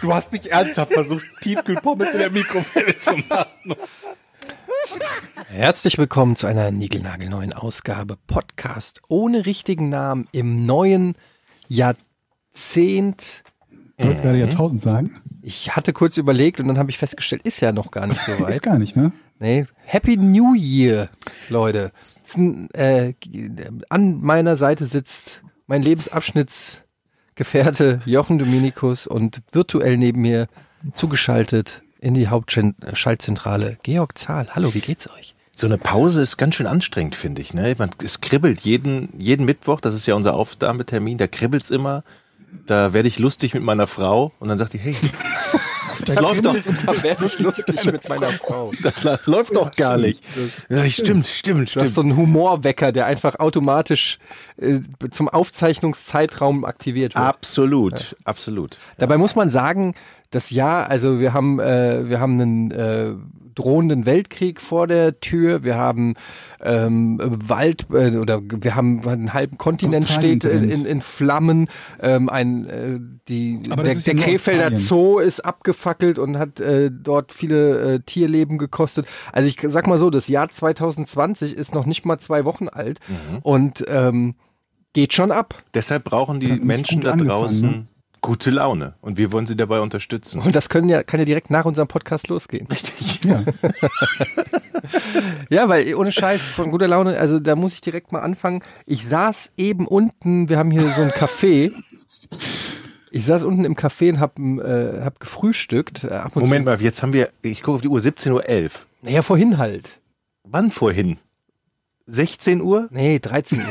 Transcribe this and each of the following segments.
Du hast nicht ernsthaft versucht, Tiefkühlpommes in der Mikrowelle zu machen. Herzlich willkommen zu einer niegelnagelneuen Ausgabe Podcast ohne richtigen Namen im neuen Jahrzehnt. Du wolltest gerade Jahrtausend sagen. Ich hatte kurz überlegt und dann habe ich festgestellt, ist ja noch gar nicht so Ist weit. gar nicht, ne? Nee, Happy New Year, Leute. Ist Äh, an meiner Seite sitzt mein Lebensabschnittsgefährte Jochen Dominikus und virtuell neben mir zugeschaltet in die Hauptschaltzentrale Georg Zahl. Hallo, wie geht's euch? So eine Pause ist ganz schön anstrengend, finde ich. Ne? Man, es kribbelt jeden, jeden Mittwoch, das ist ja unser Aufnahmetermin, da kribbelt's immer. Da werde ich lustig mit meiner Frau und dann sagt die, hey, das läuft doch, Da werde ich lustig mit meiner Frau. das läuft doch gar nicht. Ja, stimmt, stimmt, Du hast stimmt. so einen Humorwecker, der einfach automatisch äh, zum Aufzeichnungszeitraum aktiviert wird. Absolut, absolut. Dabei muss man sagen, das Jahr, also wir haben, äh, wir haben einen äh, drohenden Weltkrieg vor der Tür, wir haben ähm, Wald äh, oder wir haben einen halben Kontinent steht in, in, in Flammen, ähm, ein äh, die Aber der, der Krefelder. Zoo ist abgefackelt und hat äh, dort viele äh, Tierleben gekostet. Also ich sag mal so, das Jahr 2020 ist noch nicht mal zwei Wochen alt Mhm. und ähm, geht schon ab. Deshalb brauchen die Menschen da draußen ne? Gute Laune und wir wollen sie dabei unterstützen. Und das können ja, kann ja direkt nach unserem Podcast losgehen. Richtig. Ja. Ja, weil ohne Scheiß von guter Laune, also da muss ich direkt mal anfangen. Ich saß eben unten, wir haben hier so ein Café. Ich saß unten im Café und hab, äh, hab gefrühstückt. Äh, Moment mal, jetzt haben wir, ich gucke auf die Uhr, 17.11 Uhr. Naja, vorhin halt. Wann vorhin? 16 Uhr? Nee, 13 Uhr.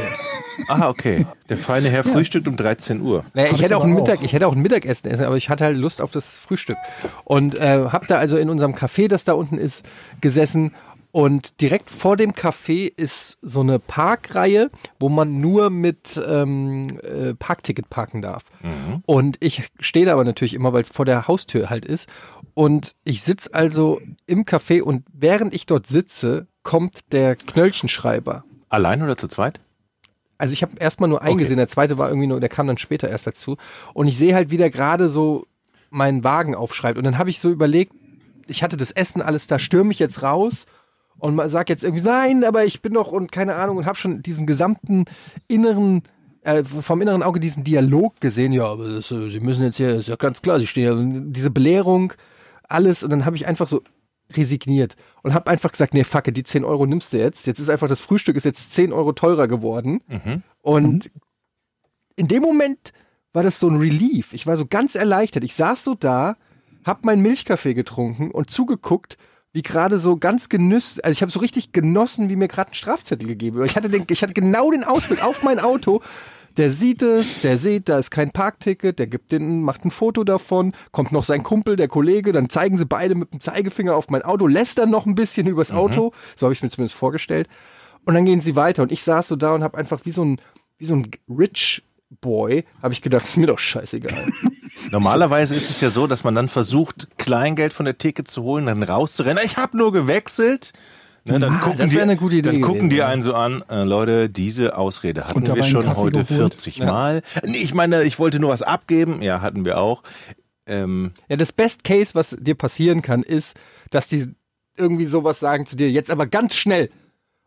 Ah, okay. Der feine Herr frühstückt um 13 Uhr. Naja, ich ich hätte auch ein auch. Mittag, ich hätte auch ein Mittagessen essen, aber ich hatte halt Lust auf das Frühstück. Und äh, hab da also in unserem Café, das da unten ist, gesessen. Und direkt vor dem Café ist so eine Parkreihe, wo man nur mit ähm, äh, Parkticket parken darf. Und ich stehe da aber natürlich immer, weil es vor der Haustür halt ist. Und ich sitz also im Café und während ich dort sitze, kommt der Knöllchenschreiber. Allein oder zu zweit? Also ich habe erstmal nur eingesehen, der zweite war irgendwie nur, der kam dann später erst dazu. Und ich sehe halt, wie der gerade so meinen Wagen aufschreibt. Und dann habe ich so überlegt, ich hatte das Essen alles da, stürme ich jetzt raus und sag jetzt irgendwie, nein, aber ich bin doch und keine Ahnung und habe schon diesen gesamten inneren, äh, vom inneren Auge diesen Dialog gesehen. Ja, aber das, äh, Sie müssen jetzt hier, ist ja ganz klar, Sie stehen ja, diese Belehrung, alles. Und dann habe ich einfach so resigniert und habe einfach gesagt, nee, fuck it, die 10 Euro nimmst du jetzt. Jetzt ist einfach das Frühstück ist jetzt 10 Euro teurer geworden. Und in dem Moment war das so ein Relief. Ich war so ganz erleichtert. Ich saß so da, hab meinen Milchkaffee getrunken und zugeguckt, wie gerade so ganz genüss, also ich habe so richtig genossen, wie mir gerade ein Strafzettel gegeben wird. Ich hatte, den, ich hatte genau den Ausblick auf mein Auto. Der sieht es, der sieht, da ist kein Parkticket, der gibt den, macht ein Foto davon, kommt noch sein Kumpel, der Kollege, dann zeigen sie beide mit dem Zeigefinger auf mein Auto, lästern noch ein bisschen übers Auto, so habe ich mir zumindest vorgestellt. Und dann gehen sie weiter und ich saß so da und habe einfach wie so ein, wie so ein Rich Boy, habe ich gedacht, ist mir doch scheißegal. Normalerweise ist es ja so, dass man dann versucht, Kleingeld von der Ticket zu holen, dann rauszurennen. Ich habe nur gewechselt. Ne, dann Ah, gucken das die, wäre eine gute Idee Dann gucken gewesen, die ja. einen so an, äh, Leute, diese Ausrede hatten wir schon Kaffee heute geholt. 40 Ja. Mal. Nee, ich meine, ich wollte nur was abgeben. Ja, hatten wir auch. Ähm, Ja, das Best Case, was dir passieren kann, ist, dass die irgendwie sowas sagen zu dir, jetzt aber ganz schnell.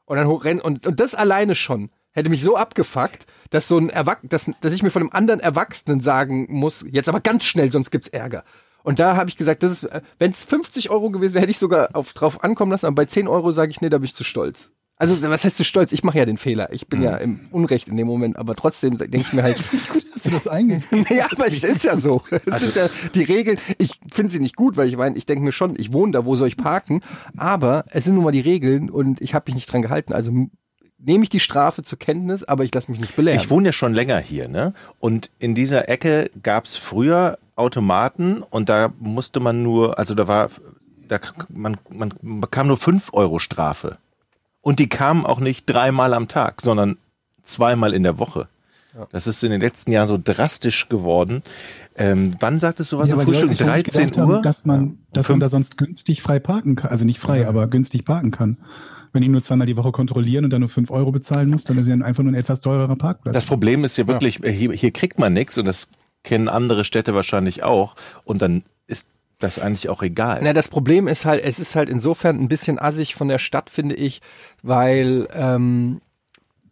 Und dann hochrennen. Und, und das alleine schon hätte mich so abgefuckt, dass so ein Erwach dass, dass ich mir von einem anderen Erwachsenen sagen muss, jetzt aber ganz schnell, sonst gibt's Ärger. Und da habe ich gesagt, das ist, wenn es 50 Euro gewesen wäre, hätte ich sogar auf, drauf ankommen lassen, aber bei 10 Euro sage ich, nee, da bin ich zu stolz. Also, was heißt zu stolz? Ich mache ja den Fehler. Ich bin ja im Unrecht in dem Moment, aber trotzdem denke ich mir halt, Gut, dass du das eingesehen ja, aber es ist ja so. Es ist ja die Regeln. Ich finde sie nicht gut, weil ich meine, ich denke mir schon, ich wohne da, wo soll ich parken? Aber es sind nun mal die Regeln und ich habe mich nicht dran gehalten. Also nehme ich die Strafe zur Kenntnis, aber ich lasse mich nicht belehren. Ich wohne ja schon länger hier, ne? Und in dieser Ecke gab's früher Automaten und da musste man nur, also da war da, man, man bekam nur 5 Euro Strafe. Und die kamen auch nicht dreimal am Tag, sondern zweimal in der Woche. Das ist in den letzten Jahren so drastisch geworden. Ähm, wann sagtest du was Ja, am Frühstück? Leute sich nicht 13 gedacht haben, Uhr? Dass man, dass man da sonst günstig frei parken kann. Also nicht frei, aber günstig parken kann. Wenn die nur zweimal die Woche kontrollieren und dann nur 5 Euro bezahlen muss, dann ist ja einfach nur ein etwas teurerer Parkplatz. Das Problem ist ja wirklich, äh, hier, hier kriegt man nichts und das kennen andere Städte wahrscheinlich auch. Und dann ist das eigentlich auch egal. Na, das Problem ist halt, es ist halt insofern ein bisschen assig von der Stadt, finde ich, weil ähm,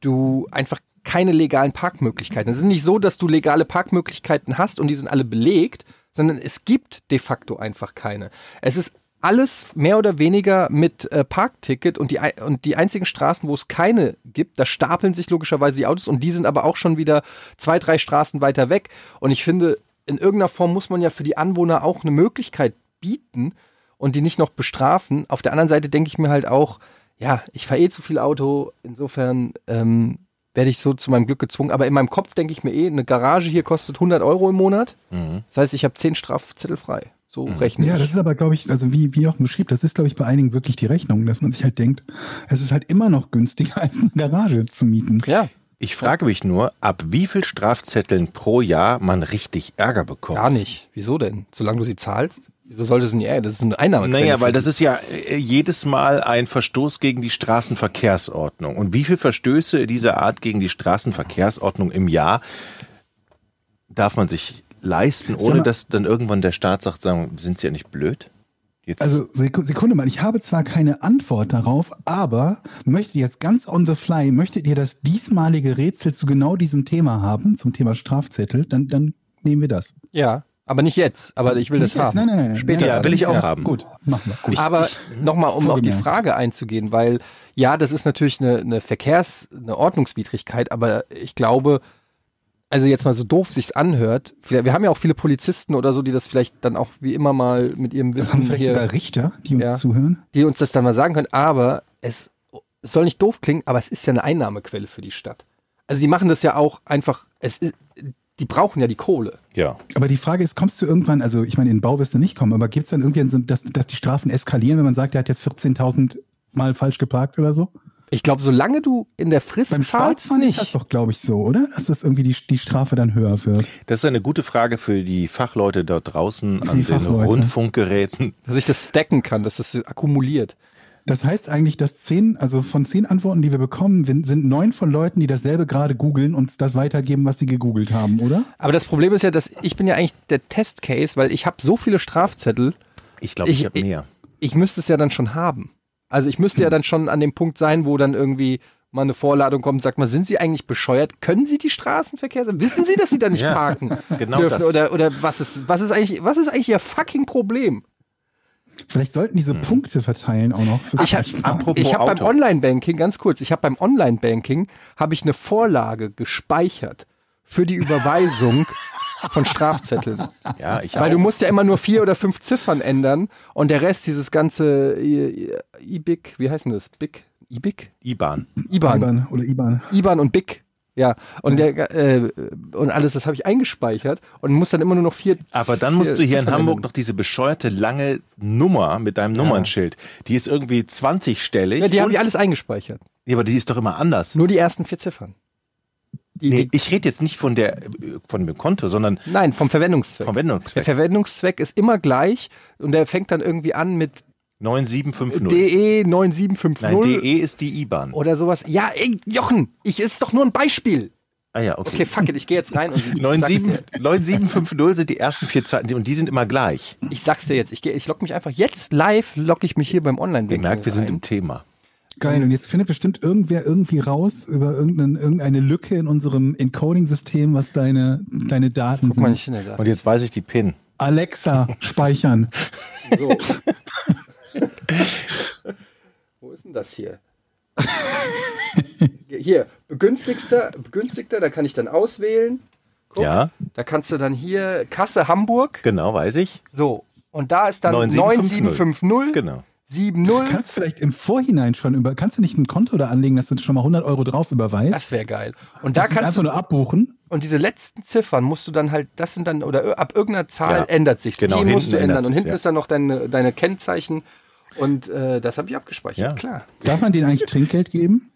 du einfach keine legalen Parkmöglichkeiten. Es ist nicht so, dass du legale Parkmöglichkeiten hast und die sind alle belegt, sondern es gibt de facto einfach keine. Es ist alles mehr oder weniger mit äh, Parkticket und die, und die einzigen Straßen, wo es keine gibt, da stapeln sich logischerweise die Autos und die sind aber auch schon wieder zwei, drei Straßen weiter weg. Und ich finde, in irgendeiner Form muss man ja für die Anwohner auch eine Möglichkeit bieten und die nicht noch bestrafen. Auf der anderen Seite denke ich mir halt auch, ja, ich fahre eh zu viel Auto, insofern ähm, werde ich so zu meinem Glück gezwungen. Aber in meinem Kopf denke ich mir eh, eine Garage hier kostet 100 Euro im Monat. Das heißt, ich habe 10 Strafzettel frei. So rechne Ja, ich. das ist aber, glaube ich, also wie, wie auch beschrieben, das ist, glaube ich, bei einigen wirklich die Rechnung, dass man sich halt denkt, es ist halt immer noch günstiger, als eine Garage zu mieten. ja, Ich frage mich nur, ab wie viel Strafzetteln pro Jahr man richtig Ärger bekommt. gar nicht. Wieso denn? Solange du sie zahlst? Wieso sollte es nicht? Ärger? Das ist eine Einnahmequelle. Naja, weil das ist ja äh, jedes Mal ein Verstoß gegen die Straßenverkehrsordnung. Und wie viel Verstöße dieser Art gegen die Straßenverkehrsordnung im Jahr darf man sich leisten, ohne mal- dass dann irgendwann der Staat sagt, sagen, sind Sie ja nicht blöd? Jetzt, Also Seku- Sekunde mal, ich habe zwar keine Antwort darauf, aber möchtet ihr jetzt ganz on the fly, möchtet ihr das diesmalige Rätsel zu genau diesem Thema haben, zum Thema Strafzettel, dann, dann nehmen wir das. Ja, aber nicht jetzt. Aber ich will Nicht das jetzt, haben. Nein, nein, nein. nein. Später. Ja, will ich auch ja, haben. Gut, machen wir. Gut. Aber nochmal, um auf die. Frage einzugehen, weil ja, das ist natürlich eine, eine Verkehrs-, eine Ordnungswidrigkeit, aber ich glaube, also jetzt mal so doof sich's anhört, vielleicht- wir haben ja auch viele Polizisten oder so, die das vielleicht dann auch wie immer mal mit ihrem Das haben Wissen vielleicht hier, sogar Richter, die uns Ja. zuhören. die uns das dann mal sagen können, aber es, es soll nicht doof klingen, aber es ist ja eine Einnahmequelle für die Stadt. Also die machen das ja auch einfach, es ist, die brauchen ja die Kohle. ja. Aber die Frage ist, kommst du irgendwann, also ich meine, in den Bau wirst du nicht kommen, aber gibt es dann irgendwie so, dass, dass die Strafen eskalieren, wenn man sagt, der hat jetzt 14.000 Mal falsch geparkt oder so? Ich glaube, solange du in der Frist Beim zahlst, Schwarzfahren ist das nicht. doch, glaube ich, so, oder? Dass das irgendwie die, die Strafe dann höher wird. Das ist eine gute Frage für die Fachleute da draußen an Die den Fachleute. Rundfunkgeräten. Dass sich das stacken kann, dass das akkumuliert. Das heißt eigentlich, dass zehn, also von zehn Antworten, die wir bekommen, sind neun von Leuten, die dasselbe gerade googeln und das weitergeben, was sie gegoogelt haben, oder? Aber das Problem ist ja, dass ich bin ja eigentlich der Testcase, weil ich habe so viele Strafzettel, Ich glaube, ich, Ich- habe mehr. ich müsste es ja dann schon haben. Also ich müsste ja dann schon an dem Punkt sein, wo dann irgendwie mal eine Vorladung kommt, sagt mal, sind Sie eigentlich bescheuert? Können Sie die Straßenverkehrs... Wissen Sie, dass Sie da nicht Ja, parken genau dürfen? das. Oder, oder was ist, was ist eigentlich, was ist eigentlich Ihr fucking Problem? Vielleicht sollten diese Punkte verteilen auch noch. Ich habe hab beim. Online-Banking, ganz kurz, ich habe beim Online-Banking, habe ich eine Vorlage gespeichert für die Überweisung von Strafzetteln. Ja, ich Weil auch. du musst ja immer nur vier oder fünf Ziffern ändern und der Rest, dieses ganze IBIC, wie heißt denn das? BIC? IBIC? IBAN. IBAN. IBAN oder IBAN. IBAN und BIC. Ja, und, der, äh, und alles, das habe ich eingespeichert und muss dann immer nur noch vier. Aber dann musst du hier in Ziffern Hamburg ändern. noch diese bescheuerte lange Nummer mit deinem Nummernschild. Die ist irgendwie 20-stellig. Ja, die habe ich alles eingespeichert. Ja, aber die ist doch immer anders. Nur die ersten vier Ziffern. Die, Nee, ich rede jetzt nicht von der von dem Konto, sondern nein, vom Verwendungszweck. vom Der Wendungszweck. Verwendungszweck ist immer gleich und der fängt dann irgendwie an mit 9750. DE 9750 Nein, DE ist die IBAN. oder sowas. Ja, ey, Jochen, ich ist doch nur ein Beispiel. Ah ja, okay. Okay, fuck it, ich gehe jetzt rein und ich sag's, 97 dir, 9750 sind die ersten vier Zeichen und die sind immer gleich. ich sag's dir jetzt. Ich, geh- ich log mich einfach jetzt live, log ich mich hier beim online Ihr merkt, wir sind im Thema. Geil, und jetzt findet bestimmt irgendwer irgendwie raus über irgendeine, irgendeine Lücke in unserem Encoding-System, was deine, deine Daten Guck mal, sind. ich finde da. Und jetzt weiß ich die PIN. Alexa, speichern. So. Wo ist denn das hier? hier, begünstigster, begünstigter, da kann ich dann auswählen. Guck, Ja, Da kannst du dann hier Kasse Hamburg. genau, weiß ich. So. Und da ist dann 9750. 9750 Genau. 70. Kannst du vielleicht im Vorhinein schon über, kannst du nicht ein Konto da anlegen, dass du schon mal 100 Euro drauf überweist? Das wäre geil. Und da Das kannst einfach du nur abbuchen. und diese letzten Ziffern musst du dann halt, das sind dann, oder ab irgendeiner Zahl Ja. ändert sich. Genau, Die musst du hinten ändern. ändert Und hinten ja. ist dann noch deine, deine Kennzeichen. Und äh, das habe ich abgespeichert, Ja. klar. Darf man denen eigentlich Trinkgeld geben?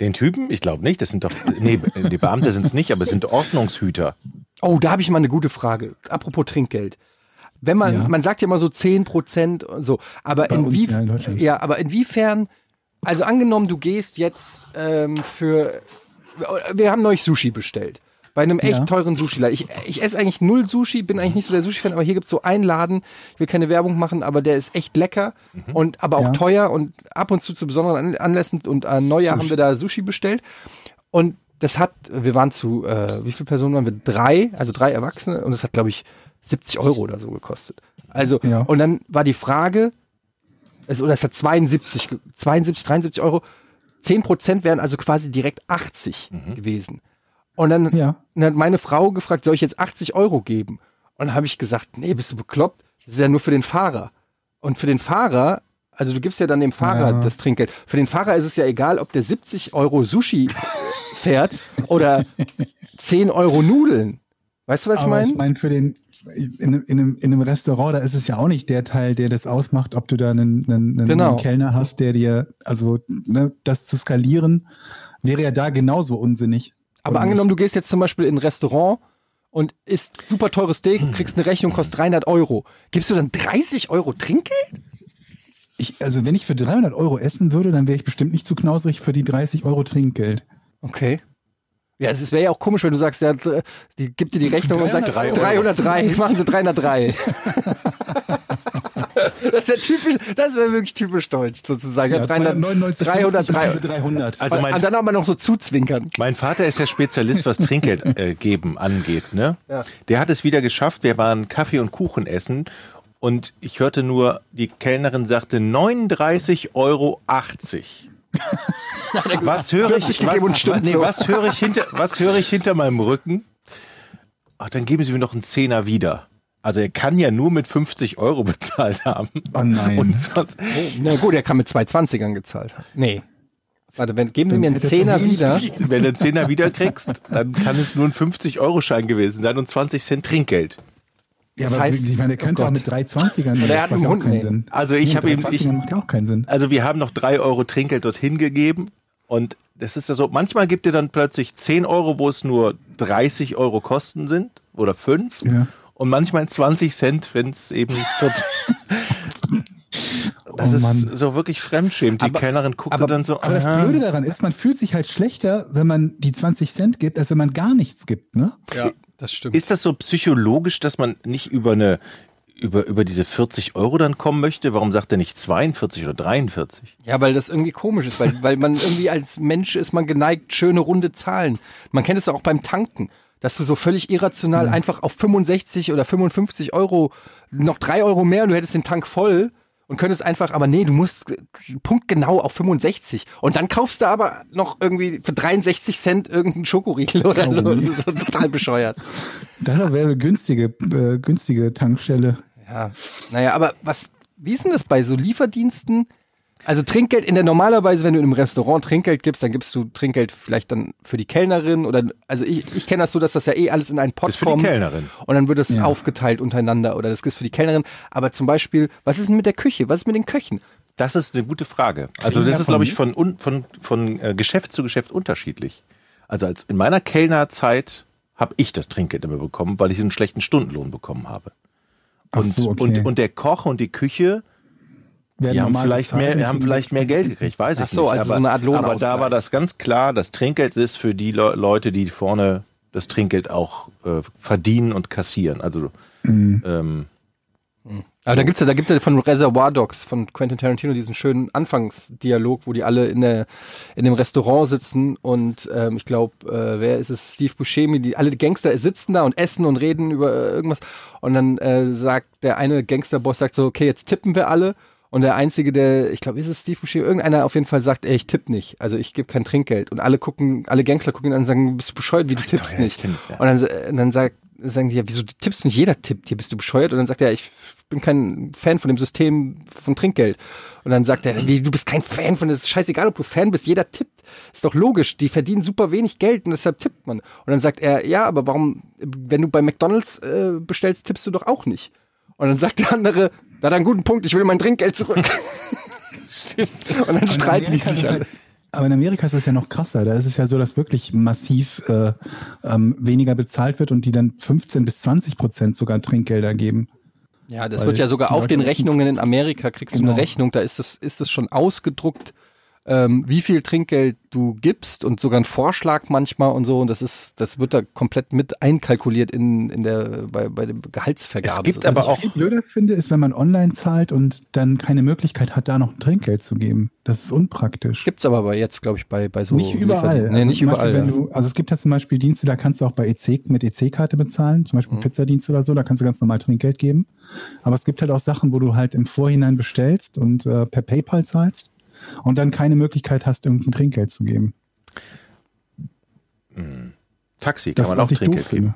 Den Typen? Ich glaube nicht. Das sind doch, nee, die Beamte sind es nicht, aber es sind Ordnungshüter. Oh, da habe ich mal eine gute Frage. Apropos Trinkgeld. Wenn man, Ja. man sagt ja immer so 10 Prozent und so, aber Bei uns, ja, in ja, aber inwiefern, also angenommen, du gehst jetzt ähm, für, wir haben neulich Sushi bestellt. Bei einem echt Ja. teuren Sushi-Laden. Ich, ich esse eigentlich null Sushi, bin eigentlich nicht so der Sushi-Fan, aber hier gibt's so einen Laden, ich will keine Werbung machen, aber der ist echt lecker und aber auch Ja. teuer und ab und zu zu besonderen An- Anlässen und an Neujahr haben wir da Sushi bestellt. Und das hat, wir waren zu, äh, wie viele Personen waren wir? Drei, also drei Erwachsene und das hat, glaube ich, 70 Euro oder so gekostet. Also, Ja. und dann war die Frage, also, oder es hat 72, ge- 72, 73 Euro. 10 Prozent wären also quasi direkt 80 gewesen. Und dann, Ja. dann hat meine Frau gefragt, soll ich jetzt 80 Euro geben? Und dann habe ich gesagt, nee, bist du bekloppt? Das ist ja nur für den Fahrer. Und für den Fahrer, also du gibst ja dann dem Fahrer Ja. das Trinkgeld. Für den Fahrer ist es ja egal, ob der 70 Euro Sushi fährt oder 10 Euro Nudeln. Weißt du, was ich Aber meine? ich meine, für den in, in, einem, in einem Restaurant, da ist es ja auch nicht der Teil, der das ausmacht, ob du da einen, einen, einen Genau. Kellner hast, der dir, also ne, das zu skalieren, wäre ja da genauso unsinnig. Aber angenommen, du gehst jetzt zum Beispiel in ein Restaurant und isst super teures Steak, kriegst eine Rechnung, kostet 300 Euro. Gibst du dann 30 Euro Trinkgeld? Ich, also wenn ich für 300 Euro essen würde, dann wäre ich bestimmt nicht zu knausrig für die 30 Euro Trinkgeld. Okay. Ja, es wäre ja auch komisch, wenn du sagst, ja, die gibt dir die Rechnung und sagt 300 Euro. 303, machen sie 303. das wäre typisch, das wäre wirklich typisch deutsch sozusagen. Ja, 300, 299, 303. 300. Also mein, und dann aber noch so zuzwinkern. mein Vater ist ja Spezialist, was Trinkgeld äh, geben angeht. Ne? Der hat es wieder geschafft. Wir waren Kaffee und Kuchen essen und ich hörte nur, die Kellnerin sagte 39,80 Euro. Was höre 40 ich? Was, nee, so. was höre ich hinter? Was höre ich hinter meinem Rücken? Ach, dann geben Sie mir noch einen Zehner wieder. Also er kann ja nur mit 50 Euro bezahlt haben. Oh nein. Und 20, Na gut, er kann mit 220ern gezahlt haben. Nee. Warte, wenn, geben Sie mir einen er Zehner wieder. wenn du einen Zehner wieder kriegst, dann kann es nur ein 50-Euro-Schein gewesen sein und 20 Cent Trinkgeld. Ja, das aber heißt- ich meine, der könnte oh auch mit 320ern. Oder er hat einen Hund, keinen. Sinn. Also ich Nee, habe ihm, 320ern ich, macht ja auch keinen Sinn. also wir haben noch drei Euro Trinkgeld dorthin gegeben und das ist ja so, manchmal gibt ihr dann plötzlich 10 Euro, wo es nur 30 Euro Kosten sind oder 5 Ja. und manchmal 20 Cent, wenn es eben 40. Das Oh ist Mann. so wirklich fremdschämend. Die Aber- Kellnerin guckte aber- dann so, Aber das. Blöde daran ist, man fühlt sich halt schlechter, wenn man die 20 Cent gibt, als wenn man gar nichts gibt, ne? Ja, das stimmt. Ist das so psychologisch, dass man nicht über eine über, über diese 40 Euro dann kommen möchte? Warum sagt er nicht 42 oder 43? Ja, weil das irgendwie komisch ist, weil, weil man irgendwie als Mensch ist man geneigt, schöne runde Zahlen. Man kennt es auch beim Tanken, dass du so völlig irrational einfach auf 65 oder 55 Euro noch drei Euro mehr und du hättest den Tank voll und könntest einfach, aber nee, du musst punktgenau auf 65. Und dann kaufst du aber noch irgendwie für 63 Cent irgendeinen Schokoriegel oder so. Das ist total bescheuert. Das wäre eine günstige, äh, günstige Tankstelle. Ja, naja, aber was, wie ist denn das bei so Lieferdiensten? Also Trinkgeld in der normalerweise, wenn du in einem Restaurant Trinkgeld gibst, dann gibst du Trinkgeld vielleicht dann für die Kellnerin oder also ich, ich kenne das so, dass das ja eh alles in einen Pot Das ist für die kommt Kellnerin. und dann wird es Ja. aufgeteilt untereinander oder das gibt's für die Kellnerin. Aber zum Beispiel, was ist denn mit der Küche? Was ist mit den Köchen? Das ist eine gute Frage. Also das ist, glaube ich, von, un- von, von äh, Geschäft zu Geschäft unterschiedlich. Also als in meiner Kellnerzeit habe ich das Trinkgeld immer bekommen, weil ich einen schlechten Stundenlohn bekommen habe. Und, so, okay. und, und der Koch und die Küche, Werden die haben vielleicht bezahlt mehr, haben vielleicht mehr Geld gekriegt, weiß Ach ich so, nicht. also aber, so eine Art aber da war das ganz klar, das Trinkgeld ist für die Le Leute, die vorne das Trinkgeld auch äh, verdienen und kassieren. Also Mhm. ähm, Aber da gibt's ja, da gibt ja von Reservoir Dogs von Quentin Tarantino diesen schönen Anfangsdialog, wo die alle in der in dem Restaurant sitzen und ähm, ich glaube, äh, wer ist es? Steve Buscemi, die alle die Gangster sitzen da und essen und reden über äh, irgendwas und dann äh, sagt der eine Gangsterboss sagt so, okay, jetzt tippen wir alle und der einzige, der, ich glaube, ist es Steve Buscemi, irgendeiner auf jeden Fall sagt, ey, ich tipp nicht, also ich gebe kein Trinkgeld und alle gucken, alle Gangster gucken ihn an und sagen, bist du bescheuert, wie du tippst ich nicht. ja. Und dann, und dann sagt sagen die, ja, wieso tippst nicht jeder tippt, hier bist du bescheuert? Und dann sagt er, ich bin kein Fan von dem System von Trinkgeld. Und dann sagt er, wie, du bist kein Fan von, das ist scheißegal, ob du Fan bist, jeder tippt. Ist doch logisch, die verdienen super wenig Geld und deshalb tippt man. Und dann sagt er, ja, aber warum, wenn du bei McDonalds äh, bestellst, tippst du doch auch nicht. Und dann sagt der andere, da hat er einen guten Punkt, ich will mein Trinkgeld zurück. Stimmt. Und dann streiten die Amerika ist sich es alle. Aber in Amerika ist es ja noch krasser. Da ist es ja so, dass wirklich massiv äh, ähm, weniger bezahlt wird und die dann 15 bis 20 Prozent sogar Trinkgelder geben. Ja, das Weil wird ja sogar auf Leute den Rechnungen in Amerika kriegst du Genau. eine Rechnung, da ist das, ist das schon ausgedruckt, ähm, wie viel Trinkgeld du gibst und sogar ein Vorschlag manchmal und so. Und das ist, das wird da komplett mit einkalkuliert in, in der, bei, bei der Gehaltsvergabe. Es gibt sozusagen. aber Was ich viel blöder finde, ist, wenn man online zahlt und dann keine Möglichkeit hat, da noch Trinkgeld zu geben. Das ist unpraktisch. Gibt's aber bei jetzt, glaube ich, bei, bei so. nicht überall. Liefer- Nee, Also nicht überall. Beispiel, du, also es gibt ja zum Beispiel Dienste, da kannst du auch bei EC mit EC-Karte bezahlen, zum Mhm. Beispiel Pizzadienste oder so, da kannst du ganz normal Trinkgeld geben. Aber es gibt halt auch Sachen, wo du halt im Vorhinein bestellst und äh, per PayPal zahlst und dann keine Möglichkeit hast, irgendein Trinkgeld zu geben. Taxi kann Das man auch Trinkgeld geben.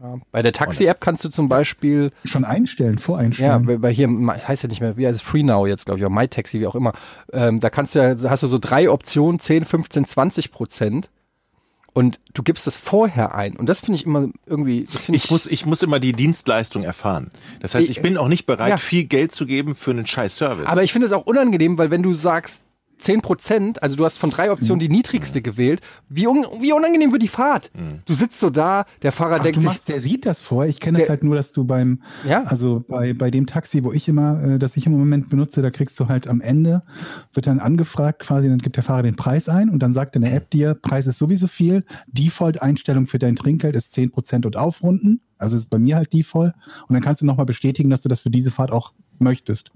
Ja. Bei der Taxi-App kannst du zum Beispiel Schon einstellen, Ja, voreinstellen. bei, bei hier heißt ja nicht mehr, wie heißt es Free Now jetzt, glaube ich, oder MyTaxi, wie auch immer. Ähm, da kannst du ja, hast du so drei Optionen, 10, 15, 20 Prozent. Und du gibst es vorher ein. Und das finde ich immer irgendwie, das ich, Ich muss, ich muss immer die Dienstleistung erfahren. Das heißt, ich bin auch nicht bereit, Ja. viel Geld zu geben für einen scheiß Service. aber ich finde es auch unangenehm, weil wenn du sagst 10 Prozent, also du hast von drei Optionen die niedrigste gewählt, wie, un, wie unangenehm wird die Fahrt? Du sitzt so da, der Fahrer Ach, denkt du sich, machst, der sieht das vor. Ich kenne das halt nur, dass du beim, Ja. also bei, bei dem Taxi, wo ich immer, äh, das ich im Moment benutze, da kriegst du halt am Ende, wird dann angefragt quasi, dann gibt der Fahrer den Preis ein und dann sagt in der App dir, Preis ist sowieso viel, Default-Einstellung für dein Trinkgeld ist 10% und aufrunden, also ist bei mir halt Default und dann kannst du nochmal bestätigen, dass du das für diese Fahrt auch möchtest.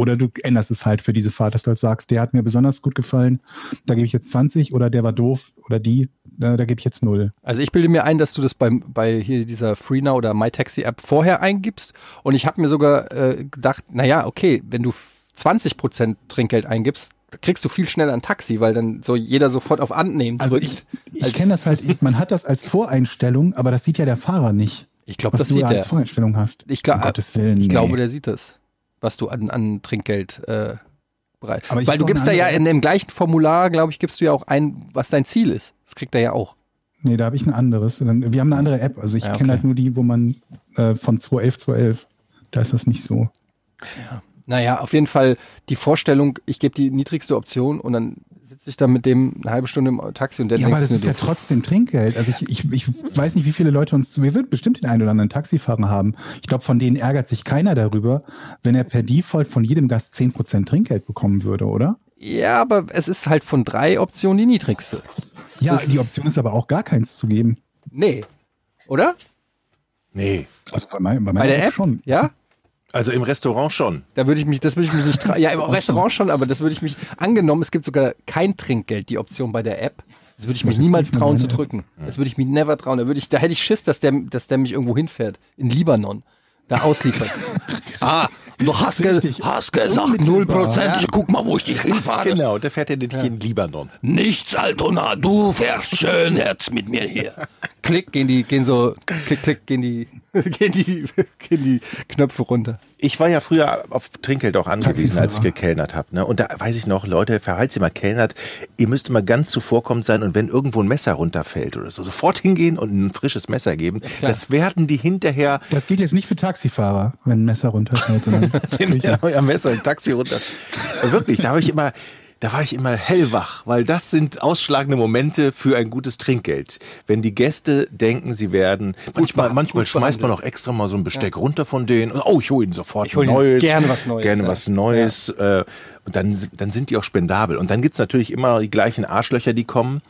Oder du änderst es halt für diese Fahrt, dass du halt sagst, der hat mir besonders gut gefallen, da gebe ich jetzt 20 oder der war doof oder die, da, da gebe ich jetzt null. Also ich bilde mir ein, dass du das beim, bei hier dieser FreeNow oder MyTaxi-App vorher eingibst. Und ich habe mir sogar äh, gedacht, naja, okay, wenn du 20% Trinkgeld eingibst, kriegst du viel schneller ein Taxi, weil dann so jeder sofort auf Annehmen Also ich, ich kenne das halt, ich, man hat das als Voreinstellung, aber das sieht ja der Fahrer nicht. Ich glaube, das du sieht da als er. Voreinstellung hast. Ich, glaub, um Gottes Willen. ich nee. glaube, der sieht das, was du an, an Trinkgeld äh, bereit. Weil du gibst da ja in dem gleichen Formular, glaube ich, gibst du ja auch ein, was dein Ziel ist. Das kriegt er ja auch. Nee, da habe ich ein anderes. Wir haben eine andere App. Also ich Ja, okay. kenne halt nur die, wo man äh, von 211, 211. Da ist das nicht so. Naja, auf jeden Fall die Vorstellung, ich gebe die niedrigste Option und dann ich da mit dem eine halbe Stunde im Taxi und der Ja, denkt aber das mir ist ja trotzdem Trinkgeld. Also ich, ich, ich weiß nicht, wie viele Leute uns, wir würden bestimmt den einen oder anderen Taxifahrer haben. Ich glaube, von denen ärgert sich keiner darüber, wenn er per Default von jedem Gast 10% Trinkgeld bekommen würde, oder? Ja, aber es ist halt von drei Optionen die niedrigste. Ja, Das die Option ist aber auch gar keins zu geben. Nee. Oder? nee. Also bei, mein, bei Bei meiner der App? schon. Ja? Also im Restaurant schon. Da würde ich mich, das würde ich mich nicht trauen. Ja, im Restaurant schon, aber das würde ich mich, angenommen, es gibt sogar kein Trinkgeld, die Option bei der App. Das würde ich mich Das niemals trauen zu drücken. Das würde ich mich never trauen. Da würde ich, da hätte ich Schiss, dass der, dass der mich irgendwo hinfährt. In Libanon. Da ausliefert. ah, du hast, ge hast gesagt, Unmittelbar. 0%. Ich guck mal, wo ich dich hinfahre. Genau, der fährt ja nicht in Libanon. Nichts, Altona, du fährst schön jetzt mit mir hier. Klick, gehen die, gehen so, klick, klick, gehen die, gehen die, gehen die Knöpfe runter. Ich war ja früher auf Trinkgeld auch angewiesen, als ich gekellnert habe. Ne? Und da weiß ich noch, Leute, falls ihr mal kellnert, ihr müsst immer ganz zuvorkommend sein und wenn irgendwo ein Messer runterfällt oder so, sofort hingehen und ein frisches Messer geben. das werden die hinterher Das geht jetzt nicht für Taxifahrer, wenn ein Messer runterfällt. in euer Messer im Taxi runter. Wirklich, da habe ich immer, da war ich immer hellwach, weil das sind ausschlagende Momente für ein gutes Trinkgeld. Wenn die Gäste denken, sie werden, manchmal, be- manchmal gut schmeißt man auch extra mal so ein Besteck runter von denen. Und, oh, ich hole ihnen sofort Ich hol ein ihnen neues. gerne was Neues, Gerne ja. was Neues. Äh, und dann, dann sind die auch spendabel. Und dann gibt's natürlich immer die gleichen Arschlöcher, die kommen.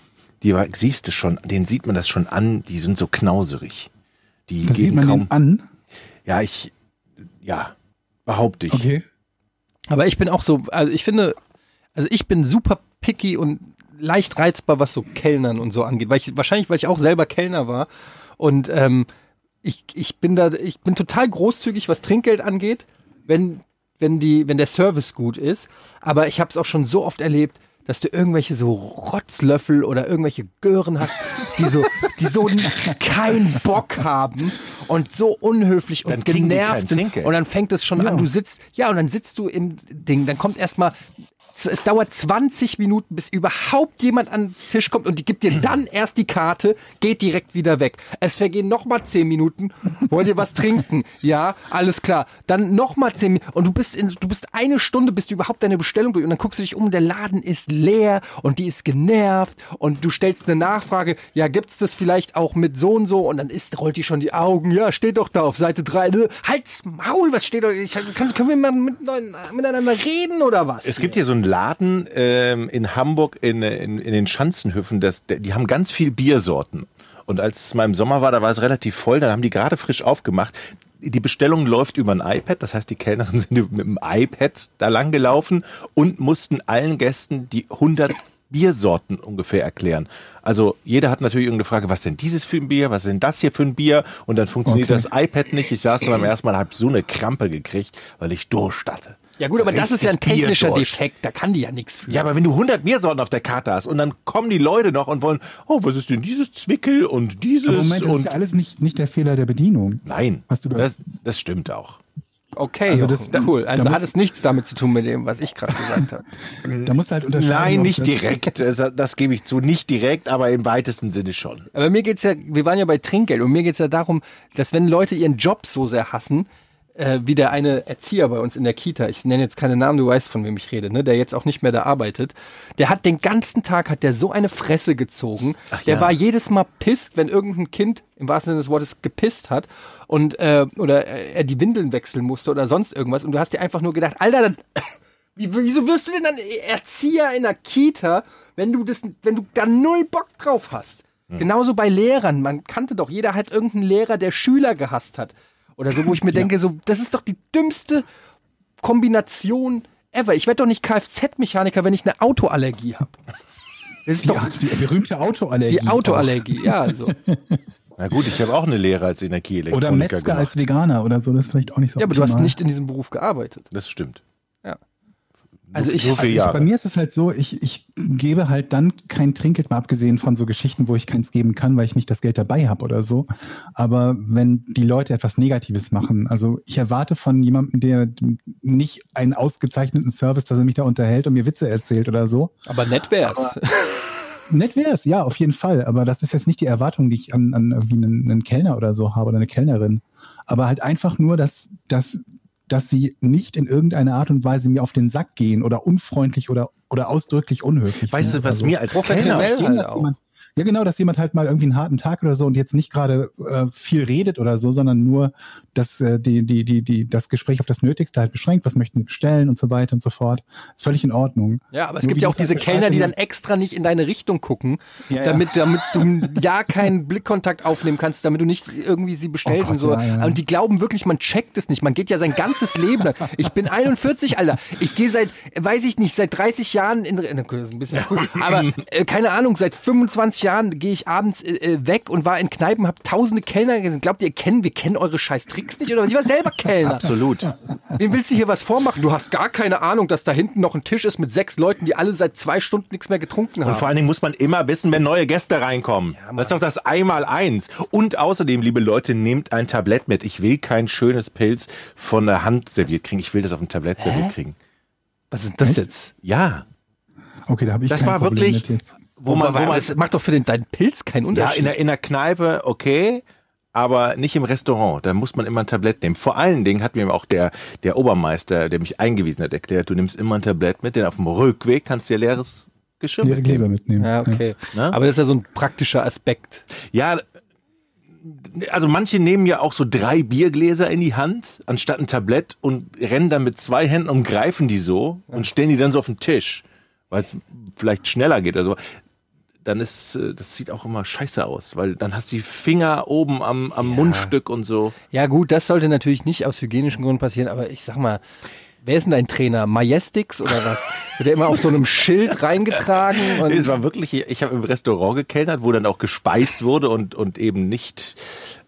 Die siehst du schon, denen sieht man das schon an, die sind so knauserig. Die Das sieht geben man kaum. an. Ja, ich, ja, behaupte ich. Okay. Aber ich bin auch so, also ich finde, also ich bin super picky und leicht reizbar, was so Kellnern und so angeht. Weil ich, wahrscheinlich, weil ich auch selber Kellner war. Und ähm, ich, ich bin da, ich bin total großzügig, was Trinkgeld angeht, wenn, wenn, die, wenn der Service gut ist. Aber ich habe es auch schon so oft erlebt, dass du irgendwelche so Rotzlöffel oder irgendwelche Gören hast, die so, die so keinen Bock haben und so unhöflich Dann und genervt sind. Und dann fängt es schon an, du sitzt, ja, und dann sitzt du im Ding, dann kommt erstmal es dauert 20 Minuten, bis überhaupt jemand an den Tisch kommt und die gibt dir dann erst die Karte, geht direkt wieder weg. Es vergehen nochmal 10 Minuten. Wollt ihr was trinken? Ja, alles klar. Dann nochmal 10 Minuten. Und du bist in, du bist eine Stunde, bis du überhaupt deine Bestellung durch. Und dann guckst du dich um, der Laden ist leer und die ist genervt und du stellst eine Nachfrage. Ja, gibt's das vielleicht auch mit so und so? Und dann ist, rollt die schon die Augen. Ja, steht doch da auf Seite 3. Halt's Maul, was steht da? Ich, kann, können wir mal mit, miteinander reden oder was? Es gibt hier so einen Laden ähm, in Hamburg in, in, in den Schanzenhöfen, das, die haben ganz viel Biersorten. Und als es mal im Sommer war, da war es relativ voll, dann haben die gerade frisch aufgemacht. Die Bestellung läuft über ein iPad, das heißt, die Kellnerin sind mit dem iPad da lang gelaufen und mussten allen Gästen die 100 Biersorten ungefähr erklären. Also jeder hat natürlich irgendeine Frage, was denn dieses für ein Bier, was ist denn das hier für ein Bier? Und dann funktioniert Okay. das iPad nicht. Ich saß beim ersten Mal, hab so eine Krampe gekriegt, weil ich Durst hatte. Ja gut, aber das ist ja ein technischer Bierdurst. Defekt. Da kann die ja nichts für. Ja, aber wenn du 100 Biersorten auf der Karte hast und dann kommen die Leute noch und wollen, oh, was ist denn dieses Zwickel und dieses Aber Moment, das und ist ja alles nicht, nicht der Fehler der Bedienung. Nein, Hast du da- das, das stimmt auch. Okay, Also das- cool. da Also muss- hat es nichts damit zu tun mit dem, was ich gerade gesagt habe. Da musst du halt unterscheiden. Nein, nicht das- direkt, das, das gebe ich zu, nicht direkt, aber im weitesten Sinne schon. Aber mir geht's ja, wir waren ja bei Trinkgeld und mir geht's ja darum, dass wenn Leute ihren Job so sehr hassen, äh, wie der eine Erzieher bei uns in der Kita, ich nenne jetzt keine Namen, du weißt, von wem ich rede, ne, der jetzt auch nicht mehr da arbeitet, der hat den ganzen Tag, hat der so eine Fresse gezogen, Ach der ja. war jedes Mal pisst, wenn irgendein Kind im wahrsten Sinne des Wortes gepisst hat und äh, oder äh, er die Windeln wechseln musste oder sonst irgendwas und du hast dir einfach nur gedacht, Alter, dann, wie, wieso wirst du denn dann Erzieher in der Kita, wenn du das, wenn du da null Bock drauf hast? Genauso bei Lehrern. Man kannte doch, jeder hat irgendeinen Lehrer, der Schüler gehasst hat. Oder so, wo ich mir denke, so, das ist doch die dümmste Kombination ever. Ich werde doch nicht Kfz-Mechaniker, wenn ich eine Autoallergie habe. Das ist Die, doch die berühmte Autoallergie. die Autoallergie, ja, also. Na gut, ich habe auch eine Lehre als Energieelektroniker Oder Metzger gemacht. als Veganer oder so, das ist vielleicht auch nicht so Ja, aber du hast optimal. nicht in diesem Beruf gearbeitet. Das stimmt. Also ich, Also ich, bei mir ist es halt so, ich, ich gebe halt dann kein Trinkgeld, mal abgesehen von so Geschichten, wo ich keins geben kann, weil ich nicht das Geld dabei habe oder so. Aber wenn die Leute etwas Negatives machen, also ich erwarte von jemandem, der nicht einen ausgezeichneten Service, dass er mich da unterhält und mir Witze erzählt oder so. aber nett wär's. Nett wäre es, ja, auf jeden Fall. Aber das ist jetzt nicht die Erwartung, die ich an, an irgendwie einen, einen Kellner oder so habe oder eine Kellnerin. Aber halt einfach nur, dass, dass, dass sie nicht in irgendeiner Art und Weise mir auf den Sack gehen oder unfreundlich oder, oder ausdrücklich unhöflich. Weißt sind. du, was Also, mir als professionell Kellner halt auch. jemand, ja, genau, dass jemand halt mal irgendwie einen harten Tag oder so und jetzt nicht gerade äh, viel redet oder so, sondern nur dass äh, die, die, die, die, das Gespräch auf das Nötigste halt beschränkt, was möchten die bestellen und so weiter und so fort. Völlig in Ordnung. Ja, aber es Nur gibt ja auch diese Kellner, die dann extra nicht in deine Richtung gucken, Ja, ja. damit, damit du ja keinen Blickkontakt aufnehmen kannst, damit du nicht irgendwie sie bestellst Oh Gott, und so. ja. Und die glauben wirklich, man checkt es nicht. Man geht ja sein ganzes Leben lang. Ich bin 41, Alter. Ich gehe seit, weiß ich nicht, seit 30 Jahren in, ein bisschen aber äh, keine Ahnung, seit 25 Jahren gehe ich abends äh, äh, weg und war in Kneipen, habe tausende Kellner gesehen. Glaubt ihr, kennen, wir kennen eure scheiß Tricks nicht oder was? Ich war selber Kellner. Absolut. Wem willst du hier was vormachen? Du hast gar keine Ahnung, dass da hinten noch ein Tisch ist mit sechs Leuten, die alle seit zwei Stunden nichts mehr getrunken haben. Und vor allen Dingen muss man immer wissen, wenn neue Gäste reinkommen. das ist doch das Einmal-Eins. Und außerdem, liebe Leute, nehmt ein Tablett mit. Ich will kein schönes Pilz von der Hand serviert kriegen. Ich will das auf dem Tablett serviert kriegen. was ist das jetzt? Ja. Okay, da habe ich Das kein war Problem wirklich, wo man, wo man, das macht doch für den, deinen Pilz keinen ja, Unterschied. in der, in der Kneipe, okay. Aber nicht im Restaurant. Da muss man immer ein Tablett nehmen. Vor allen Dingen hat mir auch der, der Obermeister, der mich eingewiesen hat, erklärt, du nimmst immer ein Tablett mit, denn auf dem Rückweg kannst du dir leeres Geschirr Leere Kleber mitnehmen. mitnehmen. ja, okay. Ne? Aber das ist ja so ein praktischer Aspekt. Ja, also manche nehmen ja auch so drei Biergläser in die Hand, anstatt ein Tablett und rennen dann mit zwei Händen und greifen die so und stellen die dann so auf den Tisch, weil es vielleicht schneller geht oder so. Dann ist, äh, das sieht auch immer scheiße aus, weil dann hast du die Finger oben am, am Mundstück und so. Ja gut, das sollte natürlich nicht aus hygienischen Gründen passieren, aber ich sag mal, wer ist denn dein Trainer? Majestix oder was? Wird der immer auf so einem Schild reingetragen? Und Nee, es war wirklich, ich habe im Restaurant gekellnert, wo dann auch gespeist wurde und, und eben nicht,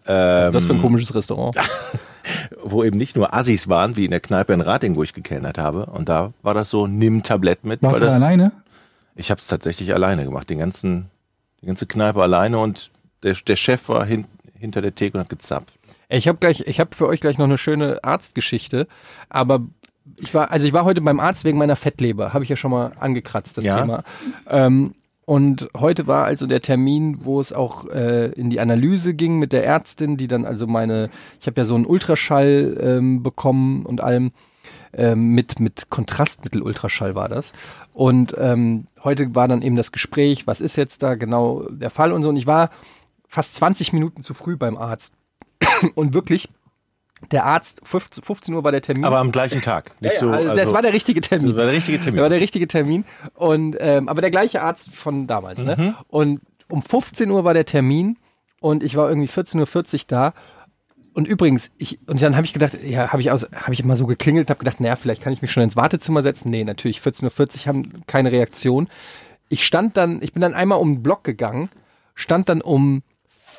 ähm, das für ein komisches Restaurant. wo eben nicht nur Assis waren, wie in der Kneipe in Rating, wo ich gekellnert habe. Und da war das so, nimm Tablett mit. Warst weil du da das, alleine? Ich habe es tatsächlich alleine gemacht, den ganzen, die ganze Kneipe alleine und der, der Chef war hin, hinter der Theke und hat gezapft. Ich habe gleich, ich habe für euch gleich noch eine schöne Arztgeschichte, aber ich war, also ich war heute beim Arzt wegen meiner Fettleber, habe ich ja schon mal angekratzt, das Ja. Thema. Ähm, und heute war also der Termin, wo es auch äh, in die Analyse ging mit der Ärztin, die dann also meine, ich habe ja so einen Ultraschall ähm, bekommen und allem ähm, mit mit Kontrastmittel-Ultraschall war das. Und ähm, heute war dann eben das Gespräch, was ist jetzt da genau der Fall und so. Und ich war fast 20 Minuten zu früh beim Arzt. Und wirklich, der Arzt, 15, 15 Uhr war der Termin. Aber am gleichen Tag. Nicht ja, so, also, das war der richtige Termin. das war der richtige Termin. Das war der richtige Termin. Und, ähm, aber der gleiche Arzt von damals. Mhm. Ne? Und um 15 Uhr war der Termin und ich war irgendwie 14.40 Uhr da. Und übrigens, ich, und dann habe ich gedacht, ja, habe ich aus, habe ich immer so geklingelt, habe gedacht, naja, vielleicht kann ich mich schon ins Wartezimmer setzen. Nee, natürlich, 14.40 Uhr haben keine Reaktion. Ich stand dann, ich bin dann einmal um den Block gegangen, stand dann um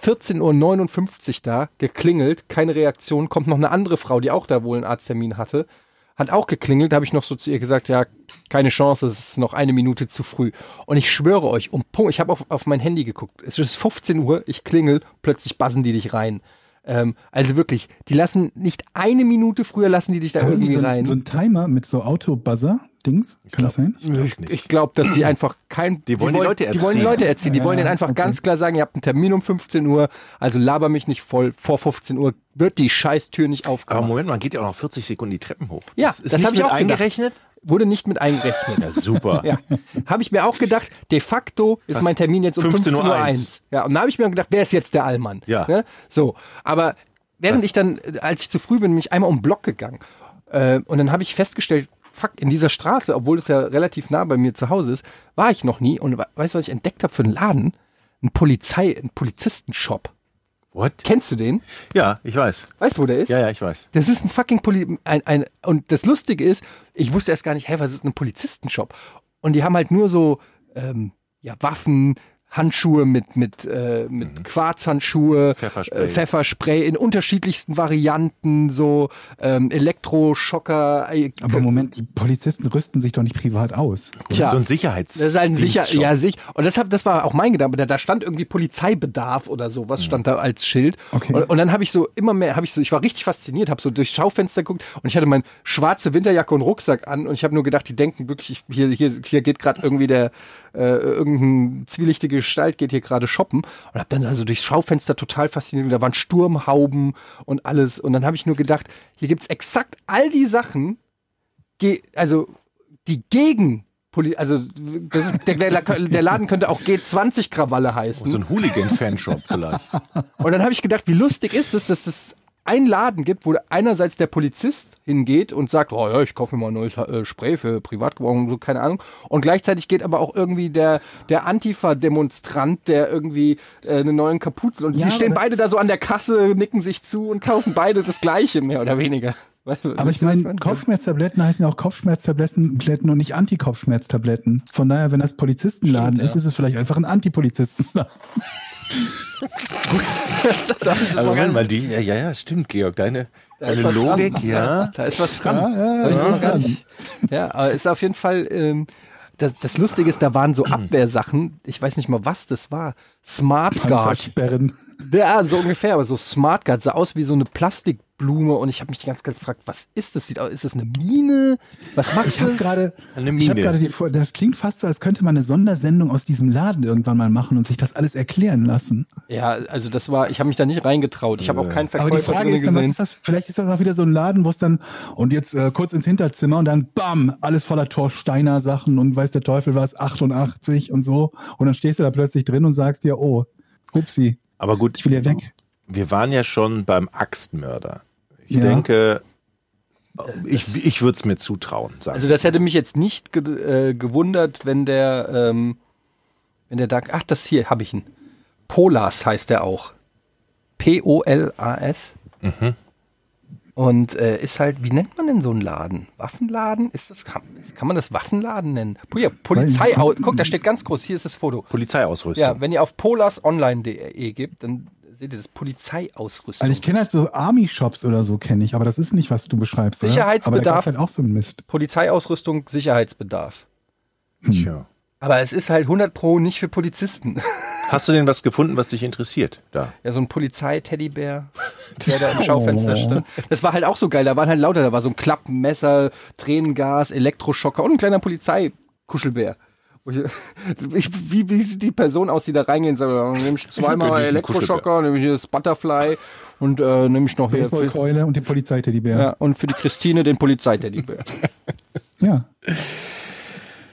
14.59 Uhr da, geklingelt, keine Reaktion, kommt noch eine andere Frau, die auch da wohl einen Arzttermin hatte, hat auch geklingelt, habe ich noch so zu ihr gesagt, ja, keine Chance, es ist noch eine Minute zu früh. Und ich schwöre euch, um Punkt, ich habe auf, auf mein Handy geguckt, es ist 15 Uhr, ich klingel, plötzlich buzzen die dich rein. Ähm, also wirklich, die lassen nicht eine Minute früher lassen die dich da Haben die irgendwie so, rein. ein- so ein Timer mit so Auto-Buzzer-Dings? Kann das sein? Ich glaub Ich, nicht. ich glaube, dass die einfach kein. Die wollen die Leute Die wollen die erziehen. Leute erziehen. Die Ja, wollen denen einfach okay. ganz klar sagen, ihr habt einen Termin um 15 Uhr, also laber mich nicht voll. Vor 15 Uhr wird die Scheißtür nicht Aber aufgemacht. Moment, man geht ja auch noch 40 Sekunden die Treppen hoch. Ja, das das nicht hab ich auch gedacht. Wurde nicht mit eingerechnet. Ja, super. Ja, habe ich mir auch gedacht, de facto ist Was? mein Termin jetzt um 15.01 Uhr. 15.01. 1. Ja, und da habe ich mir gedacht, wer ist jetzt der Allmann? Ja. Ne? So, aber während Was? ich dann, als ich zu früh bin, bin ich einmal um den Block gegangen. Äh, und dann habe ich festgestellt, fuck, in dieser Straße, obwohl es ja relativ nah bei mir zu Hause ist, war ich noch nie. Und we- weißt du, was ich entdeckt habe für einen Laden? Ein Polizei, ein Polizistenshop. What? Kennst du den? Ja, ich weiß. Weißt du, wo der ist? Ja, ja, ich weiß. Das ist ein fucking Poli ein, ein und das Lustige ist, ich wusste erst gar nicht, hä, was ist ein Polizistenshop? Und die haben halt nur so ähm, ja Waffen, Handschuhe mit mit äh, mit Quarzhandschuhe, Pfefferspray. äh, Pfefferspray in unterschiedlichsten Varianten, so ähm, Elektroschocker. äh, Aber Moment, die Polizisten rüsten sich doch nicht privat aus. Tja. so ein Sicherheits. Das ist halt ein sicher, Dienstshop. ja, sich. Und das, hab, das war auch mein Gedanke. Da, da stand irgendwie Polizeibedarf oder so. Was stand da als Schild? Okay. Und, und dann habe ich so immer mehr, habe ich so, ich war richtig fasziniert, habe so durchs Schaufenster geguckt und ich hatte meine schwarze Winterjacke und Rucksack an und ich habe nur gedacht, die denken wirklich, ich- hier, hier, hier geht gerade irgendwie der, äh, irgendein zwielichtige Gestalt geht hier gerade shoppen und habe dann also durchs Schaufenster total fasziniert. Da waren Sturmhauben und alles. Und dann habe ich nur gedacht, hier gibt's exakt all die Sachen, also die gegen also das ist, der, der, Laden könnte auch G20 Krawalle heißen. So ein Hooligan-Fanshop vielleicht. Und dann habe ich gedacht, wie lustig ist es, dass es einen Laden gibt, wo einerseits der Polizist hingeht und sagt, oh ja, ich kaufe mir mal ein neues äh, Spray für Privatgebrauch und so, keine Ahnung. Und gleichzeitig geht aber auch irgendwie der, der Antifa-Demonstrant, der irgendwie äh, einen neuen Kapuzen und Ja, die stehen beide da so an der Kasse, nicken sich zu und kaufen beide das Gleiche, mehr oder weniger. Weißt du, Aber ich was meine, Kopfschmerztabletten heißen ja auch Kopfschmerztabletten Tabletten und nicht Antikopfschmerztabletten. Von daher, wenn das Polizistenladen Stimmt, ist, ist es vielleicht einfach ein Antipolizistenladen. Das gar Moment mal, die, ja, ja, ja, stimmt, Georg, deine, deine Logik, dran. ja. Da ist was dran. Ja, ja, ja, ja, aber ist auf jeden Fall, ähm, das, das Lustige ist, da waren so Abwehrsachen, ich weiß nicht mal, was das war. Smart Guard. Ja, so ungefähr, aber so Smart Guard sah aus wie so eine Plastikblume und ich habe mich die ganze Zeit gefragt, was ist das? Sieht aus, ist das eine Mine? Was macht Ich habe das? gerade, Eine ich habe Mine. gerade die, das klingt fast so, als könnte man eine Sondersendung aus diesem Laden irgendwann mal machen und sich das alles erklären lassen. Ja, also das war, ich habe mich da nicht reingetraut. Ich habe auch keinen Aber Verkäufer die Frage ist dann, was ist das? Vielleicht ist das auch wieder so ein Laden, wo es dann und jetzt äh, kurz ins Hinterzimmer und dann bam, alles voller Torsteiner Sachen und weiß der Teufel was, 88 und so. Und dann stehst du da plötzlich drin und sagst dir, oh, upsi, Aber gut, ich will hier weg. wir waren ja schon beim Axtmörder. Ich Ja. denke, ich, ich würde es mir zutrauen, sagen. Also das hätte mich jetzt nicht ge äh, gewundert, wenn der, ähm, wenn der da, ach das hier habe ich ihn. Polas heißt er auch. P-O-L-A-S. Und äh, ist halt, wie nennt man denn so einen Laden? Waffenladen? Ist das, kann, kann man das Waffenladen nennen? Hier, Polizei, guck, da steht ganz groß, hier ist das Foto. Polizeiausrüstung. Ja, wenn ihr auf polasonline.de gebt, dann seht ihr das Polizeiausrüstung. Also ich kenne halt so Army-Shops oder so, kenne ich, aber das ist nicht, was du beschreibst. Oder? Sicherheitsbedarf. Aber da halt auch so einen Mist. Polizeiausrüstung, Sicherheitsbedarf. Tja. Aber es ist halt 100 Pro nicht für Polizisten. Hast du denn was gefunden, was dich interessiert? Da. Ja, so ein Polizei-Teddybär, der da im Schaufenster stand. Das war halt auch so geil. Da waren halt lauter, da war so ein Klappenmesser, Tränengas, Elektroschocker und ein kleiner Polizei-Kuschelbär. Ich- Ich, wie, wie sieht die Person aus, die da reingehen und sagt, "Ja, nehme ich zweimal diesen Elektroschocker, nehme ich hier das Butterfly und äh, nehme ich noch hier für, Baseballkeule und die Polizeiteddybär. ja, und für die Christine den Polizei-Teddybär. Ja.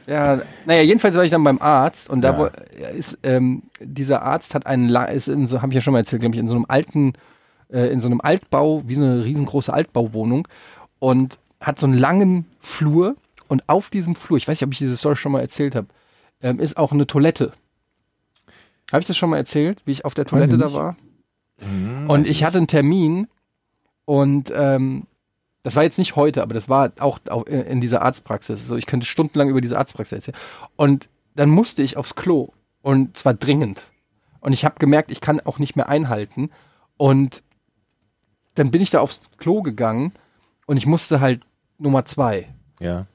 Ja, naja, jedenfalls war ich dann beim Arzt und da Ja. wo, ist, ähm, dieser Arzt hat einen, ist in so, habe ich ja schon mal erzählt, glaube ich, in so einem alten, äh, in so einem Altbau, wie so eine riesengroße Altbauwohnung und hat so einen langen Flur und auf diesem Flur, ich weiß nicht, ob ich diese Story schon mal erzählt habe, ähm, ist auch eine Toilette. Habe ich das schon mal erzählt, wie ich auf der Toilette da nicht. war? und ich hatte einen Termin und ähm, das war jetzt nicht heute, aber das war auch, auch in dieser Arztpraxis. So, ich könnte stundenlang über diese Arztpraxis erzählen. Und dann musste ich aufs Klo und zwar dringend. Und ich habe gemerkt, ich kann auch nicht mehr einhalten. Und dann bin ich da aufs Klo gegangen und ich musste halt Nummer zwei. Ja.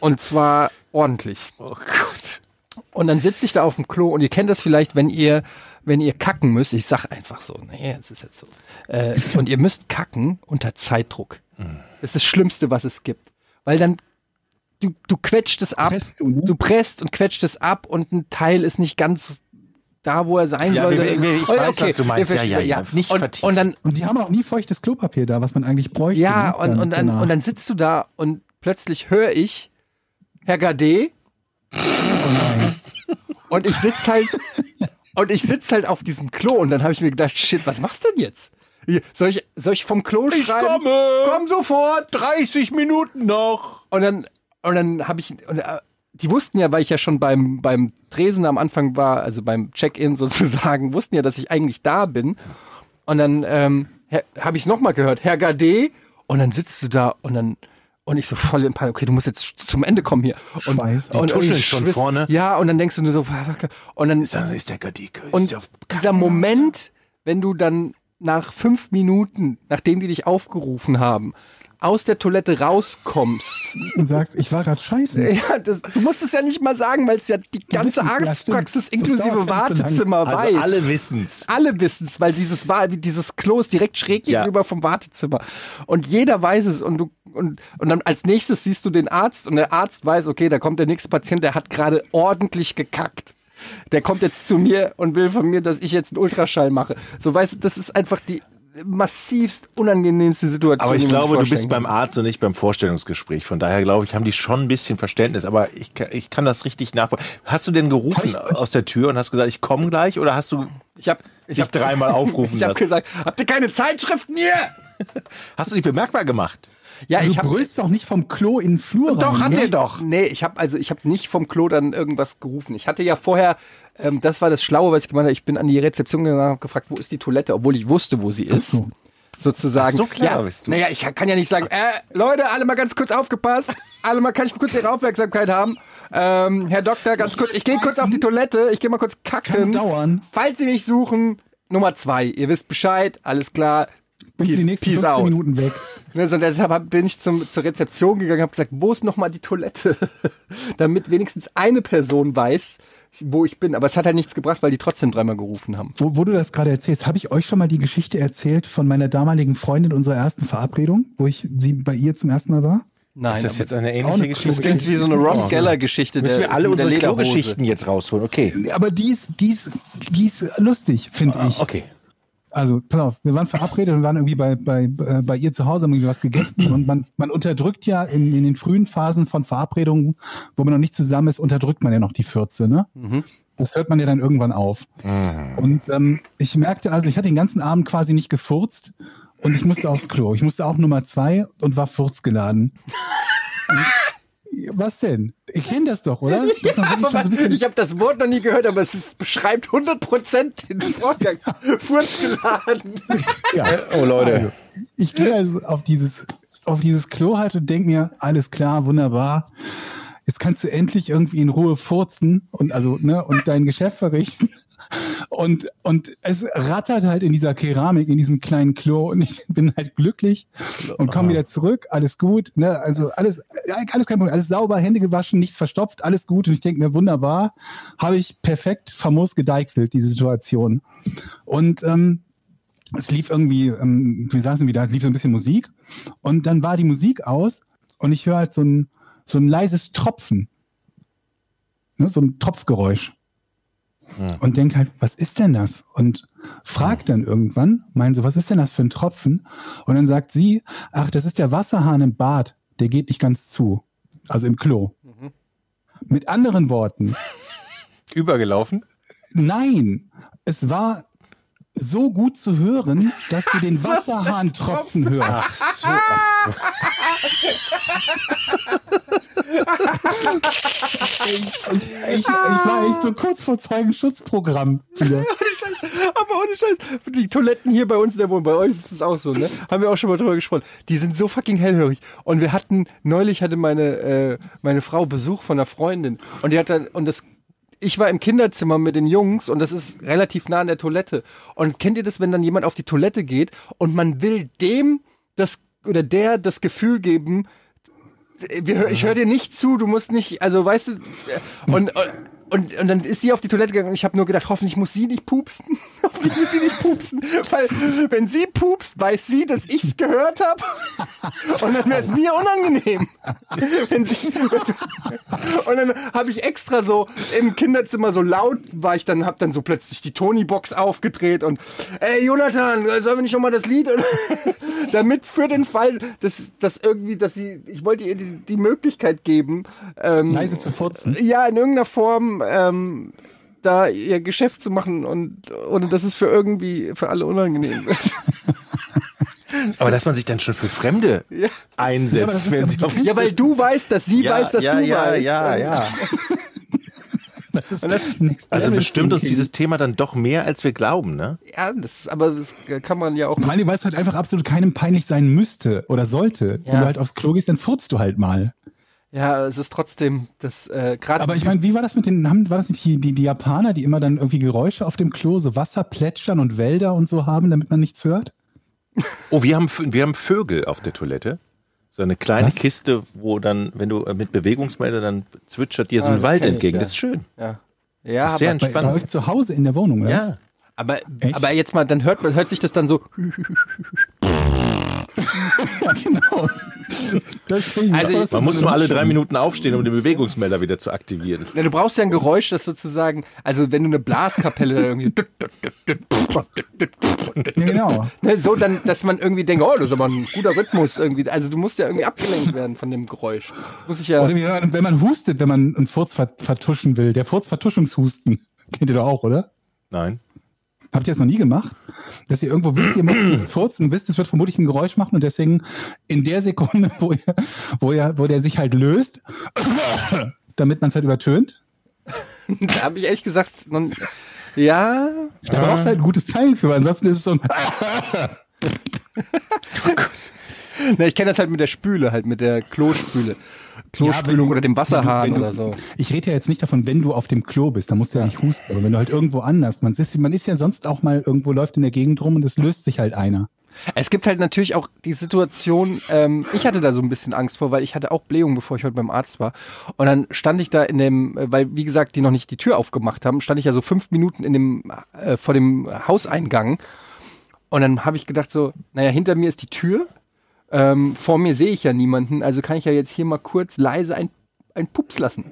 Und zwar ordentlich. Oh Gott. Und dann sitze ich da auf dem Klo und ihr kennt das vielleicht, wenn ihr, wenn ihr kacken müsst. Ich sag einfach so, nee, es ist jetzt so. Äh, und ihr müsst kacken unter Zeitdruck. Das ist das Schlimmste, was es gibt. Weil dann, du, du quetscht es ab, Presst du, ne? du presst und quetscht es ab und ein Teil ist nicht ganz da, wo er sein Ja, sollte. wir- wir- ich Oh, weiß, was du meinst. Ja, ja, ja. Nicht und, und dann, Und die haben auch nie feuchtes Klopapier da, was man eigentlich bräuchte. ja, ne? und, und, dann, danach. und dann sitzt du da und plötzlich höre ich Herr Gade Oh nein. und ich sitz halt und ich sitz halt auf diesem Klo und dann habe ich mir gedacht, shit, was machst du denn jetzt? Soll ich, soll ich vom Klo Ich schreiben? komme! Komm sofort! 30 Minuten noch! Und dann, und dann habe ich, und, äh, die wussten ja, weil ich ja schon beim, beim Tresen am Anfang war, also beim Check-in sozusagen, wussten ja, dass ich eigentlich da bin. Und dann ähm, habe ich es nochmal gehört, Herr Gade. Und dann sitzt du da und dann, und ich so voll in Panik, okay, du musst jetzt zum Ende kommen hier. Und, Schweiß. und, und ich schon schwitz- vorne. Ja, und dann denkst du nur so, und dann, ist der Gadike. Ist und der auf dieser Moment, wenn du dann nach fünf Minuten, nachdem die dich aufgerufen haben, aus der Toilette rauskommst. Und sagst, ich war gerade scheiße. Ja, das, du musst es ja nicht mal sagen, weil es ja die ganze wissen es, ja, Arztpraxis inklusive So dauert es nicht so Wartezimmer weiß. Also alle wissen's. Alle wissen's, weil dieses, dieses Klo ist direkt schräg Ja. gegenüber vom Wartezimmer. Und jeder weiß es. Und du und, und dann als nächstes siehst du den Arzt und der Arzt weiß, okay, da kommt der nächste Patient, der hat gerade ordentlich gekackt. Der kommt jetzt zu mir und will von mir, dass ich jetzt einen Ultraschall mache. So weißt du, das ist einfach die massivst unangenehmste Situation. Aber ich glaube, du bist beim. Arzt und nicht beim Vorstellungsgespräch. Von daher glaube ich, haben die schon ein bisschen Verständnis. Aber ich, kann- ich kann das richtig nachvollziehen. Hast du denn gerufen aus der Tür und hast gesagt, ich komme gleich? Oder hast du Ich habe ich dich hab, dreimal aufrufen ich habe lassen? gesagt, habt ihr keine Zeitschriften hier? Hast du dich bemerkbar gemacht? Ja, du ich habe brüllst doch nicht vom Klo in den Flur Doch, rein. hat ne? er doch. Nee, ich habe also ich habe nicht vom Klo dann irgendwas gerufen. Ich hatte ja vorher, ähm, das war das Schlaue, was ich gemeint habe. Ich bin an die Rezeption gegangen und hab gefragt, wo ist die Toilette, obwohl ich wusste, wo sie ist. so. Sozusagen. Ach so, klar ja, bist du. Naja, ich kann ja nicht sagen, äh, Leute, alle mal ganz kurz aufgepasst. Alle mal, kann ich kurz Ihre Aufmerksamkeit haben? Ähm, Herr Doktor, ganz kurz, ich gehe kurz auf die Toilette, ich gehe mal kurz kacken. Kann dauern. Falls Sie mich suchen, Nummer zwei, ihr wisst Bescheid, alles klar. Bin für die nächsten Peace 15 out. Minuten weg. Ne, so deshalb bin ich zum, zur Rezeption gegangen und habe gesagt, wo ist nochmal die Toilette? Damit wenigstens eine Person weiß, wo ich bin. Aber es hat halt nichts gebracht, weil die trotzdem dreimal gerufen haben. Wo, wo du das gerade erzählst, habe ich euch schon mal die Geschichte erzählt von meiner damaligen Freundin unserer ersten Verabredung, wo ich sie bei ihr zum ersten Mal war? Nein, Ist das jetzt eine ähnliche eine Geschichte? das klingt wie so eine Ross Geller-Geschichte. Müssen wir alle unsere. Klogeschichten jetzt rausholen? Okay. Aber die ist, die ist, die ist lustig, finde ich. Okay. Also, pass auf, wir waren verabredet und waren irgendwie bei, bei, äh, bei ihr zu Hause, haben irgendwie was gegessen und man, man unterdrückt ja in, in den frühen Phasen von Verabredungen, wo man noch nicht zusammen ist, unterdrückt man ja noch die Fürze, ne? Das hört man ja dann irgendwann auf. Und ähm, ich merkte also, ich hatte den ganzen Abend quasi nicht gefurzt und ich musste aufs Klo. Ich musste auch Nummer zwei und war furzgeladen. Was denn? Ich kenne das doch, oder? Das schon so bisschen- ich habe das Wort noch nie gehört, aber es ist, beschreibt 100% den Vorgang. Furzgeladen. ja. Oh, Leute. Also, ich gehe also auf dieses, auf dieses Klo halt und denke mir, alles klar, wunderbar. Jetzt kannst du endlich irgendwie in Ruhe furzen und also, ne, und dein Geschäft verrichten. Und, und es rattert halt in dieser Keramik, in diesem kleinen Klo. Und ich bin halt glücklich und komme wieder zurück, alles gut, ne? also alles, alles kein Problem, alles sauber, Hände gewaschen, nichts verstopft, alles gut. Und ich denke mir, wunderbar, habe ich perfekt famos gedeichselt, diese Situation. Und ähm, es lief irgendwie, ähm, wir saßen wieder, es lief so ein bisschen Musik. Und dann war die Musik aus und ich höre halt so ein, so ein leises Tropfen, ne? so ein Tropfgeräusch und denk halt, was ist denn das? Und frag dann irgendwann, meinen so, was ist denn das für ein Tropfen? Und dann sagt sie, ach, das ist der Wasserhahn im Bad, der geht nicht ganz zu. Also im Klo. Mit anderen Worten, Übergelaufen? nein, es war so gut zu hören, dass du den Wasserhahn tropfen hörst. So. Ich, ich war echt so kurz vor Zeugenschutzprogramm. Wieder. Aber ohne Scheiß. Die Toiletten hier bei uns in der Wohnung, bei euch ist es auch so, ne? Haben wir auch schon mal drüber gesprochen. Die sind so fucking hellhörig. Und wir hatten, neulich hatte meine, äh, meine Frau Besuch von einer Freundin. Und die hat dann, und das, ich war im Kinderzimmer mit den Jungs und das ist relativ nah an der Toilette. Und kennt ihr das, wenn dann jemand auf die Toilette geht und man will dem das, oder der das Gefühl geben, ich höre dir nicht zu, du musst nicht, also weißt du, und, und, und, und dann ist sie auf die Toilette gegangen und ich habe nur gedacht, hoffentlich muss sie nicht pupsen. hoffentlich muss sie nicht pupsen. Weil wenn sie pupst, weiß sie, dass ich's gehört habe. Und dann wäre es mir unangenehm. Wenn sie, und dann habe ich extra so im Kinderzimmer so laut war ich dann, habe dann so plötzlich die Tony-Box aufgedreht und ey Jonathan, sollen wir nicht noch mal das Lied? Und damit für den Fall, dass, dass irgendwie, dass sie, ich wollte ihr die, die Möglichkeit geben, ähm, Leise zu furzen. ja, in irgendeiner Form ähm, da ihr Geschäft zu machen und ohne dass es für irgendwie für alle unangenehm wird. Aber dass man sich dann schon für Fremde Ja. Ja, einsetzt, ist wenn ja sie auf ja, weil du weißt, dass sie weiß, dass ja, du ja, weißt. Ja, Und- ja, Das ist das- Also bestimmt uns dieses Thema dann doch mehr, als wir glauben, ne? Ja, das, aber das kann man ja auch. Vor allem, weil es halt einfach absolut keinem peinlich sein müsste oder sollte. Wenn Ja. du halt aufs Klo gehst, dann furzt du halt mal. Ja, es ist trotzdem das äh, gerade. Aber ich meine, wie war das mit den, haben, war das nicht die, die, die Japaner, die immer dann irgendwie Geräusche auf dem Klo, so Wasser plätschern und Wälder und so haben, damit man nichts hört? Oh, wir haben, wir haben Vögel auf der Toilette. So eine kleine Was? Kiste, wo dann, wenn du äh, mit Bewegungsmelder, dann zwitschert dir so Ah, ein das Wald kenn ich, entgegen. ja. Das ist schön. ja, ja, Das ist sehr aber, Bei, bei euch zu Hause in der Wohnung, oder? Ja. aber, Echt? aber jetzt mal, dann hört man, hört sich das dann so. Ja, genau. Mir Also ich- Man muss nur alle drei Minuten aufstehen, um den Bewegungsmelder wieder zu aktivieren. Ja, du brauchst ja ein Geräusch, das sozusagen, also wenn du eine Blaskapelle da irgendwie. Genau. So dann, dass man irgendwie denkt, oh, das ist aber ein guter Rhythmus irgendwie. Also du musst ja irgendwie abgelenkt werden von dem Geräusch. Das muss ich ja. Oder wenn man- hustet, wenn man einen Furz ver- vertuschen will. Der Furzvertuschungshusten. Kennt ihr doch auch, oder? Nein. Habt ihr das noch nie gemacht? Dass ihr irgendwo wisst, ihr müsst furzen wisst, es wird vermutlich ein Geräusch machen und deswegen in der Sekunde, wo, ihr, wo, ihr, wo der sich halt löst, damit man es halt übertönt, Da habe ich ehrlich gesagt, noch, ja, da brauchst du halt ein gutes Timing für, weil ansonsten ist es so ein ne, ich kenne das halt mit der Spüle, halt mit der Klospüle. Klospülung Ja, oder dem Wasserhahn du- oder so. Ich rede ja jetzt nicht davon, wenn du auf dem Klo bist, da musst du ja, nicht husten, aber wenn du halt irgendwo anders, man ist, man ist ja sonst auch mal irgendwo, läuft in der Gegend rum und es löst sich halt einer. Es gibt halt natürlich auch die Situation, ähm, ich hatte da so ein bisschen Angst vor, weil ich hatte auch Blähung, bevor ich heute beim Arzt war. Und dann stand ich da in dem, äh, weil wie gesagt, die noch nicht die Tür aufgemacht haben, stand ich ja so fünf Minuten in dem, äh, vor dem Hauseingang. Und dann habe ich gedacht so, naja, hinter mir ist die Tür, ähm, vor mir sehe ich ja niemanden, also kann ich ja jetzt hier mal kurz leise ein ein Pups lassen.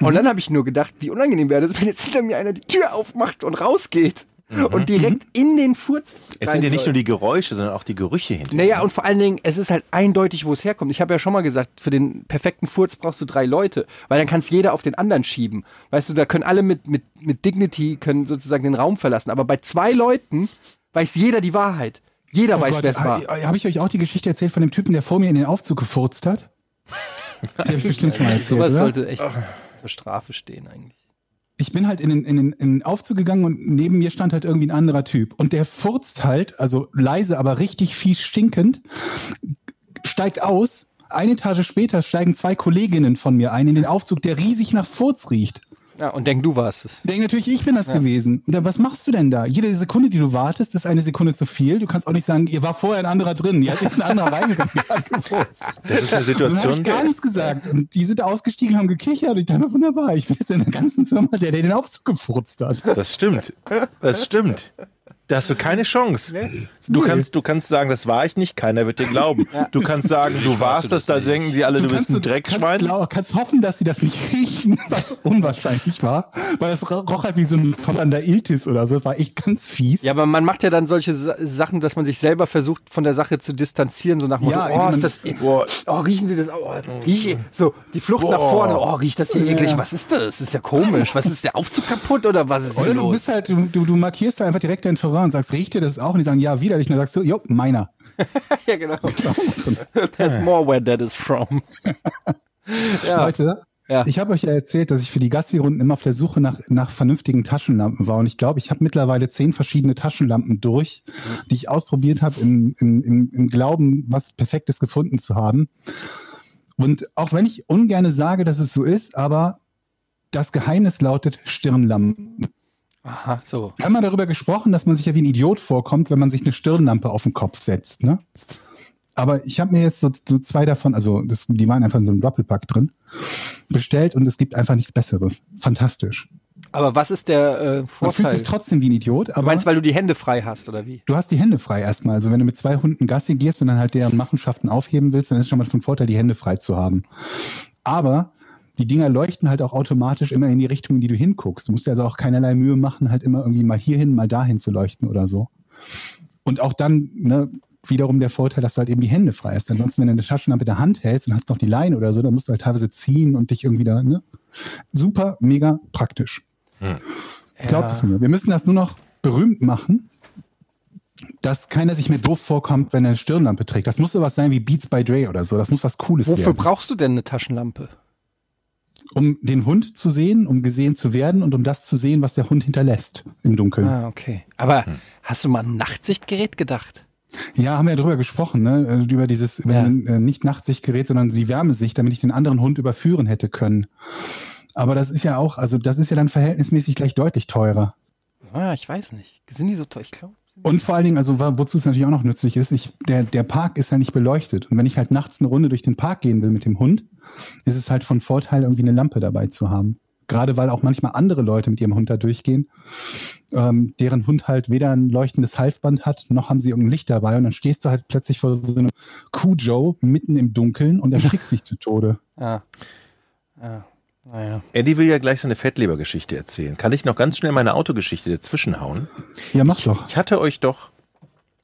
Und dann habe ich nur gedacht, wie unangenehm wäre das, wenn jetzt hinter mir einer die Tür aufmacht und rausgeht und direkt in den Furz. Es sind ja nicht soll. nur die Geräusche, sondern auch die Gerüche hinter. Naja, und vor allen Dingen, es ist halt eindeutig, wo es herkommt. Ich habe ja schon mal gesagt, für den perfekten Furz brauchst du drei Leute, weil dann kann es jeder auf den anderen schieben. Weißt du, da können alle mit, mit, mit Dignity, können sozusagen den Raum verlassen. Aber bei zwei Leuten weiß jeder die Wahrheit. Jeder weiß, wer es war. Habe ich euch auch die Geschichte erzählt von dem Typen, der vor mir in den Aufzug gefurzt hat? Die habe ich bestimmt schon mal erzählt, Sowas sollte echt zur Strafe stehen eigentlich. ich bin halt in den, in, den, in den Aufzug gegangen und neben mir stand halt irgendwie ein anderer Typ. Und der furzt halt, also leise, aber richtig fies stinkend, steigt aus. Eine Etage später steigen zwei Kolleginnen von mir ein in den Aufzug, der riesig nach Furz riecht. Ja, und denk, du warst es. Denk natürlich, ich bin das gewesen. Und dann, was machst du denn da? Jede Sekunde, die du wartest, ist eine Sekunde zu viel. Du kannst auch nicht sagen, ihr war vorher ein anderer drin. Ja, ist ein anderer reingegangen. Das ist eine Und dann Situation, ich gar nichts gesagt. Und die sind ausgestiegen, haben gekichert. Und ich dachte, wunderbar, ich bin jetzt in der ganzen Firma der, der den Aufzug gefurzt hat. Das stimmt. Das stimmt. Da hast du keine Chance. Du kannst, du kannst sagen, das war ich nicht, keiner wird dir glauben. Du kannst sagen, du warst das, da denken die alle, du, bist ein kannst, Dreckschwein. Kannst, kannst hoffen, dass sie das nicht riechen, was unwahrscheinlich war. Weil es roch halt wie so ein verdammter Iltis oder so. Das war echt ganz fies. Ja, aber man macht ja dann solche Sa Sachen, dass man sich selber versucht, von der Sache zu distanzieren, so nach dem Motto, Ja, oh, ist das, oh, oh, riechen Sie das, oh, riech, so, die Flucht nach vorne, oh, riecht das hier eklig, was ist das? Das ist ja komisch, was ist der Aufzug kaputt oder was ist hier Oder du los? bist halt, du, du, du markierst da einfach direkt dein Terrain und sagst, riecht dir das auch? Und die sagen, ja, widerlich. Und dann sagst du, jo, meiner. ja, genau. There's more where that is from. ja. Leute, Ja. ich habe euch ja erzählt, dass ich für die Gassi-Runden immer auf der Suche nach, nach vernünftigen Taschenlampen war. Und ich glaube, ich habe mittlerweile zehn verschiedene Taschenlampen durch, die ich ausprobiert habe, im, im, im, im Glauben, was Perfektes gefunden zu haben. Und auch wenn ich ungerne sage, dass es so ist, aber das Geheimnis lautet Stirnlampen. Aha, so. Wir haben mal darüber gesprochen, dass man sich ja wie ein Idiot vorkommt, wenn man sich eine Stirnlampe auf den Kopf setzt. Ne? Aber ich habe mir jetzt so, so zwei davon, also das, die waren einfach in so einem Doppelpack drin, bestellt und es gibt einfach nichts Besseres. Fantastisch. Aber was ist der äh, Man fühlt Vorteil? sich trotzdem wie ein Idiot, Du aber meinst, weil du die Hände frei hast, oder wie? du hast die Hände frei erstmal. Also wenn du mit zwei Hunden Gassi gehst und dann halt deren Machenschaften aufheben willst, dann ist schon mal von Vorteil, die Hände frei zu haben. Aber die Dinger leuchten halt auch automatisch immer in die Richtung, in die du hinguckst. Du musst dir also auch keinerlei Mühe machen, halt immer irgendwie mal hierhin, mal dahin zu leuchten oder so. Und auch dann, ne, wiederum der Vorteil, dass du halt eben die Hände frei hast. Ansonsten, wenn du eine Taschenlampe in der Hand hältst und hast noch die Leine oder so, dann musst du halt teilweise ziehen und dich irgendwie da, ne? Super, mega praktisch. Glaubt es mir. Wir müssen das nur noch berühmt machen, dass keiner sich mehr doof vorkommt, wenn er eine Stirnlampe trägt. Das muss sowas sein wie Beats by Dre oder so. Das muss was Cooles Wofür werden. brauchst du denn eine Taschenlampe? Um den Hund zu sehen, um gesehen zu werden und um das zu sehen, was der Hund hinterlässt im Dunkeln. Ah, okay. Aber hast du mal ein Nachtsichtgerät gedacht? Ja, haben wir ja drüber gesprochen, ne? Äh, Über dieses, über Ja. ein, äh, nicht Nachtsichtgerät, sondern die Wärmesicht, damit ich den anderen Hund überführen hätte können. Aber das ist ja auch, also das ist ja dann verhältnismäßig gleich deutlich teurer. Ah, ich weiß nicht. Sind die so teuer? Ich glaube. Und vor allen Dingen, also wozu es natürlich auch noch nützlich ist, ich, der, der Park ist ja nicht beleuchtet. Und wenn ich halt nachts eine Runde durch den Park gehen will mit dem Hund, ist es halt von Vorteil, irgendwie eine Lampe dabei zu haben. Gerade weil auch manchmal andere Leute mit ihrem Hund da durchgehen, ähm, deren Hund halt weder ein leuchtendes Halsband hat, noch haben sie irgendein Licht dabei. Und dann stehst du halt plötzlich vor so einem Kuhjoe mitten im Dunkeln und erschrickst dich zu Tode. Ah. Ah. Naja. Eddie will ja gleich seine Fettlebergeschichte erzählen. Kann ich noch ganz schnell meine Autogeschichte dazwischen hauen? Ja, mach doch. Ich hatte euch doch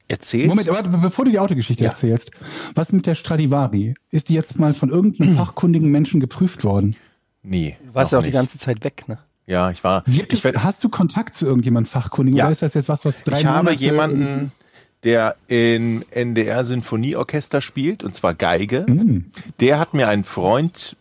erzählt. Moment, warte, bevor du die Autogeschichte Ja. erzählst, was mit der Stradivari? Ist die jetzt mal von irgendeinem fachkundigen Menschen geprüft worden? Nee. Du warst ja auch die nicht. ganze Zeit weg, ne? Ja, ich war. Gibt Ich, hast du Kontakt zu irgendjemandem Fachkundigen Ja. oder ist das jetzt was, was drei ich habe Monate jemanden, der in NDR Sinfonieorchester spielt, und zwar Geige. Hm. Der hat mir einen Freund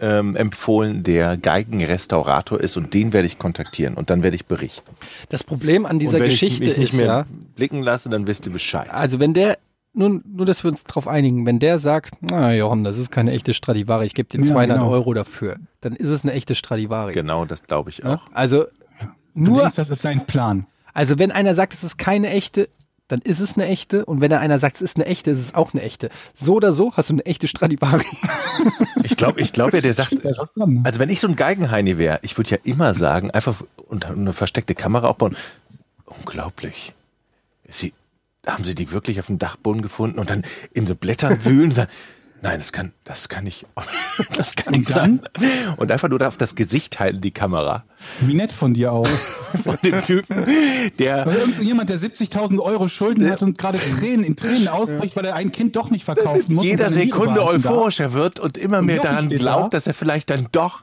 ähm, empfohlen, der Geigenrestaurator ist, und den werde ich kontaktieren und dann werde ich berichten. Das Problem an dieser und wenn Geschichte ich mich nicht ist mehr ja, blicken lasse, dann wisst ihr Bescheid. also wenn der, nur, nur dass wir uns drauf einigen, wenn der sagt, na Jochen, das ist keine echte Stradivari, ich gebe dir Ja, 200 genau. Euro dafür, dann ist es eine echte Stradivari. Genau, das glaube ich Ja? auch. Also Du nur, denkst, das ist sein Plan. also wenn einer sagt, es ist keine echte, dann ist es eine echte und wenn einer sagt, es ist eine echte, ist es auch eine echte. So oder so hast du eine echte Stradivari. Ich glaube, ich glaube ja, der sagt, Da also wenn ich so ein Geigenheini wäre, ich würde ja immer sagen, einfach unter eine versteckte Kamera aufbauen. Unglaublich. Sie, haben Sie die wirklich auf dem Dachboden gefunden und dann in so Blättern wühlen und sagen, nein, das kann, das kann nicht, das kann nicht Und dann? sein. Und einfach nur auf das Gesicht halten, die Kamera Wie nett von dir auch. von dem Typen, der, Weil irgend so jemand, der 70.000 Euro Schulden hat und gerade Tränen, in Tränen ausbricht, weil er ein Kind doch nicht verkaufen muss. jeder und Sekunde behalten darf. euphorischer wird und immer mehr Jochen daran glaubt, da. dass er vielleicht dann doch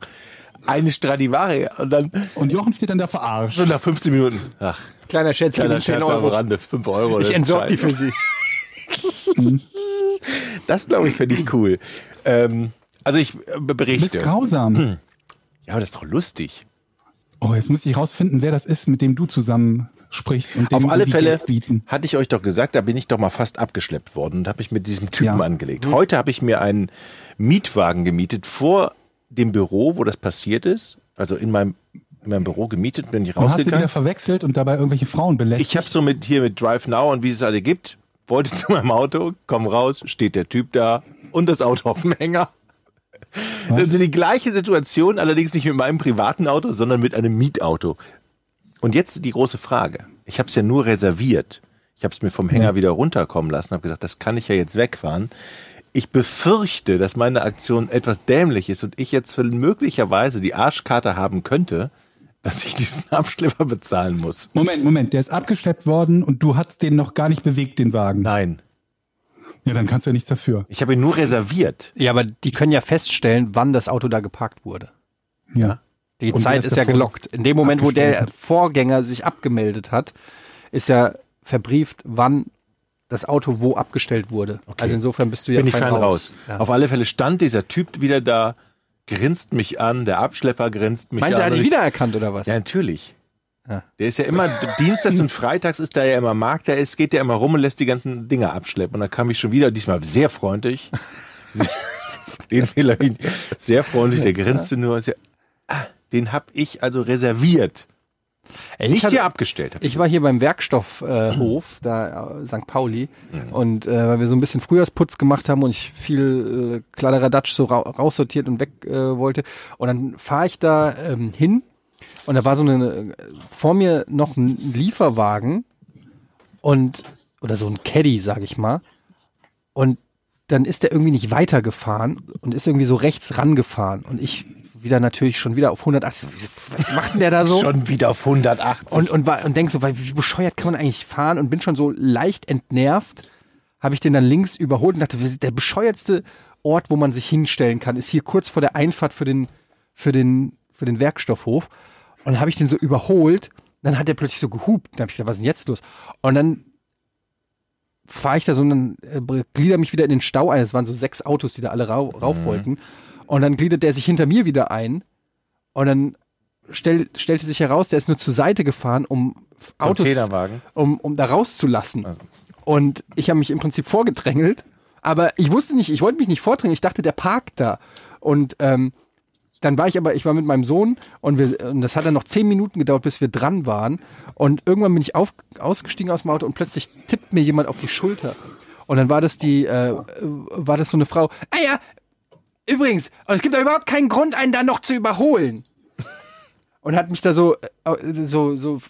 eine Stradivari und dann Und Jochen steht dann da verarscht. so nach 15 Minuten, ach, Kleiner Scherz, ich kleiner gebe 10 Scherz am Euro. Rande, 5 Euro. Ich entsorge die für Sie. Das glaube ich finde ich cool. Ähm, also ich äh, Du bist berichte. grausam. Ja, aber das ist doch lustig. Oh, jetzt muss ich rausfinden, wer das ist, mit dem du zusammen sprichst. Und dem Auf alle Fälle hatte ich euch doch gesagt, da bin ich doch mal fast abgeschleppt worden und habe mich mit diesem Typen Ja. angelegt. Heute habe ich mir einen Mietwagen gemietet vor dem Büro, wo das passiert ist. also in meinem, in meinem Büro gemietet, bin ich Und hast du wieder rausgegangen. verwechselt und dabei irgendwelche Frauen belästigt? Ich habe so mit hier mit Drive Now und wie es alle gibt, wollte zu meinem Auto, komm raus, steht der Typ da und das Auto auf dem Hänger. Das ist die gleiche Situation, allerdings nicht mit meinem privaten Auto, sondern mit einem Mietauto. Und jetzt die große Frage. Ich habe es ja nur reserviert. Ich habe es mir vom Hänger wieder runterkommen lassen, habe gesagt, das kann ich ja jetzt wegfahren. Ich befürchte, dass meine Aktion etwas dämlich ist und ich jetzt möglicherweise die Arschkarte haben könnte, dass ich diesen Abschlepper bezahlen muss. Moment, Moment, der ist abgeschleppt worden und du hast den noch gar nicht bewegt, den Wagen. Nein, Ja, dann kannst du ja nichts dafür. ich habe ihn nur reserviert. Ja, aber die können ja feststellen, wann das Auto da geparkt wurde. Ja. Die Und Zeit ist ist ja gelockt. In dem Moment, wo der Vorgänger sich abgemeldet hat, ist ja verbrieft, wann das Auto wo abgestellt wurde. Also insofern bist du ja bin ich fein fein raus. Ja. Auf alle Fälle stand dieser Typ wieder da, grinst mich an, der Abschlepper grinst mich Meinst du, an. er hat dich ich- wiedererkannt oder was? Ja, natürlich. Ja. Der ist ja immer, Dienstags und Freitags ist da ja immer Markt, da ist, geht der immer rum und lässt die ganzen Dinger abschleppen. Und dann kam ich schon wieder, diesmal sehr freundlich. den Fehler. Sehr freundlich, der grinste nur. und sagte, Ah, den hab ich also reserviert. Ey, ich Nicht hatte- hier abgestellt. Hab Ich war hier beim Werkstoffhof, äh, da äh, St. Pauli, und äh, weil wir so ein bisschen Frühjahrsputz gemacht haben und ich viel äh, Kladderadatsch so ra raussortiert und weg äh, wollte. Und dann fahre ich da ähm, hin und da war so eine, äh, vor mir noch ein Lieferwagen und, oder so ein Caddy, sag ich mal. Und dann ist der irgendwie nicht weitergefahren und ist irgendwie so rechts rangefahren. Und ich wieder natürlich schon wieder auf 180. Was macht denn der da so? Schon wieder auf 180. Und, und, und denk so, wie bescheuert kann man eigentlich fahren und bin schon so leicht entnervt, habe ich den dann links überholt und dachte, der bescheuertste Ort, wo man sich hinstellen kann, ist hier kurz vor der Einfahrt für den, für den, für den Werkstoffhof. Und dann habe ich den so überholt, dann hat er plötzlich so gehupt. Dann habe ich gedacht, was ist denn jetzt los? Und dann fahre ich da so und dann äh, glieder mich wieder in den Stau ein. Es waren so sechs Autos, die da alle rau rauf wollten. Und dann gliedert der sich hinter mir wieder ein. Und dann stell, stellte sich heraus, der ist nur zur Seite gefahren, um Autos, um, um da rauszulassen. Also. Und ich habe mich im Prinzip vorgedrängelt, aber ich wusste nicht, ich wollte mich nicht vordrängeln, ich dachte, der parkt da. Und ähm, dann war ich aber, ich war mit meinem Sohn und, wir, und das hat dann noch zehn Minuten gedauert, bis wir dran waren. Und irgendwann bin ich auf, ausgestiegen aus dem Auto und plötzlich tippt mir jemand auf die Schulter. Und dann war das die, äh, war das so eine Frau. Ah ja, übrigens, und es gibt da überhaupt keinen Grund, einen da noch zu überholen. Und hat mich da so, äh, so, so,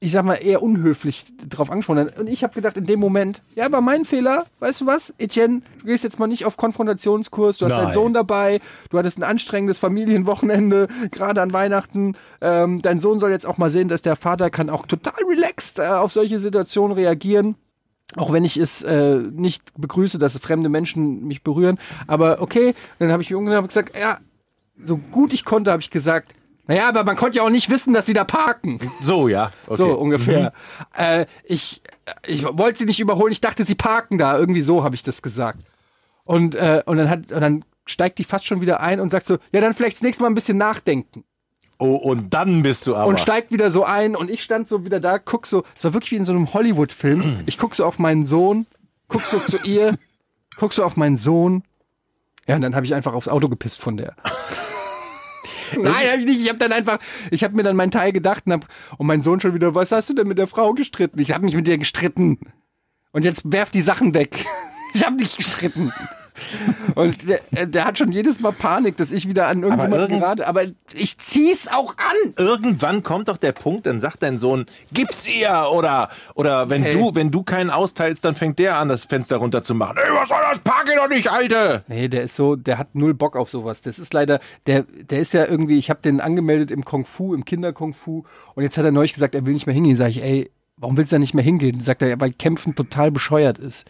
ich sag mal, eher unhöflich drauf angesprochen. Und ich habe gedacht, in dem Moment, ja, war mein Fehler, weißt du was, Etienne, du gehst jetzt mal nicht auf Konfrontationskurs, du hast deinen Nein. Sohn dabei, du hattest ein anstrengendes Familienwochenende, gerade an Weihnachten. Ähm, dein Sohn soll jetzt auch mal sehen, dass der Vater kann auch total relaxed äh, auf solche Situationen reagieren. Auch wenn ich es äh, nicht begrüße, dass fremde Menschen mich berühren. Aber okay, dann habe ich mir umgedreht und gesagt, ja, so gut ich konnte, habe ich gesagt, naja, aber man konnte ja auch nicht wissen, dass sie da parken. So, ja. Okay. So ungefähr. Äh, ich ich wollte sie nicht überholen, ich dachte, sie parken da. Irgendwie so habe ich das gesagt. Und, äh, und, dann hat, und dann steigt die fast schon wieder ein und sagt so, ja, dann vielleicht das nächste Mal ein bisschen nachdenken. Oh, und dann bist du aber. Und steigt wieder so ein und ich stand so wieder da, guck so, es war wirklich wie in so einem Hollywood-Film. Ich guck so auf meinen Sohn, guck so zu ihr, guck so auf meinen Sohn. Ja, und dann habe ich einfach aufs Auto gepisst von der. Nein, hab ich nicht. Ich habe dann einfach, ich habe mir dann meinen Teil gedacht und, hab, und mein Sohn schon wieder, was hast du denn mit der Frau gestritten? Ich habe mich mit dir gestritten. Und jetzt werf die Sachen weg. Ich habe nicht gestritten. Und der, äh, der hat schon jedes Mal Panik, dass ich wieder an irgendjemanden irgend- gerate. Aber ich zieh's auch an. Irgendwann kommt doch der Punkt, dann sagt dein Sohn, gib's ihr oder oder wenn Hey. du wenn du keinen austeilst, dann fängt der an, das Fenster runterzumachen. Ey, was soll das? Park ihn doch nicht, Alte! Nee, der ist so, der hat null Bock auf sowas. Das ist leider, der, der ist ja irgendwie, ich habe den angemeldet im Kung Fu, im Kinder-Kung Fu und jetzt hat er neulich gesagt, er will nicht mehr hingehen. Sag ich, ey, warum willst du da nicht mehr hingehen? Sagt er, ja, weil Kämpfen total bescheuert ist.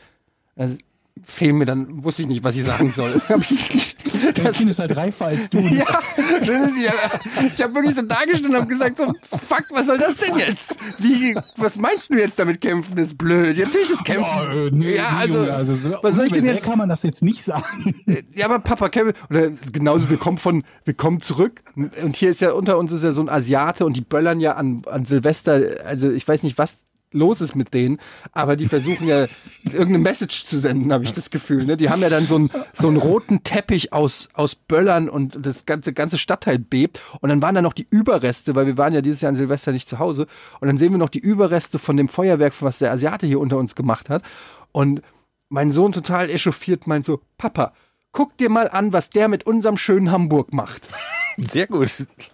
Also, fehl mir dann, wusste ich nicht, was ich sagen soll. Dein Kind ist halt reifer als du. ja, ich habe wirklich so dargestellt und habe gesagt, so, fuck, was soll das denn jetzt? Wie, was meinst du jetzt damit kämpfen ist blöd? Ja, Natürlich ist kämpfen. Oh, nee, ja, also, also so was soll ich denn jetzt? kann man das jetzt nicht sagen. Ja, aber Papa Kevin, oder genauso, wir kommen von, wir kommen zurück und hier ist ja unter uns ist ja so ein Asiate und die böllern ja an, an Silvester, also ich weiß nicht, was los ist mit denen, aber die versuchen ja irgendeine Message zu senden, habe ich das Gefühl. Ne? Die haben ja dann so einen, so einen roten Teppich aus, aus Böllern und das ganze, ganze Stadtteil bebt. Und dann waren da noch die Überreste, weil wir waren ja dieses Jahr an Silvester nicht zu Hause. Und dann sehen wir noch die Überreste von dem Feuerwerk, was der Asiate hier unter uns gemacht hat. Und mein Sohn total echauffiert meint so, Papa, guck dir mal an, was der mit unserem schönen Hamburg macht. Sehr gut.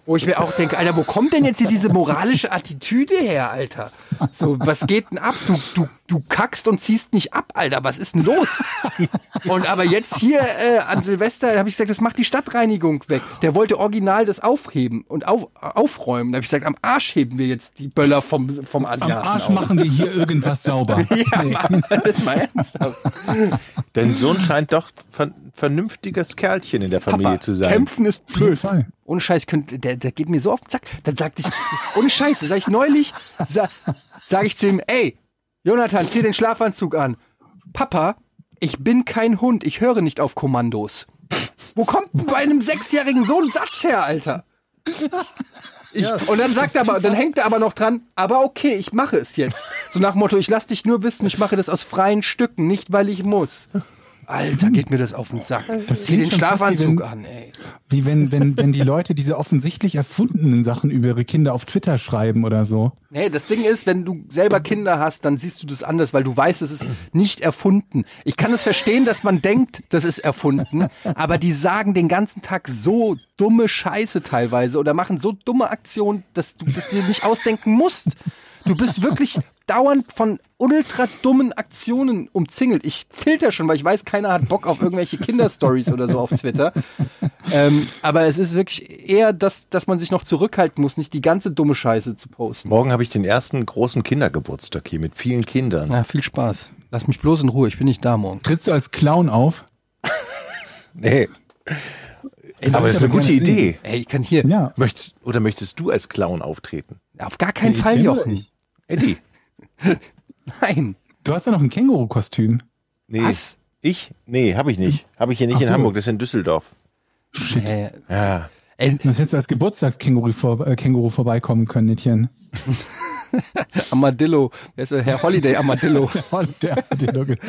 Wo ich mir auch denke, Alter, wo kommt denn jetzt hier diese moralische Attitüde her, Alter? So, was geht denn ab? Du, du, du kackst und ziehst nicht ab, Alter. Was ist denn los? Und aber jetzt hier äh, an Silvester habe ich gesagt, das macht die Stadtreinigung weg. Der wollte original das aufheben und auf, aufräumen. Da habe ich gesagt, am Arsch heben wir jetzt die Böller vom, vom Asiaten Am Arsch auf. machen wir hier irgendwas sauber. Ja, Mann, das mal ernsthaft. Dein Sohn scheint doch ein vernünftiges Kerlchen in der Familie Papa, zu sein. Kämpfen ist blöd. Ohne Scheiß, könnt, der, der geht mir so auf den Zack. Dann sagte ich, ohne Scheiß, sag ich neulich, sa, sag ich zu ihm, ey, Jonathan, zieh den Schlafanzug an. Papa, ich bin kein Hund, ich höre nicht auf Kommandos. Wo kommt bei einem Sechsjährigen so ein Satz her, Alter? Ich, und dann sagt er aber, dann hängt er aber noch dran, aber okay, ich mache es jetzt. So nach Motto, ich lass dich nur wissen, ich mache das aus freien Stücken, nicht weil ich muss. Alter, geht mir das auf den Sack. Zieh den schon fast wie Schlafanzug wenn- an, ey. Wie wenn, wenn, wenn die Leute diese offensichtlich erfundenen Sachen über ihre Kinder auf Twitter schreiben oder so. Nee, das Ding ist, wenn du selber Kinder hast, dann siehst du das anders, weil du weißt, es ist nicht erfunden. Ich kann es verstehen, dass man denkt, das ist erfunden, aber die sagen den ganzen Tag so dumme Scheiße teilweise oder machen so dumme Aktionen, dass du das dir nicht ausdenken musst. Du bist wirklich dauernd von ultra dummen Aktionen umzingelt. Ich filter schon, weil ich weiß, keiner hat Bock auf irgendwelche Kinderstories oder so auf Twitter. Ähm, aber es ist wirklich eher, das, dass man sich noch zurückhalten muss, nicht die ganze dumme Scheiße zu posten. Morgen habe ich den ersten großen Kindergeburtstag hier mit vielen Kindern. Ja, viel Spaß. Lass mich bloß in Ruhe, ich bin nicht da morgen. Trittst du als Clown auf? Nee. soll aber das ist eine gute. Idee. Ey, ich kann hier. Ja. Möchtest, oder möchtest du als Clown auftreten? Auf gar keinen Ich Fall, Jochen. Eddie. Nein. Du hast ja noch ein Känguru-Kostüm. Nee. Was? Ich? Nee, habe ich nicht. Habe ich hier nicht Ach in so. Hamburg, das ist in Düsseldorf. Äh, Ja. ey, Das hättest du als Geburtstagskänguru vor, äh, Känguru vorbeikommen können, Nittchen. Amadillo. Wer ist der? Herr Holiday Amadillo. Der, der, genau.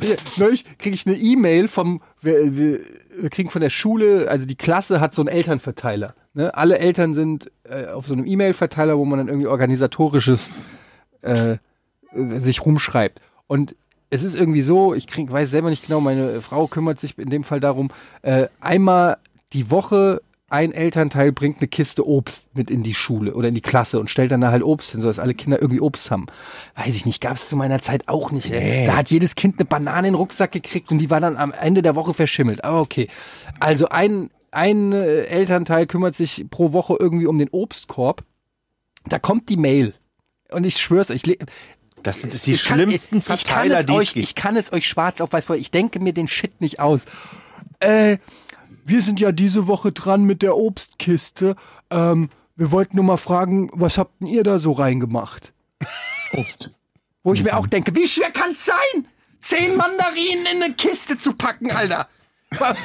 Hier, Neulich kriege ich eine E-Mail vom, wir, wir, wir kriegen von der Schule, also die Klasse hat so einen Elternverteiler. Ne? Alle Eltern sind äh, auf so einem E-Mail-Verteiler, wo man dann irgendwie organisatorisches äh, sich rumschreibt. Und es ist irgendwie so, ich krieg, weiß selber nicht genau, meine Frau kümmert sich in dem Fall darum, äh, einmal die Woche ein Elternteil bringt eine Kiste Obst mit in die Schule oder in die Klasse und stellt dann da halt Obst hin, sodass alle Kinder irgendwie Obst haben. Weiß ich nicht, gab es zu meiner Zeit auch nicht. Ey. Da hat jedes Kind eine Banane in den Rucksack gekriegt und die war dann am Ende der Woche verschimmelt. Aber okay. Also ein, ein äh, Elternteil kümmert sich pro Woche irgendwie um den Obstkorb. Da kommt die Mail. Und ich schwör's euch, ich Das sind die ich kann- schlimmsten ich, ich kann Verteiler, es die euch. Ich kann es euch schwarz auf weiß vor. Ich denke mir den Shit nicht aus. Äh, wir sind ja diese Woche dran mit der Obstkiste. Ähm, wir wollten nur mal fragen, was habt denn ihr da so reingemacht? Obst. Wo ich mir auch denke, wie schwer kann's sein, zehn Mandarinen in eine Kiste zu packen, Alter?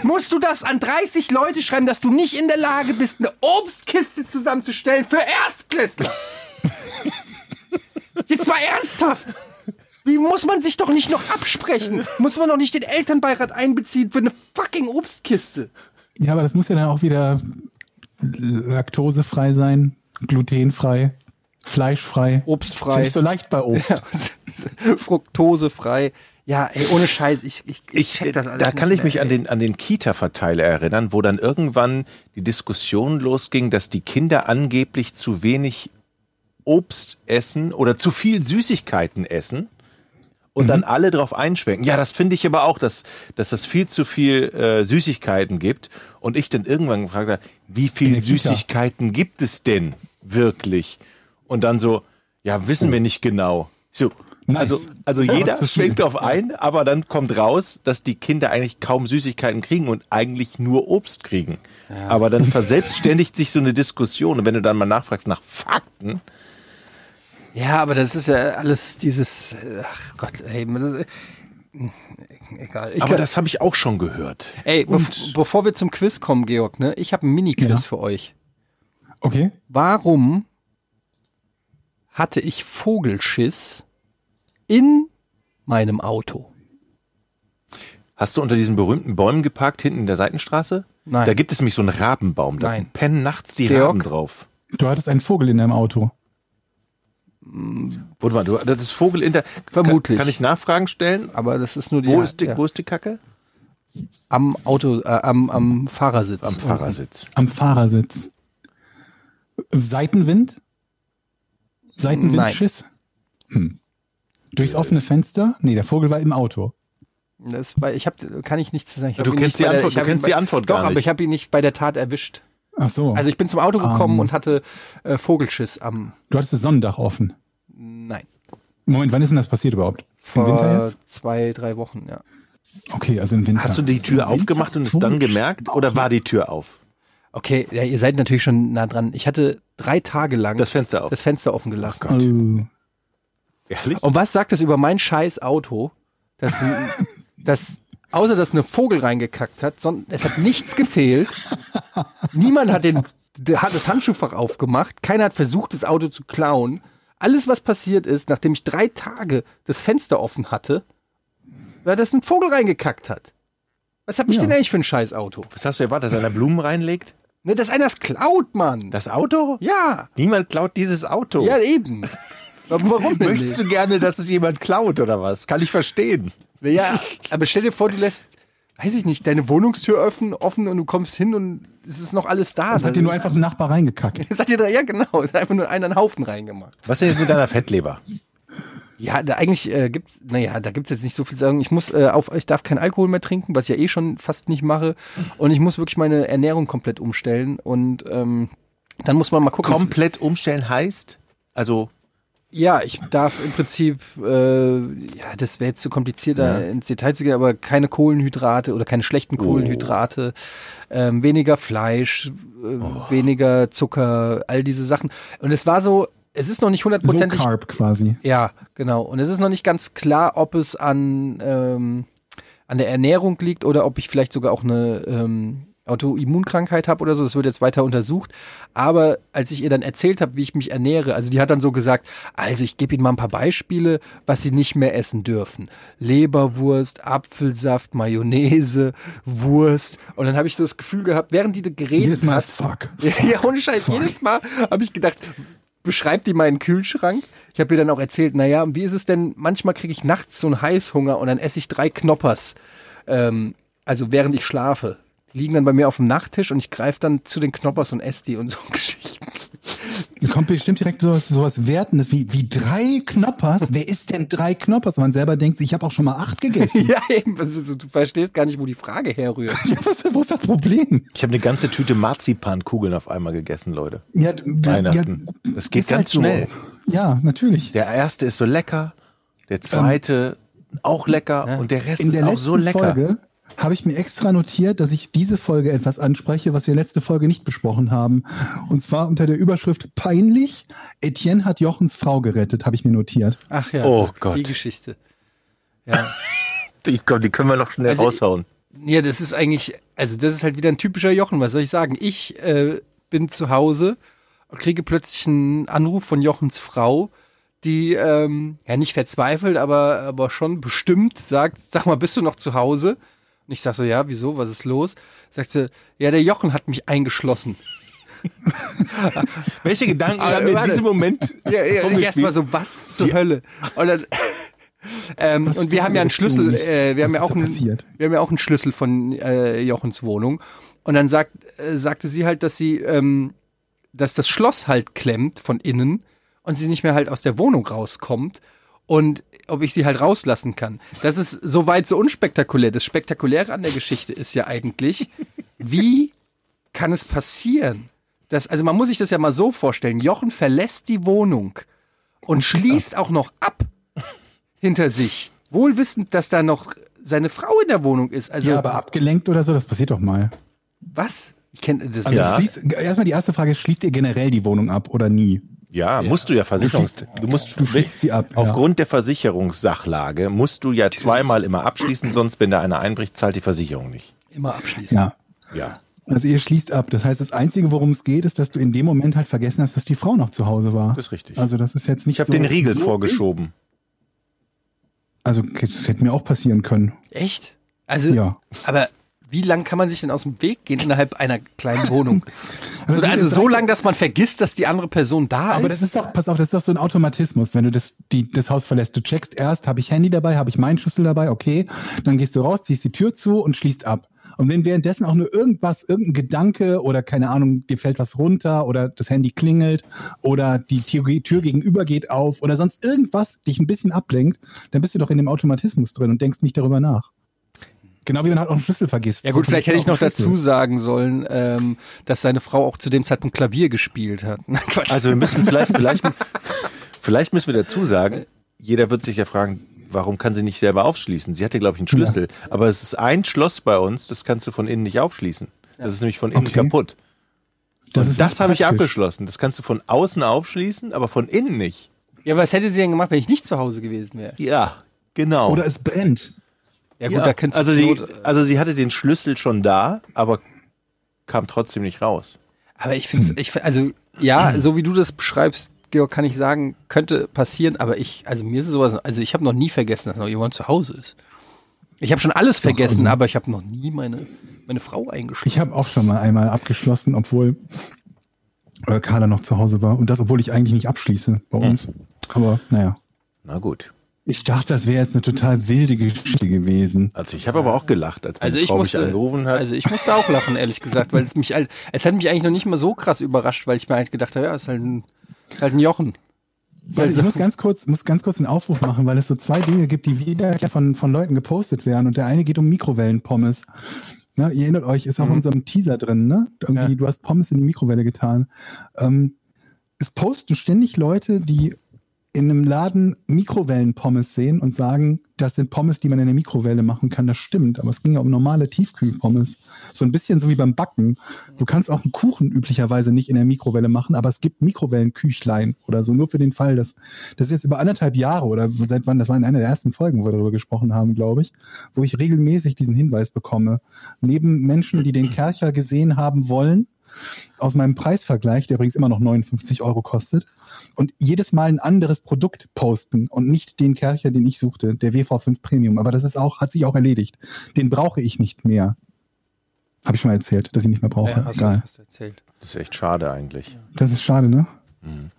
Musst du das an 30 Leute schreiben, dass du nicht in der Lage bist, eine Obstkiste zusammenzustellen für Erstklässler? Jetzt mal ernsthaft. Wie muss man sich doch nicht noch absprechen? Muss man doch nicht den Elternbeirat einbeziehen für eine fucking Obstkiste? Ja, aber das muss ja dann auch wieder laktosefrei sein, glutenfrei, fleischfrei. Ist Obstfrei. nicht so leicht bei Obst. Fruktosefrei. Ja, ey, ohne Scheiß, ich, ich, Ich, check das alles da nicht kann ich mich an ey. den, an den Kita-Verteiler erinnern, wo dann irgendwann die Diskussion losging, dass die Kinder angeblich zu wenig Obst essen oder zu viel Süßigkeiten essen und dann alle drauf einschwenken. Ja, das finde ich aber auch, dass, dass es viel zu viel äh, Süßigkeiten gibt. Und ich dann irgendwann gefragt habe, wie viel der Kita. Süßigkeiten gibt es denn wirklich? Und dann so, ja, wissen wir nicht genau. So, Nice. also, also Ja, jeder schwenkt drauf ein, aber dann kommt raus, dass die Kinder eigentlich kaum Süßigkeiten kriegen und eigentlich nur Obst kriegen. Aber dann verselbstständigt sich so eine Diskussion. Und wenn du dann mal nachfragst nach Fakten, Ja, aber das ist ja alles dieses, ach Gott, ey, das, egal. Ich aber glaub- das habe ich auch schon gehört. ey, und- bev bevor wir zum Quiz kommen, Georg, ne, ich habe ein Mini-Quiz Ja. für euch. Okay. Warum hatte ich Vogelschiss in meinem Auto. Hast du unter diesen berühmten Bäumen geparkt, hinten in der Seitenstraße? Nein. Da gibt es nämlich so einen Rabenbaum. Da Nein. pennen nachts die Georg? Raben drauf. Du hattest einen Vogel in deinem Auto. Warte mal, du, das ist Vogel in der. Vermutlich. Kann, kann ich Nachfragen stellen? Aber das ist nur die, Wo, ist die, ja, wo ist die Kacke? am Auto, äh, am, am Fahrersitz. Am Fahrersitz. Am Fahrersitz. Seitenwind? Seitenwindschiss? Hm. Durchs offene Fenster? Nee, der Vogel war im Auto. Das war, ich hab, kann ich nichts sagen. Ich Du kennst nicht die der- Antwort- ich du kennst bei- die Antwort Doch, gar aber nicht. ich habe ihn nicht bei der Tat erwischt. Ach so. Also ich bin zum Auto gekommen Ähm. und hatte äh, Vogelschiss am. du hattest das Sonnendach offen. Nein. Moment, wann ist denn das passiert überhaupt? Im Winter Vor jetzt? zwei, drei Wochen, ja. Okay, also im Winter. Hast du die Tür aufgemacht und es dann gemerkt? Oder war die Tür auf? Okay, ja, ihr seid natürlich schon nah dran. Ich hatte drei Tage lang Das Fenster auf. das Fenster offen gelassen. Oh. Ehrlich? Und was sagt das über mein scheiß Auto? Dass, dass außer dass eine Vogel reingekackt hat, sondern es hat nichts gefehlt. Niemand hat den hat das Handschuhfach aufgemacht. Keiner hat versucht, das Auto zu klauen. Alles, was passiert ist, nachdem ich drei Tage das Fenster offen hatte, war, dass ein Vogel reingekackt hat. Was hab ich Ja. denn eigentlich für ein scheiß Auto? Was hast du erwartet, dass einer Blumen reinlegt? Ne, dass einer es klaut, Mann. Das Auto? ja, Niemand klaut dieses Auto. ja eben. Warum, warum denn Möchtest du gerne, dass es jemand klaut oder was? Kann ich verstehen. Ja, aber stell dir vor, du lässt, weiß ich nicht, deine Wohnungstür offen, offen und du kommst hin und es ist noch alles da. Das hat dir nur einfach ein Nachbar reingekackt. Das hat dir da, ja genau, es hat einfach nur einen Haufen reingemacht. Was denn jetzt mit deiner Fettleber? Ja, da eigentlich äh, gibt's, naja, da gibt's jetzt nicht so viel zu sagen. Ich muss äh, auf, ich darf keinen Alkohol mehr trinken, was ich ja eh schon fast nicht mache. Und ich muss wirklich meine Ernährung komplett umstellen. Und ähm, dann muss man mal gucken. Komplett umstellen heißt? Also, Ja, ich darf im Prinzip, äh, ja, das wäre jetzt zu kompliziert, da ins Detail zu gehen, aber keine Kohlenhydrate oder keine schlechten Kohlenhydrate, ähm, weniger Fleisch, äh, weniger Zucker, all diese Sachen. Und es war so, es ist noch nicht Low hundertprozentig. Carb quasi. Ja, genau. Und es ist noch nicht ganz klar, ob es an, ähm, an der Ernährung liegt oder ob ich vielleicht sogar auch eine ähm, Autoimmunkrankheit habe oder so. Das wird jetzt weiter untersucht. Aber als ich ihr dann erzählt habe, wie ich mich ernähre, also die hat dann so gesagt, also ich gebe Ihnen mal ein paar Beispiele, was Sie nicht mehr essen dürfen. Leberwurst, Apfelsaft, Mayonnaise, Wurst. Und dann habe ich so das Gefühl gehabt, während die da geredet Jedes Mal hat, fuck. ja, ohne Scheiß. Jedes Mal habe ich gedacht, beschreibt die meinen Kühlschrank. Ich habe ihr dann auch erzählt, naja, wie ist es denn, manchmal kriege ich nachts so einen Heißhunger und dann esse ich drei Knoppers. Ähm, also während ich schlafe. Die liegen dann bei mir auf dem Nachttisch und ich greife dann zu den Knoppers und esse die und so Geschichten. Da kommt bestimmt direkt sowas, sowas Wertendes wie, wie drei Knoppers. Wer isst denn drei Knoppers? Man selber denkt ich habe auch schon mal acht gegessen. ja, eben. Also, du verstehst gar nicht, wo die Frage herrührt. ja, was, wo ist das Problem? ich habe eine ganze Tüte Marzipankugeln auf einmal gegessen, Leute. Ja, Weihnachten. ja, Das geht ist halt ganz schnell. Ja, natürlich. Der erste ist so lecker, der zweite auch lecker und der Rest In der ist auch so lecker. Folge habe ich mir extra notiert, dass ich diese Folge etwas anspreche, was wir letzte Folge nicht besprochen haben. Und zwar unter der Überschrift Peinlich, Etienne hat Jochens Frau gerettet, habe ich mir notiert. Ach ja, Oh die Gott. Geschichte. Ja. Die, die können wir noch schnell Also- raushauen. Ja, das ist eigentlich, also das ist halt wieder ein typischer Jochen, was soll ich sagen? Ich äh, bin zu Hause und kriege plötzlich einen Anruf von Jochens Frau, die ähm, ja nicht verzweifelt, aber, aber schon bestimmt sagt, sag mal, bist du noch zu Hause? Und ich sag so, ja, wieso, was ist los? Sagt sie, ja, der Jochen hat mich eingeschlossen. Welche Gedanken haben wir in diesem Moment Ja, ja erstmal so, was zur Die- Hölle? Und, dann, ähm, und wir haben ja einen Schlüssel, äh, wir haben Was ja ist auch einen, wir haben ja auch einen Schlüssel von äh, Jochens Wohnung. Und dann sagt, äh, sagte sie halt, dass sie, ähm, dass das Schloss halt klemmt von innen und sie nicht mehr halt aus der Wohnung rauskommt. Und ob ich sie halt rauslassen kann. Das ist soweit so unspektakulär. Das Spektakuläre an der Geschichte ist ja eigentlich, wie kann es passieren? Dass, also man muss sich das ja mal so vorstellen. Jochen verlässt die Wohnung und schließt auch noch ab hinter sich. Wohl wissend, dass da noch seine Frau in der Wohnung ist. Also, Ja, aber abgelenkt oder so, das passiert doch mal. was? Ich kenne das Also Ja. schließt, erstmal die erste Frage schließt ihr generell die Wohnung ab oder nie? Ja, musst du ja Versicherungs... Du musst, du schließt sie ab, ja. Aufgrund der Versicherungssachlage musst du ja zweimal immer abschließen, sonst, wenn da einer einbricht, zahlt die Versicherung nicht. immer abschließen. Ja. Ja. Also ihr schließt ab. Das heißt, das Einzige, worum es geht, ist, dass du in dem Moment halt vergessen hast, dass die Frau noch zu Hause war. Das ist richtig. Also das ist jetzt nicht ich habe so, den Riegel so vorgeschoben. Also das hätte mir auch passieren können. Echt? Also, Ja. aber wie lang kann man sich denn aus dem Weg gehen innerhalb einer kleinen Wohnung? Aber wie also gesagt, so lang, dass man vergisst, dass die andere Person da Aber ist? das ist doch, pass auf, das ist doch so ein Automatismus, wenn du das, die, das Haus verlässt. Du checkst erst, habe ich Handy dabei, habe ich meinen Schlüssel dabei, okay. Dann gehst du raus, ziehst die Tür zu und schließt ab. Und wenn währenddessen auch nur irgendwas, irgendein Gedanke oder keine Ahnung, dir fällt was runter oder das Handy klingelt oder die Tür, Tür gegenüber geht auf oder sonst irgendwas dich ein bisschen ablenkt, dann bist du doch in dem Automatismus drin und denkst nicht darüber nach. Genau wie man halt auch einen Schlüssel vergisst. Ja So gut, vielleicht hätte ich noch dazu sagen sollen, ähm, dass seine Frau auch zu dem Zeitpunkt Klavier gespielt hat. Quatsch. Also wir müssen vielleicht, vielleicht, vielleicht müssen wir dazu sagen, jeder wird sich ja fragen, warum kann sie nicht selber aufschließen? Sie hatte, glaube ich, einen Schlüssel. Aber es ist ein Schloss bei uns, das kannst du von innen nicht aufschließen. Das ist nämlich von innen Okay. kaputt. Das Und das habe ich abgeschlossen. Das kannst du von außen aufschließen, aber von innen nicht. ja, was hätte sie denn gemacht, wenn ich nicht zu Hause gewesen wäre? Ja, genau. Oder es brennt. Ja gut, ja. da könntest also, du sie, so, also sie hatte den Schlüssel schon da, aber kam trotzdem nicht raus. Aber ich finde ich, find- also ja, so wie du das beschreibst, Georg, kann ich sagen, könnte passieren, aber ich, also mir ist es sowas, also ich habe noch nie vergessen, dass noch jemand zu Hause ist. Ich habe schon alles vergessen, also- aber ich habe noch nie meine, meine Frau eingeschlossen. Ich habe auch schon mal einmal abgeschlossen, obwohl äh, Carla noch zu Hause war. Und das, obwohl ich eigentlich nicht abschließe bei uns. Aber naja. Na gut. Ich dachte, das wäre jetzt eine total wilde Geschichte gewesen. Also ich habe aber auch gelacht, als meine Also ich Frau musste, mich angerufen hat. also ich musste auch lachen, ehrlich gesagt, weil es mich halt, es hat mich eigentlich noch nicht mal so krass überrascht, weil ich mir halt gedacht habe, ja, ist halt ein, ist halt ein Jochen. Weil ich muss ganz kurz, muss ganz kurz einen Aufruf machen, weil es so zwei Dinge gibt, die wieder von, von Leuten gepostet werden. Und der eine geht um Mikrowellenpommes. Ne, ihr erinnert euch, ist auch in unserem Teaser drin, ne? Irgendwie, Ja. du hast Pommes in die Mikrowelle getan. Ähm, es posten ständig Leute, die in einem Laden Mikrowellenpommes sehen und sagen, das sind Pommes, die man in der Mikrowelle machen kann. Das stimmt, aber es ging ja um normale Tiefkühlpommes. So ein bisschen so wie beim Backen. Du kannst auch einen Kuchen üblicherweise nicht in der Mikrowelle machen, aber es gibt Mikrowellenküchlein oder so, nur für den Fall, dass das ist jetzt über anderthalb Jahre oder seit wann, das war in einer der ersten Folgen, wo wir darüber gesprochen haben, glaube ich, wo ich regelmäßig diesen Hinweis bekomme. Neben Menschen, die den Kercher gesehen haben wollen, aus meinem Preisvergleich, der übrigens immer noch 59 Euro kostet, und jedes Mal ein anderes Produkt posten und nicht den Kercher, den ich suchte, der WV5 Premium. Aber das ist auch, hat sich auch erledigt. Den brauche ich nicht mehr. Habe ich schon mal erzählt, dass ich nicht mehr brauche. Ja, hast, du, hast du erzählt. das ist echt schade eigentlich. Das ist schade, ne?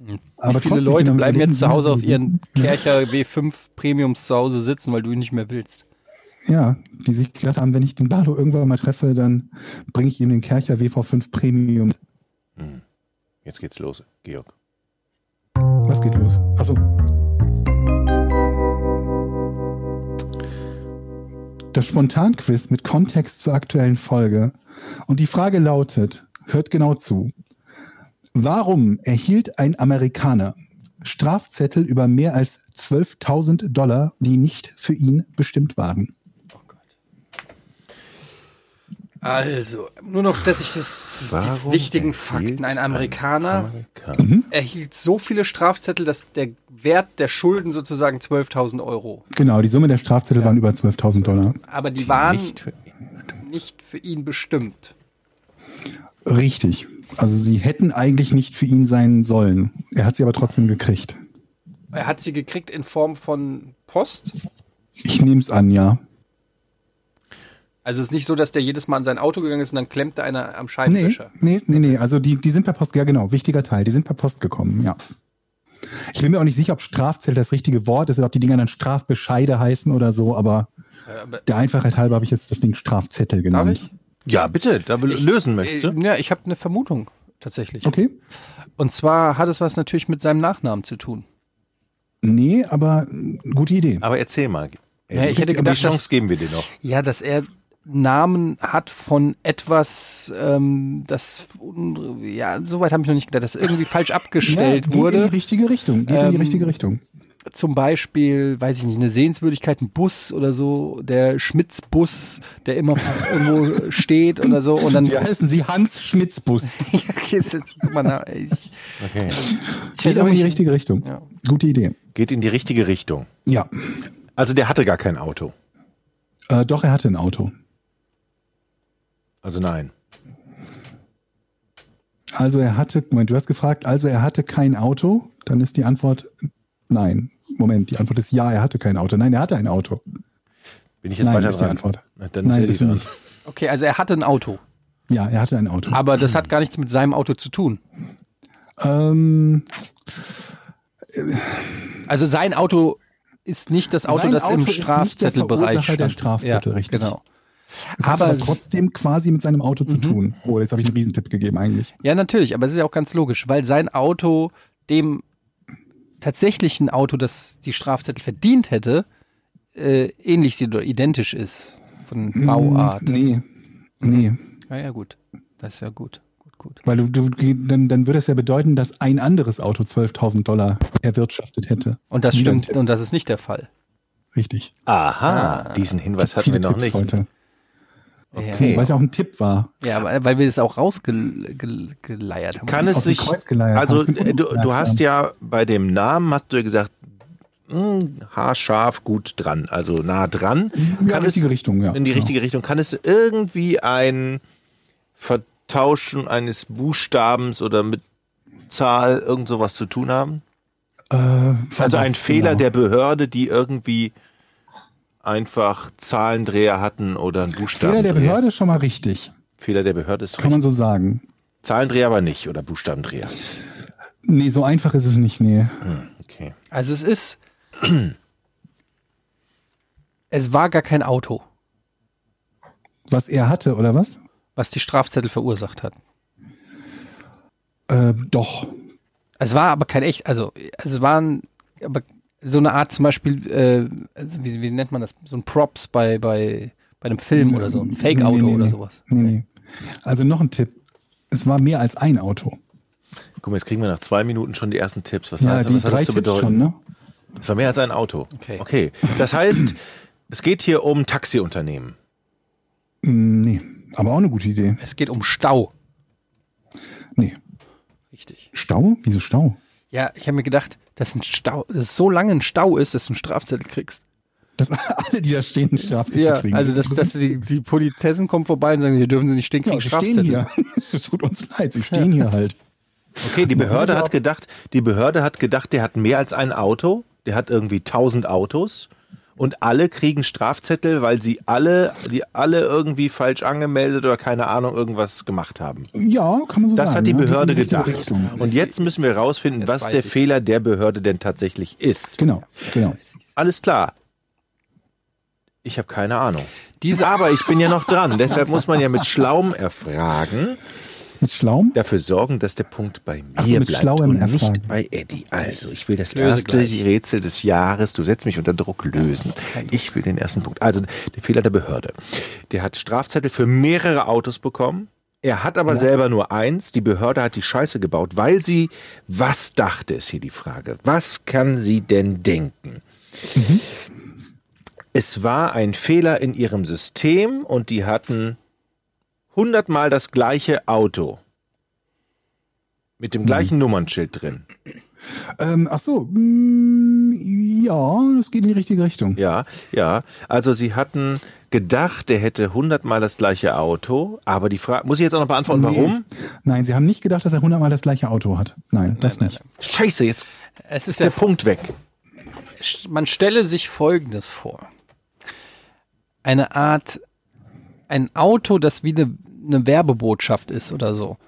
Wie Aber viele trotzdem, Leute bleiben jetzt zu Hause auf wie- ihren Kercher W5 Premiums zu Hause sitzen, weil du ihn nicht mehr willst? Ja, die sich gedacht haben, wenn ich den Bardo irgendwann mal treffe, dann bringe ich ihm den Kercher WV5 Premium. Jetzt geht's los, Georg. Was geht los? Achso. Das Spontanquiz mit Kontext zur aktuellen Folge. Und die Frage lautet, hört genau zu. Warum erhielt ein Amerikaner Strafzettel über mehr als 12.000 Dollar, die nicht für ihn bestimmt waren? Also, nur noch, dass ich das, das die wichtigen Fakten. Ein ein Amerikaner Amerikaner. erhielt so viele Strafzettel, dass der Wert der Schulden sozusagen 12.000 Euro. Genau, die Summe der Strafzettel waren über 12.000 Dollar. Aber die waren Nicht für nicht für ihn bestimmt. Richtig. Also sie hätten eigentlich nicht für ihn sein sollen. Er hat sie aber trotzdem gekriegt. Er hat sie gekriegt in Form von Post. Ich nehme es an, ja. Also es ist nicht so, dass der jedes Mal an sein Auto gegangen ist und dann klemmte einer am Nee, Scheibenwischer. nee, nee, nee. Also die, die sind per Post, ja genau, wichtiger Teil. Die sind per Post gekommen, ja. Ich bin mir auch nicht sicher, ob Strafzettel das richtige Wort ist oder ob die Dinger dann Strafbescheide heißen oder so, aber Äh, aber der Einfachheit halber habe ich jetzt das Ding Strafzettel darf genannt. ich? Ja, bitte, da will Ich- lösen möchtest Äh, du? Ja, ich habe eine Vermutung tatsächlich. Okay. Und zwar hat es was natürlich mit seinem Nachnamen zu tun. Nee, aber äh, gute Idee. Aber erzähl mal. Ja, ich hätte die gedacht, Chance dass- geben wir dir noch. Ja, dass er Namen hat von etwas, ähm, das, ja, soweit habe ich noch nicht gedacht, das irgendwie falsch abgestellt ja, geht in wurde. die richtige Richtung. Geht in die Ähm, richtige Richtung. Zum Beispiel, weiß ich nicht, eine Sehenswürdigkeit, ein Bus oder so, der Schmitz-Bus, der immer irgendwo steht oder so. Und dann, Wie heißen Sie? Hans Schmitzbus. ja, okay, ist jetzt, guck mal, na, ich, Okay. ich Geht aber in die richtige Richtung. Ja. Gute Idee. Geht in die richtige Richtung. Ja. Also der hatte gar kein Auto. Äh, doch, er hatte ein Auto. Also nein. Also er hatte, Moment, du hast gefragt, also er hatte kein Auto, dann ist die Antwort nein. Moment, die Antwort ist ja, er hatte kein Auto. Nein, er hatte ein Auto. Bin ich jetzt Nein, weiter ist die dran? Antwort. Na, Dann ist Nein, er die bist dran. nicht. Okay, also er hatte ein Auto. Ja, er hatte ein Auto. Aber das hat gar nichts mit seinem Auto zu tun. Ähm, Also sein Auto ist nicht das Auto, Sein das Auto im ist nicht der Strafzettelbereich Verursacher der stand. Strafzettel, ja, richtig. Genau. Hat Aber aber trotzdem quasi mit seinem Auto Mhm. zu tun. Oh, jetzt habe ich einen Riesentipp gegeben eigentlich. Ja, natürlich, aber es ist ja auch ganz logisch, weil sein Auto dem tatsächlichen Auto, das die Strafzettel verdient hätte, äh, ähnlich oder identisch ist von Bauart. Mm, Nee, nee. Ja, ja, gut. Das ist ja gut. Gut, gut. Weil du, du dann, dann würde es ja bedeuten, dass ein anderes Auto 12.000 Dollar erwirtschaftet hätte. Und das stimmt, und das ist nicht der Fall. Richtig. Aha, diesen Hinweis hatten wir noch Tipps nicht. heute. Okay. Weil es ja auch ein Tipp war. Ja, weil, wir es auch rausgeleiert haben. Kann es sich, also äh, du, du hast ja bei dem Namen, hast du ja gesagt, mh, haarscharf gut dran, also nah dran. Ja, Kann richtige es, Richtung, ja. In die Genau. richtige Richtung. Kann es irgendwie ein Vertauschen eines Buchstabens oder mit Zahl irgend sowas zu tun haben? Äh, Also ein Fehler genau? der Behörde, die irgendwie einfach Zahlendreher hatten oder einen Fehler Buchstabendreher. der Behörde ist schon mal richtig. Fehler der Behörde ist Kann man richtig. so sagen. Zahlendreher aber nicht oder Buchstabendreher. Nee, so einfach ist es nicht, nee. Hm, okay. Also es ist. es war gar kein Auto, Was er hatte, oder was? was die Strafzettel verursacht hat. Äh, doch. Es war aber kein echt, also es waren aber so eine Art zum Beispiel, äh, also wie, wie nennt man das? So ein Props bei, bei, bei einem Film oder so, ein Fake-Auto Nee, nee, oder sowas. Nee, nee. Also noch ein Tipp. Es war mehr als ein Auto. Guck mal, jetzt kriegen wir nach zwei Minuten schon die ersten Tipps. Was, Ja, heißt, die was hat das zu bedeuten? schon, ne? Es war mehr als ein Auto. Okay. okay. Das heißt, es geht hier um Taxiunternehmen. Nee, aber auch eine gute Idee. Es geht um Stau. Nee. Richtig. Stau? Wieso Stau? Ja, ich habe mir gedacht, dass ein Stau, dass es so lange ein Stau ist, dass du einen Strafzettel kriegst. Dass alle, die da stehen, Strafzettel Ja, kriegen. also dass, dass die, die Politessen kommen vorbei und sagen, hier dürfen sie nicht stehen, ja, kriegen sie stehen Strafzettel. hier. Es tut uns leid, sie stehen hier halt. Okay, die Behörde hat gedacht, die Behörde hat gedacht, der hat mehr als ein Auto. Der hat irgendwie 1000 Autos. Und alle kriegen Strafzettel, weil sie alle, die alle irgendwie falsch angemeldet oder keine Ahnung irgendwas gemacht haben. Ja, kann man so Das sagen. hat die geht in Behörde die richtige gedacht. Richtung. Und jetzt müssen wir herausfinden, Jetzt was der ich's. Fehler der Behörde denn tatsächlich ist. Genau, genau. Alles klar. Ich habe keine Ahnung. Diese, Aber ich bin ja noch dran. Deshalb muss man ja mit Schlaum erfragen. Mit Schlaum? Dafür sorgen, dass der Punkt bei mir Ach so, mit bleibt Schlauem und erfragen. nicht bei Eddie. Also, ich will das Löse erste gleich. Rätsel des Jahres. Du setzt mich unter Druck lösen. Ich will den ersten Punkt. Also, der Fehler der Behörde. Der hat Strafzettel für mehrere Autos bekommen. Er hat aber selber nur eins. Die Behörde hat die Scheiße gebaut, weil sie, was dachte, ist hier die Frage. Was kann sie denn denken? Es war ein Fehler in ihrem System und die hatten hundertmal das gleiche Auto. Mit dem gleichen Nummernschild drin. Ähm, ach so, mm, ja, das geht in die richtige Richtung. Ja, ja. Also sie hatten gedacht, der hätte hundertmal das gleiche Auto, aber die Frage, muss ich jetzt auch noch beantworten, warum? Nein, sie haben nicht gedacht, dass er hundertmal das gleiche Auto hat. Nein, das nicht. Scheiße, jetzt es ist ist der ja, Punkt weg. man stelle sich Folgendes vor. Eine Art, ein Auto, das wie eine, eine Werbebotschaft ist oder so.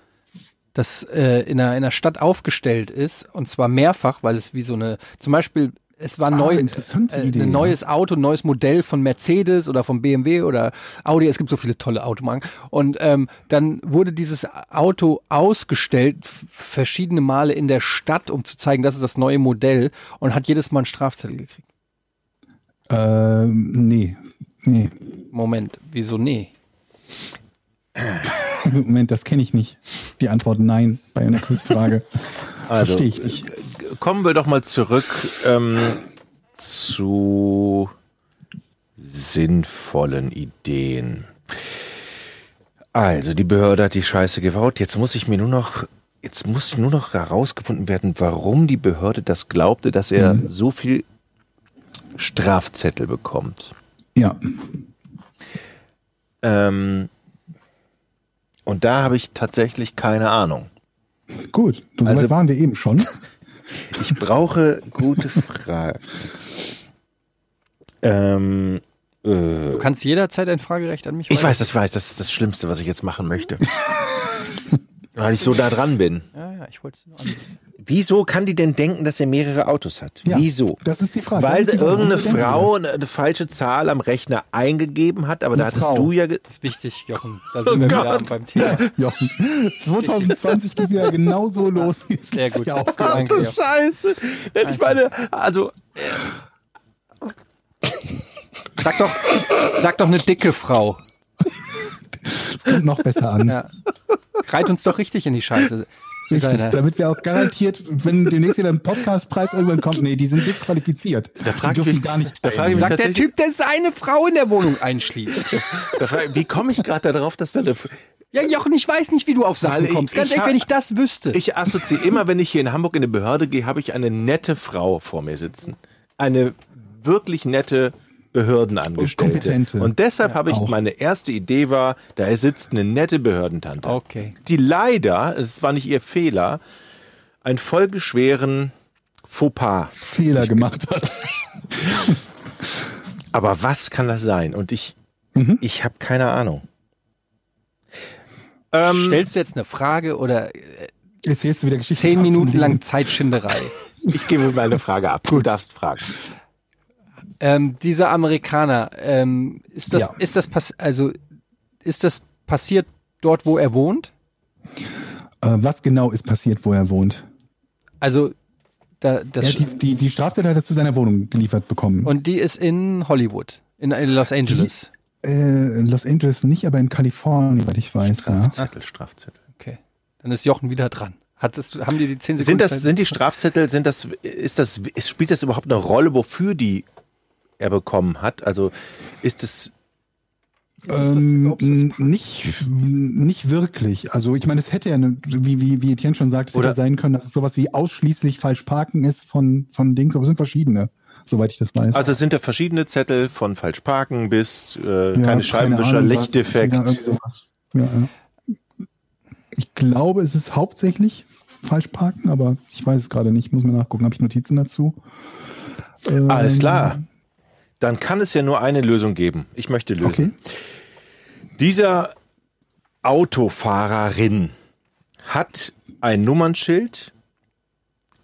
Das äh, in, einer, in einer Stadt aufgestellt ist und zwar mehrfach, weil es wie so eine, zum Beispiel, es war Ah, neu, äh, Idee, ein neues Auto, ein neues Modell von Mercedes oder von BMW oder Audi. Es gibt so viele tolle Automarken. Und ähm, dann wurde dieses Auto ausgestellt, verschiedene Male in der Stadt, um zu zeigen, das ist das neue Modell und hat jedes Mal einen Strafzettel gekriegt. Ähm, nee, nee. Moment, wieso nee? Moment, das kenne ich nicht. Die Antwort nein bei einer Quizfrage. Also, verstehe ich nicht. Kommen wir doch mal zurück ähm, zu sinnvollen Ideen. Also, die Behörde hat die Scheiße gebaut. Jetzt muss ich mir nur noch, jetzt muss nur noch herausgefunden werden, warum die Behörde das glaubte, dass er so viel Strafzettel bekommt. Ja, Ähm, und da habe ich tatsächlich keine Ahnung. Gut, so Also- waren wir eben schon. Ich brauche gute Fragen. Ähm, äh, Du kannst jederzeit ein Fragerecht an mich ich weiter- weiß, das weiß, das ist das Schlimmste, was ich jetzt machen möchte. Weil ich so da dran bin. Ja, ja, ich wollte es nur. Wieso kann die denn denken, dass er mehrere Autos hat? Ja, Wieso? Das ist die Frage. Weil die Frage. irgendeine Frau eine, eine falsche Zahl am Rechner eingegeben hat, aber da Eine hattest Frau. du ja. Das ist wichtig, Jochen. Da sind wir Oh wieder Gott. beim Thema. Jochen, 2020 geht wieder genauso los. Sehr gut. letztes Jahr aufgehört Danke, hat. ja. Scheiße. Ich meine, also, Sag doch, sag doch eine dicke Frau. Das kommt noch besser an. Ja. Reit uns doch richtig in die Scheiße. Richtig, damit wir auch garantiert, wenn demnächst wieder ein Podcastpreis irgendwann kommt, nee, die sind disqualifiziert. Da frag die ich mich- gar nicht da frag ich mich- Sagt der Typ, der seine Frau in der Wohnung einschließt. da frag- wie komme ich gerade darauf, dass da eine. Ja, Jochen, ich weiß nicht, wie du auf Sachen ich- kommst. Ganz ich ehrlich, wenn ich das wüsste. Ich assoziiere immer, wenn ich hier in Hamburg in eine Behörde gehe, habe ich eine nette Frau vor mir sitzen. Eine wirklich nette Behördenangestellte. Und. Und deshalb habe ich, auch. meine erste Idee war, da sitzt eine nette Behördentante. okay. Die leider, es war nicht ihr Fehler, einen folgeschweren Fauxpas. Fehler gemacht hat. Aber was kann das sein? Und ich, ich habe keine Ahnung. Ähm, Stellst du jetzt eine Frage oder äh, Erzählst du wieder Geschichten. zehn Minuten lang Zeitschinderei? ich gebe meine Frage ab. Du darfst fragen. Ähm, dieser Amerikaner, ähm, ist das, Ja. ist das pass also ist das passiert dort, wo er wohnt? Äh, was genau ist passiert, wo er wohnt? Also da, das die, die, die Strafzettel hat er zu seiner Wohnung geliefert bekommen. und die ist in Hollywood, in, in Los Angeles. äh, in Los Angeles nicht, aber in Kalifornien, soweit ich weiß. Ja. Strafzettel, Strafzettel. Okay, dann ist Jochen wieder dran. Hattest, du- haben die die zehn Sekunden? Sind das, sind die Strafzettel, sind das, ist das, ist- spielt das überhaupt eine Rolle, wofür die er bekommen hat? Also ist es, Ähm, nicht, nicht wirklich. Also ich meine, es hätte ja, eine, wie, wie, wie Etienne schon sagt, es Oder- hätte sein können, dass es sowas wie ausschließlich falsch parken ist von, von Dings, aber es sind verschiedene, soweit ich das weiß. also es sind da verschiedene Zettel von falsch parken bis äh, Ja, keine Scheibenwischer, Ahnung, was. Lichtdefekt. Ja, sowas. Ja, ja. Ich glaube, es ist hauptsächlich falsch parken, aber ich weiß es gerade nicht. Muss mir nachgucken. Habe ich Notizen dazu? Ähm, Alles klar. Dann kann es ja nur eine Lösung geben. Ich möchte lösen. Okay. Dieser Autofahrerin hat ein Nummernschild,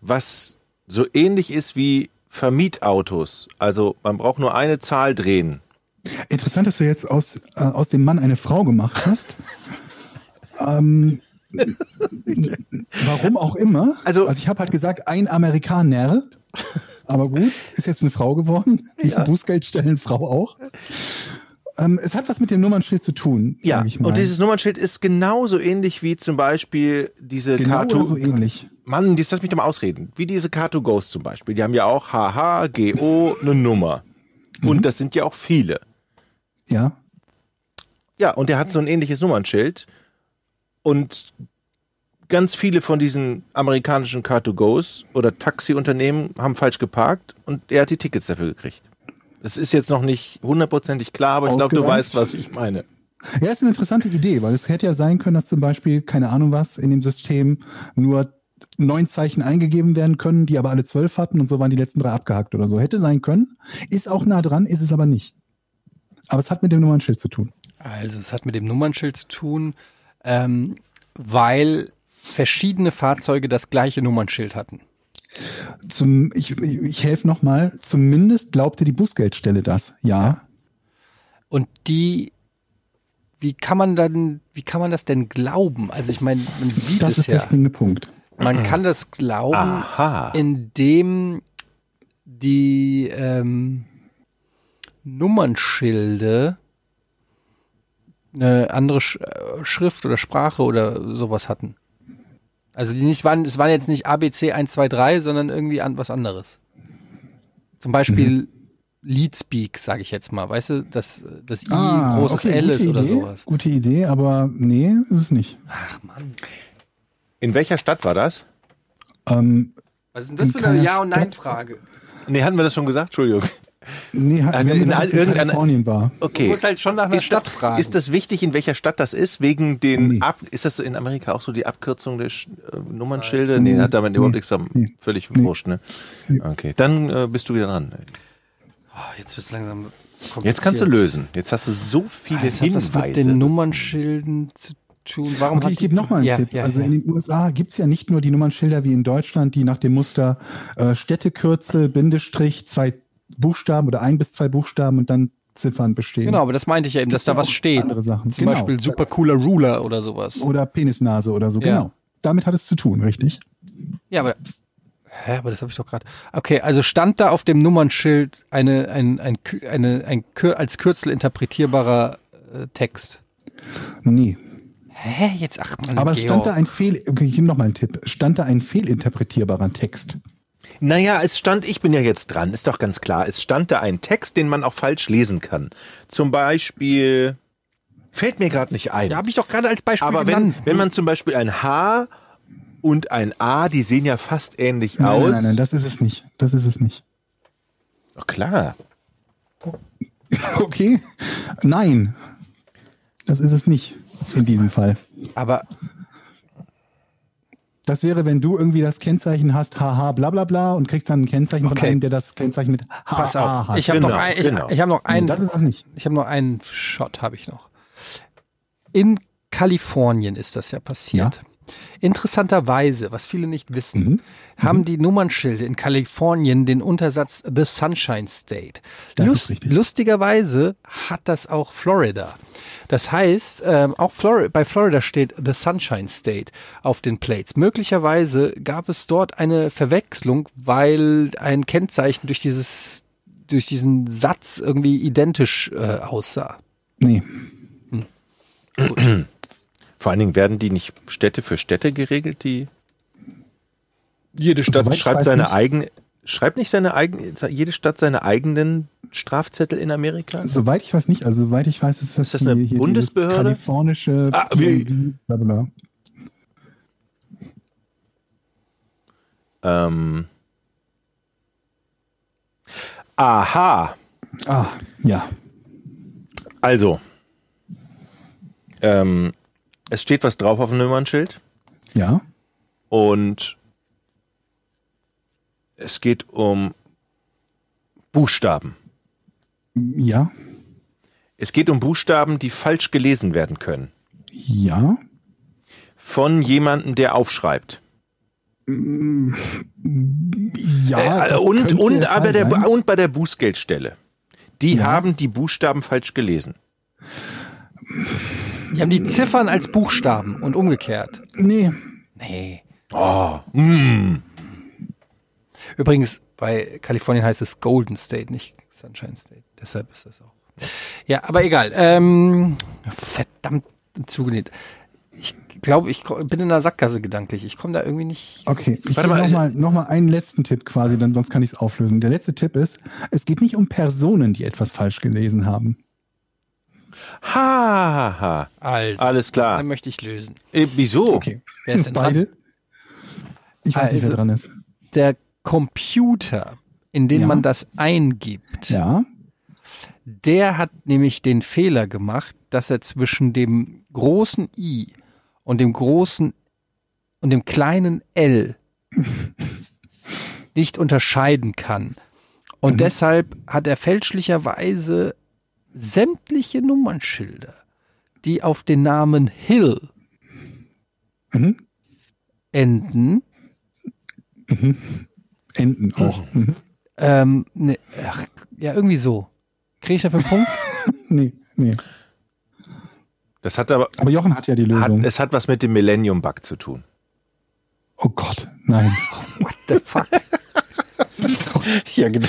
was so ähnlich ist wie Vermietautos. Also man braucht nur eine Zahl drehen. Interessant, dass du jetzt aus, äh, aus dem Mann eine Frau gemacht hast. ähm, warum auch immer. Also- also ich habe halt gesagt, ein Amerikaner. Aber gut, ist jetzt eine Frau geworden. Die Bußgeld stellen Frau auch. Ähm, es hat was mit dem Nummernschild zu tun, Ja, und dieses Nummernschild ist genauso ähnlich wie zum Beispiel diese genau Car2. oder so ähnlich. Mann, jetzt lass mich doch mal ausreden. Wie diese Car2 Ghost zum Beispiel. Die haben ja auch HH, GO, eine Nummer. Mhm. Und das sind ja auch viele. Ja. Ja, und der hat so ein ähnliches Nummernschild. Und ganz viele von diesen amerikanischen Car2Go's oder Taxiunternehmen haben falsch geparkt und er hat die Tickets dafür gekriegt. Das ist jetzt noch nicht hundertprozentig klar, aber ich glaube, du weißt, was ich meine. Ja, ist eine interessante Idee, weil es hätte ja sein können, dass zum Beispiel, keine Ahnung was, in dem System nur neun Zeichen eingegeben werden können, die aber alle zwölf hatten und so waren die letzten drei abgehakt oder so. Hätte sein können. Ist auch nah dran, ist es aber nicht. Aber es hat mit dem Nummernschild zu tun. Also es hat mit dem Nummernschild zu tun, ähm, weil verschiedene Fahrzeuge das gleiche Nummernschild hatten. Zum, ich ich, ich helfe nochmal. Zumindest glaubte die Bußgeldstelle das. Ja. Und die, wie kann man dann, wie kann man das denn glauben? Also ich meine, man sieht Das es ist der ja. springende Punkt. Man kann das glauben, Aha. indem die ähm, Nummernschilde eine andere Sch äh, Schrift oder Sprache oder sowas hatten. Also die nicht waren, es waren jetzt nicht ABC 1, 2, 3, sondern irgendwie an, was anderes. Zum Beispiel Leadspeak, sage ich jetzt mal. Weißt du, dass das I großes Ah, okay, L ist oder Idee, sowas. Gute Idee, aber nee, ist es nicht. Ach Mann. In welcher Stadt war das? Ähm, Was ist denn das für eine Ja- und Nein-Frage? Nee, hatten wir das schon gesagt? Entschuldigung. Nee, hat, Also in es in irgendeiner- Kalifornien war. Okay. Du musst halt schon nach einer ist Stadt das, fragen. Ist das wichtig, in welcher Stadt das ist? Wegen den Nee. Ab ist das in Amerika auch so die Abkürzung der Sch- äh, Nummernschilder? Nee, hat damit überhaupt nichts am völlig wurscht, ne? Okay, dann äh, bist du wieder dran. Oh, jetzt wird's langsam. Jetzt kannst du lösen. Jetzt hast du so viele Das hat was mit Hinweise. den Nummernschilden zu tun. Warum Okay, hat ich gebe noch mal einen ja, Tipp. Ja, also ja. in den USA gibt's ja nicht nur die Nummernschilder wie in Deutschland, die nach dem Muster äh, Städtekürzel, Bindestrich, zwei Buchstaben oder ein bis zwei Buchstaben und dann Ziffern bestehen. Genau, aber das meinte ich ja eben, dass da was steht. andere Sachen. Zum Genau. Beispiel super cooler Ruler oder sowas. Oder Penisnase oder so, Ja. genau. Damit hat es zu tun, richtig? Ja, aber. Hä, aber das habe ich doch gerade. Okay, also stand da auf dem Nummernschild eine, ein, ein, eine, ein Kür, als Kürzel interpretierbarer äh, Text. Nee. Hä? Jetzt ach man, Aber Georg. stand da ein Fehl, okay, ich gebe noch mal einen Tipp. Stand da ein fehlinterpretierbarer Text? Naja, es stand, ich bin ja jetzt dran, ist doch ganz klar. Es stand da ein Text, den man auch falsch lesen kann. Zum Beispiel, fällt mir gerade nicht ein. Ja, habe ich doch gerade als Beispiel Aber wenn, genannt. wenn man zum Beispiel ein H und ein A, die sehen ja fast ähnlich Nein, aus. nein, nein, nein, das ist es nicht. Das ist es nicht. Doch klar. Okay? Nein. Das ist es nicht in diesem Fall. aber Das wäre, wenn du irgendwie das Kennzeichen hast, haha, bla bla bla, und kriegst dann ein Kennzeichen von Okay. einem, der das Kennzeichen mit pass haha auf. hat. Ich habe Genau, noch, ein, ich, genau. ich hab noch Nee, einen. das ist das nicht. Ich habe noch einen Shot, habe ich noch. In Kalifornien ist das ja passiert. Interessanterweise, was viele nicht wissen, Mhm. haben die Nummernschilde in Kalifornien den Untersatz The Sunshine State. Das ist richtig. Lustigerweise hat das auch Florida. Das heißt, ähm, auch Flori bei Florida steht The Sunshine State auf den Plates. Möglicherweise gab es dort eine Verwechslung, weil ein Kennzeichen durch dieses durch diesen Satz irgendwie identisch äh, aussah. Nee. Vor allen Dingen werden die nicht Städte für Städte geregelt, die jede Stadt Soweit ich schreibt seine nicht. eigene schreibt nicht seine eigene jede Stadt seine eigenen Strafzettel in Amerika? Soweit ich weiß nicht. Also soweit ich weiß, ist das, Ist das eine hier Bundesbehörde? Kalifornische Ah, wie- PID, bla bla. Ähm. Aha. Ah, ja. Also, ähm, es steht was drauf auf dem Nummernschild Ja. und es geht um Buchstaben. Ja. Es geht um Buchstaben, die falsch gelesen werden können. Ja. Von jemandem, der aufschreibt. Ja. Äh, und, und, aber der, sein. und bei der Bußgeldstelle. Die Ja. haben die Buchstaben falsch gelesen. Die haben die Ziffern als Buchstaben und umgekehrt. Nee. Nee. Oh, mm. Übrigens, bei Kalifornien heißt es Golden State, nicht Sunshine State. Deshalb ist das auch. Ja, aber egal. Ähm, verdammt zugenäht. Ich glaube, ich bin in einer Sackgasse gedanklich. Ich komme da irgendwie nicht. Okay, ich gebe mal, noch mal, noch mal einen letzten Tipp quasi, dann sonst kann ich es auflösen. Der letzte Tipp ist, es geht nicht um Personen, die etwas falsch gelesen haben. Ha, ha, ha. Also, Alles klar. dann möchte ich lösen. Äh, wieso? Okay. Wer ist denn Beide? Ich weiß nicht, wer Also- dran ist. Der Computer, in den Ja. man das eingibt, Ja. der hat nämlich den Fehler gemacht, dass er zwischen dem großen I und dem großen und dem kleinen L nicht unterscheiden kann. Und deshalb hat er fälschlicherweise sämtliche Nummernschilder, die auf den Namen Hill Mhm. enden, Enden auch. Mhm. ähm, ne, ach, ja, irgendwie so. Kriege ich dafür einen Punkt? Nee, nee. Das hat aber Aber Jochen hat ja die hat, Lösung. es hat was mit dem Millennium Bug zu tun. oh Gott, nein. What the fuck? Ja, genau.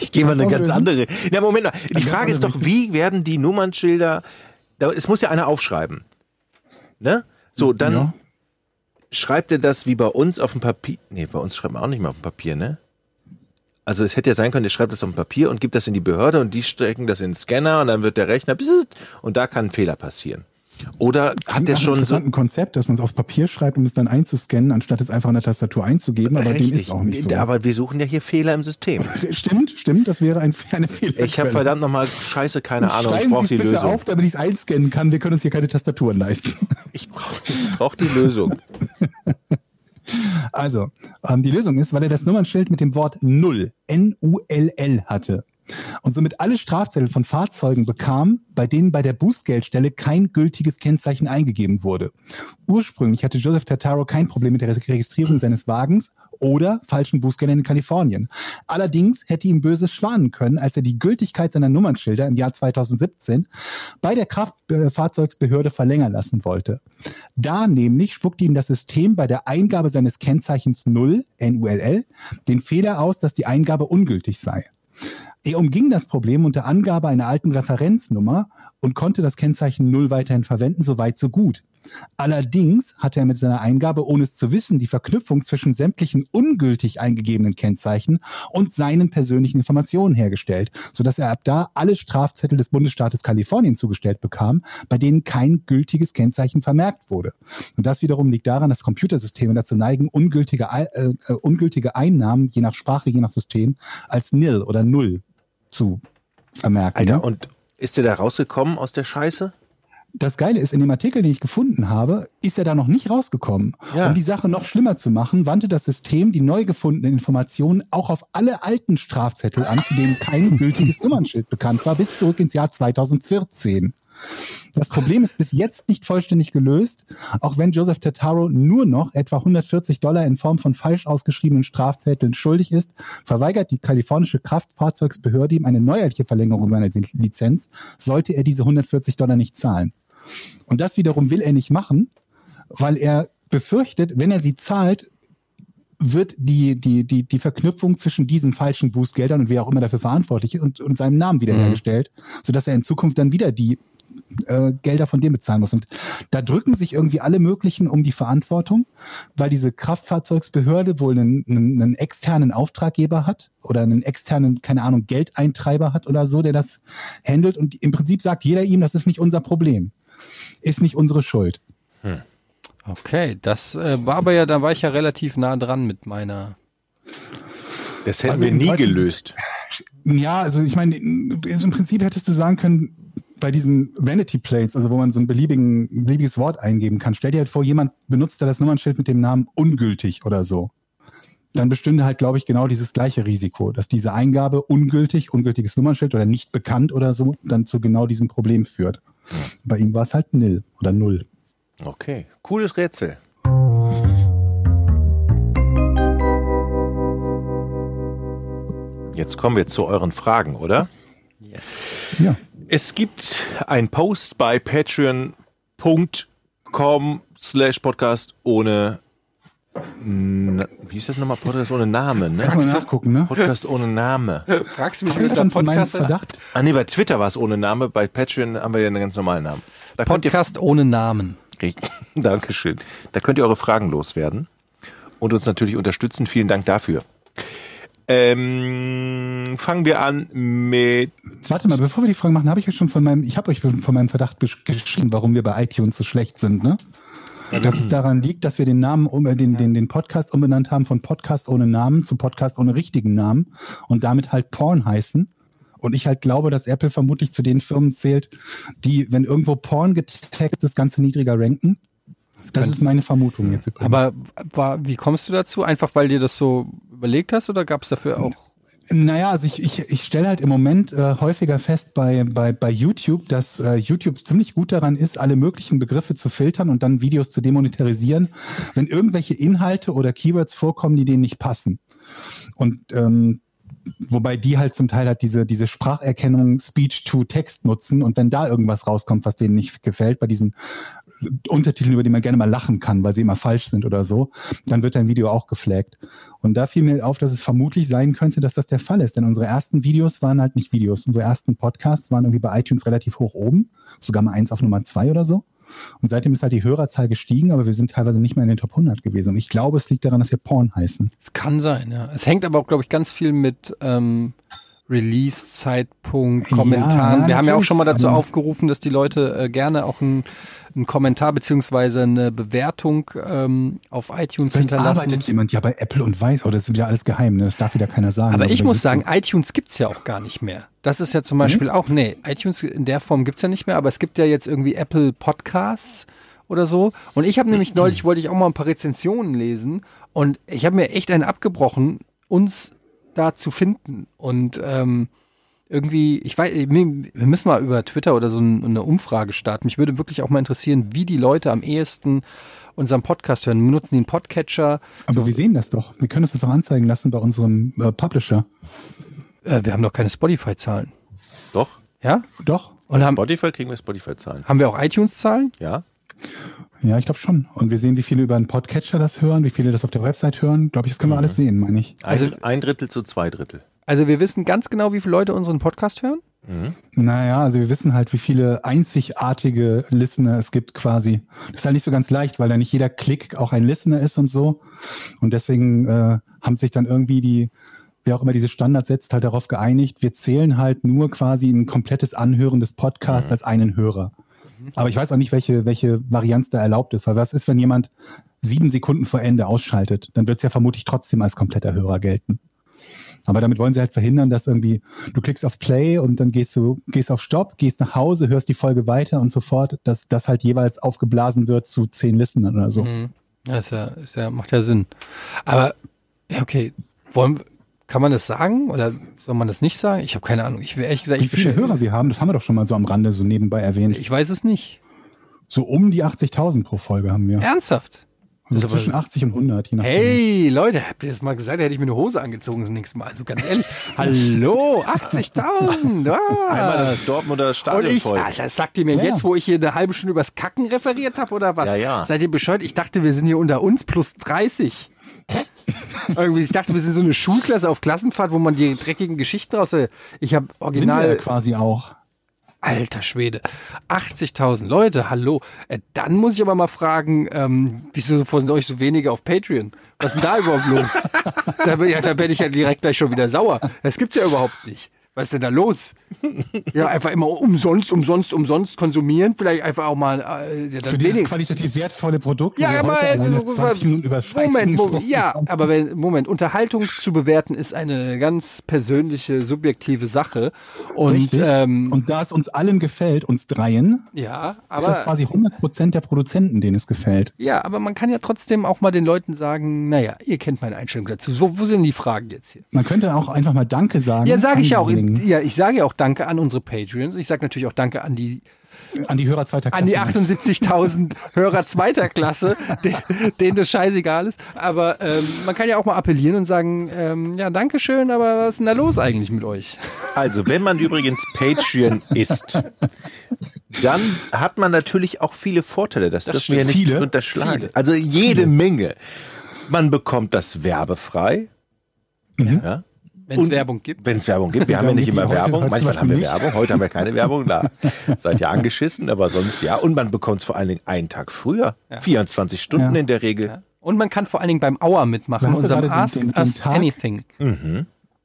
Ich gehe mal eine ganz andere. Na, Moment mal. Die Frage ist doch, wie werden die Nummernschilder, da, es muss ja einer aufschreiben. Ne? So, dann Ja. schreibt er das wie bei uns auf dem Papier. Nee, bei uns schreibt man auch nicht mal auf dem Papier, ne? Also es hätte ja sein können, der schreibt das auf dem Papier und gibt das in die Behörde und die stecken das in den Scanner und dann wird der Rechner und da kann ein Fehler passieren. Oder hat der schon so ein Konzept, dass man es auf Papier schreibt, um es dann einzuscannen, anstatt es einfach in der Tastatur einzugeben, aber dem ist auch nicht so. Aber wir suchen ja hier Fehler im System. Stimmt, stimmt, das wäre ein, eine Fehler. Ich habe verdammt nochmal Scheiße, keine Ahnung, ich brauche die bitte Lösung. auf, damit ich es einscannen kann. Wir können uns hier keine Tastaturen leisten. Ich brauche brauch die Lösung. Also, ähm, die Lösung ist, weil er das Nummernschild mit dem Wort Null, N-U-L-L hatte und somit alle Strafzettel von Fahrzeugen bekam, bei denen bei der Bußgeldstelle kein gültiges Kennzeichen eingegeben wurde. Ursprünglich hatte Joseph Tartaro kein Problem mit der Registrierung seines Wagens oder falschen Bußgeldern in Kalifornien. Allerdings hätte ihm Böses schwanen können, als er die Gültigkeit seiner Nummernschilder im Jahr 2017 bei der Kraftfahrzeugsbehörde verlängern lassen wollte. Da nämlich spuckte ihm das System bei der Eingabe seines Kennzeichens 0, NULL, den Fehler aus, dass die Eingabe ungültig sei. Er umging das Problem unter Angabe einer alten Referenznummer und konnte das Kennzeichen 0 weiterhin verwenden, soweit so gut. Allerdings hatte er mit seiner Eingabe, ohne es zu wissen, die Verknüpfung zwischen sämtlichen ungültig eingegebenen Kennzeichen und seinen persönlichen Informationen hergestellt, sodass er ab da alle Strafzettel des Bundesstaates Kalifornien zugestellt bekam, bei denen kein gültiges Kennzeichen vermerkt wurde. Und das wiederum liegt daran, dass Computersysteme dazu neigen, ungültige, äh, äh, ungültige Einnahmen, je nach Sprache, je nach System, als nil oder null zu vermerken. Alter, ne? und ist der da rausgekommen aus der Scheiße? das Geile ist, in dem Artikel, den ich gefunden habe, ist er da noch nicht rausgekommen. Ja. Um die Sache noch schlimmer zu machen, wandte das System die neu gefundenen Informationen auch auf alle alten Strafzettel an, zu denen kein gültiges Nummernschild bekannt war, bis zurück ins Jahr 2014. Das Problem ist bis jetzt nicht vollständig gelöst, auch wenn Joseph Tetaro nur noch etwa 140 Dollar in Form von falsch ausgeschriebenen Strafzetteln schuldig ist, verweigert die kalifornische Kraftfahrzeugsbehörde ihm eine neuerliche Verlängerung seiner Lizenz, sollte er diese 140 Dollar nicht zahlen. Und das wiederum will er nicht machen, weil er befürchtet, wenn er sie zahlt, wird die, die, die, die Verknüpfung zwischen diesen falschen Bußgeldern und wer auch immer dafür verantwortlich ist und, und seinem Namen wiederhergestellt, mhm. sodass er in Zukunft dann wieder die äh, Gelder von dem bezahlen muss. Und da drücken sich irgendwie alle möglichen um die Verantwortung, weil diese Kraftfahrzeugsbehörde wohl einen, einen, einen externen Auftraggeber hat oder einen externen, keine Ahnung, Geldeintreiber hat oder so, der das handelt und im Prinzip sagt jeder ihm, das ist nicht unser Problem. Ist nicht unsere Schuld. Hm. Okay, das äh, war aber ja, da war ich ja relativ nah dran mit meiner. Das hätten also wir nie gelöst. Ja, also ich meine, im Prinzip hättest du sagen können, bei diesen Vanity Plates, also wo man so ein beliebigen, beliebiges Wort eingeben kann, stell dir halt vor, jemand benutzt da das Nummernschild mit dem Namen ungültig oder so. Dann bestünde halt, glaube ich, genau dieses gleiche Risiko, dass diese Eingabe ungültig, ungültiges Nummernschild oder nicht bekannt oder so, dann zu genau diesem Problem führt. Bei ihm war es halt nil oder null. Okay, cooles Rätsel. Jetzt kommen wir zu euren Fragen, oder? Yes. Ja. Es gibt ein Post bei patreon.com slash podcast ohne wie ist das nochmal? Podcast ohne Name, ne? Kann man nachgucken, ne? Podcast ohne Name. Fragst du mich, wie meinem Podcast? Verdacht? Ah nee, bei Twitter war es ohne Name, bei Patreon haben wir ja einen ganz normalen Namen. Da Podcast ohne Namen. Dankeschön. Da könnt ihr eure Fragen loswerden und uns natürlich unterstützen. Vielen Dank dafür. Ähm, fangen wir an mit Warte mal, bevor wir die Fragen machen, habe ich ja schon von meinem, ich habe euch von meinem Verdacht geschrieben, warum wir bei iTunes so schlecht sind, ne? Dass es daran liegt, dass wir den Namen, um, äh, den, den, den Podcast umbenannt haben von Podcast ohne Namen zu Podcast ohne richtigen Namen und damit halt Porn heißen. Und ich halt glaube, dass Apple vermutlich zu den Firmen zählt, die, wenn irgendwo Porn getaggt ist, das Ganze niedriger ranken. Das ist meine Vermutung jetzt übrigens. Aber war, wie kommst du dazu? Einfach weil dir das so überlegt hast oder gab es dafür auch? Naja, also ich, ich, ich stelle halt im Moment äh, häufiger fest bei, bei, bei YouTube, dass äh, YouTube ziemlich gut daran ist, alle möglichen Begriffe zu filtern und dann Videos zu demonetarisieren, wenn irgendwelche Inhalte oder Keywords vorkommen, die denen nicht passen. Und ähm, wobei die halt zum Teil halt diese, diese Spracherkennung Speech-to-Text nutzen und wenn da irgendwas rauskommt, was denen nicht gefällt, bei diesen Untertiteln, über die man gerne mal lachen kann, weil sie immer falsch sind oder so, dann wird dein Video auch geflaggt. Und da fiel mir auf, dass es vermutlich sein könnte, dass das der Fall ist. Denn unsere ersten Videos waren halt nicht Videos. Unsere ersten Podcasts waren irgendwie bei iTunes relativ hoch oben, sogar mal eins auf Nummer zwei oder so. Und seitdem ist halt die Hörerzahl gestiegen, aber wir sind teilweise nicht mehr in den Top 100 gewesen. Und ich glaube, es liegt daran, dass wir Porn heißen. Es kann sein, ja. Es hängt aber auch, glaube ich, ganz viel mit ähm, Release-Zeitpunkt, Ja, Kommentaren. Wir haben ja auch schon mal dazu aber- aufgerufen, dass die Leute äh, gerne auch einen einen Kommentar beziehungsweise eine Bewertung ähm, auf iTunes Vielleicht hinterlassen. arbeitet jemand ja bei Apple und weiß, oh, das ist wieder alles geheim, ne? das darf wieder keiner sagen. Aber ich muss sagen, iTunes gibt's ja auch gar nicht mehr. Das ist ja zum Beispiel auch, nee, iTunes in der Form gibt's ja nicht mehr, aber es gibt ja jetzt irgendwie Apple Podcasts oder so. Und ich habe nämlich neulich, wollte ich auch mal ein paar Rezensionen lesen und ich habe mir echt einen abgebrochen, uns da zu finden. Und ähm, irgendwie, ich weiß, wir wir müssen mal über Twitter oder so ein- eine Umfrage starten. Mich würde wirklich auch mal interessieren, wie die Leute am ehesten unseren Podcast hören. Benutzen die einen Podcatcher? Aber wir sehen das doch. Wir können uns das auch anzeigen lassen bei unserem äh, Publisher. Äh, wir haben doch keine Spotify-Zahlen. Doch. Ja? Doch. Und haben, Spotify kriegen wir Spotify-Zahlen. haben wir auch iTunes-Zahlen? Ja? Ja, ich glaube schon. Und wir sehen, wie viele über einen Podcatcher das hören, wie viele das auf der Website hören. Glaube ich, das können wir alles sehen, meine ich. Ein, Also- ein Drittel zu zwei Drittel. Also wir wissen ganz genau, wie viele Leute unseren Podcast hören. Naja, also wir wissen halt, wie viele einzigartige Listener es gibt quasi. Das ist halt nicht so ganz leicht, weil da nicht jeder Klick auch ein Listener ist und so. Und deswegen äh, haben sich dann irgendwie die, wer auch immer diese Standards setzt, halt darauf geeinigt, wir zählen halt nur quasi ein komplettes Anhören des Podcasts als einen Hörer. Aber ich weiß auch nicht, welche, welche Varianz da erlaubt ist, weil was ist, wenn jemand sieben Sekunden vor Ende ausschaltet? Dann wird es ja vermutlich trotzdem als kompletter Hörer gelten. Aber damit wollen sie halt verhindern, dass irgendwie du klickst auf Play und dann gehst du gehst auf Stopp, gehst nach Hause, hörst die Folge weiter und so fort, dass das halt jeweils aufgeblasen wird zu zehn Listenern oder so. Mhm. Ja, ist ja, ist ja, macht ja Sinn. Aber, ja, okay, wollen, kann man das sagen oder soll man das nicht sagen? Ich habe keine Ahnung. Ich will ehrlich gesagt, Wie ich, viele Hörer wir haben, das haben wir doch schon mal so am Rande so nebenbei erwähnt. ich weiß es nicht. So um die 80.000 pro Folge haben wir. Ernsthaft? Also zwischen 80 und 100, je nachdem. Hey, Leute, habt ihr das mal gesagt? Da hätte ich mir eine Hose angezogen das nächste Mal. Also ganz ehrlich. Hallo, 80.000. Ah. Einmal das Dortmunder Und Stadion ich, voll. Alter, das sagt ihr mir Ja. jetzt, wo ich hier eine halbe Stunde übers Kacken referiert habe oder was? Ja, ja. Seid ihr bescheuert? Ich dachte, wir sind hier unter uns plus 30. Irgendwie, ich dachte, wir sind so eine Schulklasse auf Klassenfahrt, wo man die dreckigen Geschichten raus. Ich habe Sind wir original. ja quasi auch. Alter Schwede. 80.000 Leute, hallo. Äh, dann muss ich aber mal fragen, ähm, wieso von euch so wenige auf Patreon? Was ist denn da überhaupt los? da, ja, da werde ich ja direkt gleich schon wieder sauer. Das gibt's ja überhaupt nicht. Was ist denn da los? Ja, einfach immer umsonst, umsonst, umsonst konsumieren. Vielleicht einfach auch mal äh, ja, Für dieses qualitativ wertvolle Produkt. ja, aber äh, alleine 20 Minuten über Moment, Moment, ja, aber wenn, Moment, Unterhaltung zu bewerten ist eine ganz persönliche, subjektive Sache und ähm, und da es uns allen gefällt, uns dreien, ja, ist das aber quasi 100% der Produzenten, denen es gefällt. ja, aber man kann ja trotzdem auch mal den Leuten sagen, naja, ihr kennt meine Einstellung dazu. So, wo sind die Fragen jetzt hier? Man könnte auch einfach mal Danke sagen. Ja, sage ich ja auch. Anlegen. Ja, ich sage ja auch Danke an unsere Patreons. Ich sage natürlich auch Danke an die An die Hörer zweiter Klasse. an die 78.000 Hörer zweiter Klasse, de- denen das scheißegal ist. Aber ähm, man kann ja auch mal appellieren und sagen, ähm, ja, danke schön, aber was ist denn da los eigentlich mit euch? Also, wenn man übrigens Patreon ist, dann hat man natürlich auch viele Vorteile. Das, dürfen wir ja nicht Viele? unterschlagen. Viele. Also jede Menge. Man bekommt das werbefrei. Ja. Wenn es Und- Werbung gibt. Wenn es Werbung gibt. Wir haben ja nicht immer Werbung. heute Manchmal haben wir Beispiel Werbung. Heute haben wir keine Werbung. Da seid ihr angeschissen, aber sonst ja. Und man bekommt es vor allen Dingen einen Tag früher. 24 Stunden Ja. in der Regel. Und man kann vor allen Dingen beim Auer mitmachen, unserem gerade den- Ask den- den Us Tag. Anything.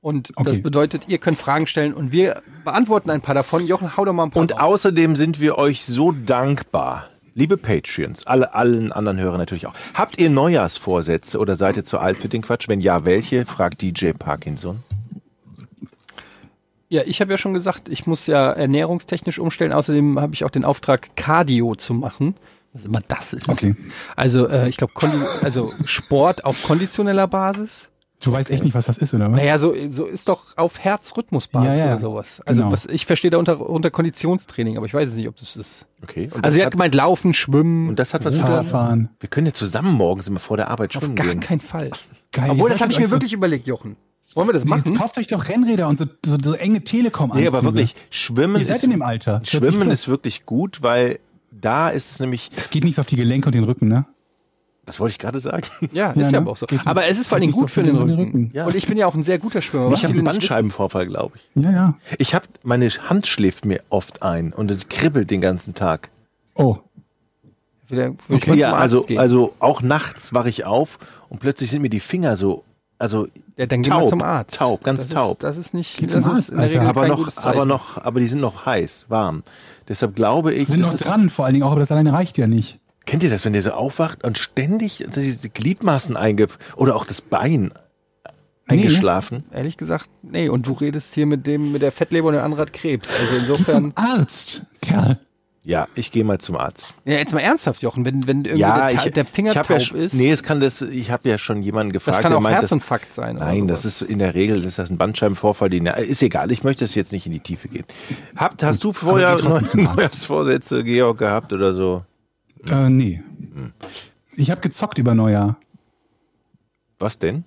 Und das Okay. bedeutet, ihr könnt Fragen stellen und wir beantworten ein paar davon. Jochen, hau doch mal ein paar Und raus. außerdem sind wir euch so dankbar. Liebe Patreons, alle, allen anderen Hörern natürlich auch. Habt ihr Neujahrsvorsätze oder seid ihr zu alt für den Quatsch? Wenn ja, welche? fragt DJ Parkinson. Ja, ich habe ja schon gesagt, ich muss ja ernährungstechnisch umstellen. Außerdem habe ich auch den Auftrag, Cardio zu machen. Was immer das ist. Okay. Also, äh, ich glaube, also Sport auf konditioneller Basis. Du weißt echt nicht, was das ist, oder was? Naja, so, so ist doch auf Herzrhythmusbasis Ja, ja. oder sowas. Also, Genau. was, ich verstehe da unter, unter Konditionstraining, aber ich weiß es nicht, ob das ist. Okay. Und Also, sie hat gemeint, laufen, schwimmen. und das hat was Fahrradfahren. Wir können ja zusammen morgens immer vor der Arbeit auf schwimmen gar gehen. keinen Fall. Geil. Obwohl, das habe ich mir wirklich überlegt, Jochen. Wollen wir das machen? jetzt kauft euch doch Rennräder und so, so, so enge telekom Nee, aber wirklich, Schwimmen Ihr seid ist, in dem Alter. 40 Schwimmen ist wirklich gut, weil da ist es nämlich, Es geht nicht auf die Gelenke und den Rücken, ne? was wollte ich gerade sagen? Ja, Ja, ist ja ne? aber auch so. Geht's Aber es ist vor allem gut für den den Rücken. Rücken. Ja. Und ich bin ja auch ein sehr guter Schwimmer. Ich habe einen. Bandscheibenvorfall, glaube ich. Ja, ja. Ich habe, meine Hand schläft mir oft ein und es kribbelt den ganzen Tag. Oh, Wieder, mal Ja, also, gehen. also auch nachts wache ich auf und plötzlich sind mir die Finger so also Ja, dann gehen wir taub, zum Arzt. taub, ganz das taub. Ist, das ist nicht, Geh das ist Arzt, aber noch, aber noch, aber die sind noch heiß, warm. Deshalb glaube ich, Sind das noch ist, dran, vor allen Dingen auch, aber das alleine reicht ja nicht. kennt ihr das, wenn der so aufwacht und ständig diese Gliedmaßen einge oder auch das Bein eingeschlafen? Ehrlich gesagt, nee. Und du redest hier mit dem, mit der Fettleber und der andere hat Krebs. Also Geh insofern. zum Arzt, Kerl. Ja, ich gehe mal zum Arzt. Ja, jetzt mal ernsthaft, Jochen, wenn, wenn irgendwie Ja, der, ich, der Finger taub ja, schon- ist, Nee, es kann das, ich habe ja schon jemanden gefragt, das kann der auch meint, das, Herzinfarkt sein. oder Nein, das ist in der Regel ist das ein Bandscheibenvorfall. Die, ist egal, ich möchte es jetzt nicht in die Tiefe gehen. Habt, hast du vorher. Neujahrsvorsätze, Georg, gehabt oder so? Äh, nee. Ich habe gezockt über Neujahr. Was denn?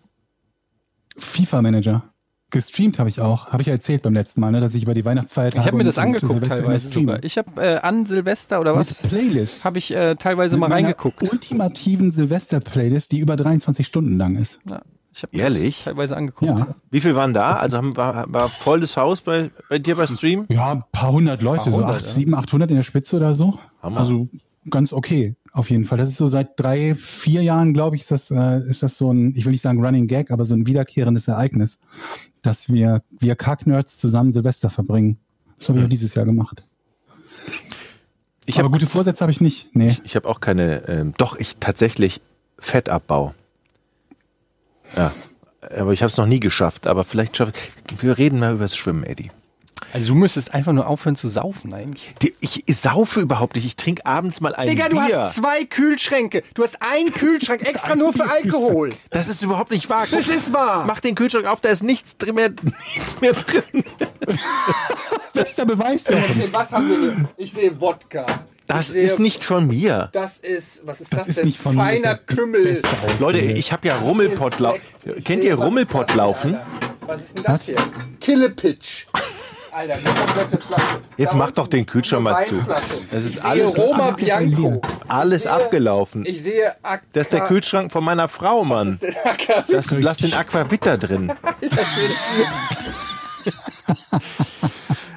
FIFA-Manager. Gestreamt habe ich auch. Habe ich ja erzählt beim letzten Mal, ne, dass ich über die Weihnachtsfeiertage. Ich habe mir das und angeguckt teilweise sogar. Ich habe äh, an Silvester oder was, Mit Playlist. habe ich äh, teilweise Mit mal reingeguckt. Ultimativen Silvester-Playlist, die über 23 Stunden lang ist. Ja, ich habe Ehrlich? das teilweise angeguckt. Ja. Wie viel waren da? Also haben, war, war volles Haus bei, bei dir bei Stream? Ja, ein paar hundert Leute, Paar hundert, so acht, ja. sieben, achthundert in der Spitze oder so. Hammer. Also ganz okay, auf jeden Fall. Das ist so seit drei, vier Jahren, glaube ich, ist das, äh, ist das so ein, ich will nicht sagen Running Gag, aber so ein wiederkehrendes Ereignis, dass wir, wir Kack-Nerds zusammen Silvester verbringen. Das habe ich auch dieses Jahr gemacht. Ich aber habe gute Vorsätze habe ich nicht. Nee. ich hab auch keine, ähm, doch, ich tatsächlich Fettabbau. Ja, aber ich habe es noch nie geschafft. Aber vielleicht schaffe ich. Wir reden mal über das Schwimmen, Eddie. Also du müsstest einfach nur aufhören zu saufen eigentlich. Ich, ich saufe überhaupt nicht. Ich trinke abends mal ein Digga, du Bier. hast zwei Kühlschränke. Du hast einen Kühlschrank extra nur für Alkohol. Das ist überhaupt nicht wahr. Das ist wahr. Mach den Kühlschrank auf, da ist nichts drin mehr, nichts mehr drin. Das ist der Beweis. Jochen. Was haben wir hier? Ich sehe Wodka. Das sehe- ist nicht von mir. Das ist, was ist Das das, ist denn? nicht von mir, Feiner Kümmel. Leute, ich habe ja Rummelpott laufen. Ich Kennt sehe, ihr was Rummelpott ist das hier, laufen? Alter? Was ist denn das hier? Killepitch. Alter, eine komplette Flasche. Jetzt mach doch den Kühlschrank mal zu. Das ist ich alles- sehe Roma Bianco. Alles Ich sehe- abgelaufen. Ich sehe Aqua, Das ist der Kühlschrank von meiner Frau, Mann. Das lass den Aquavit da drin.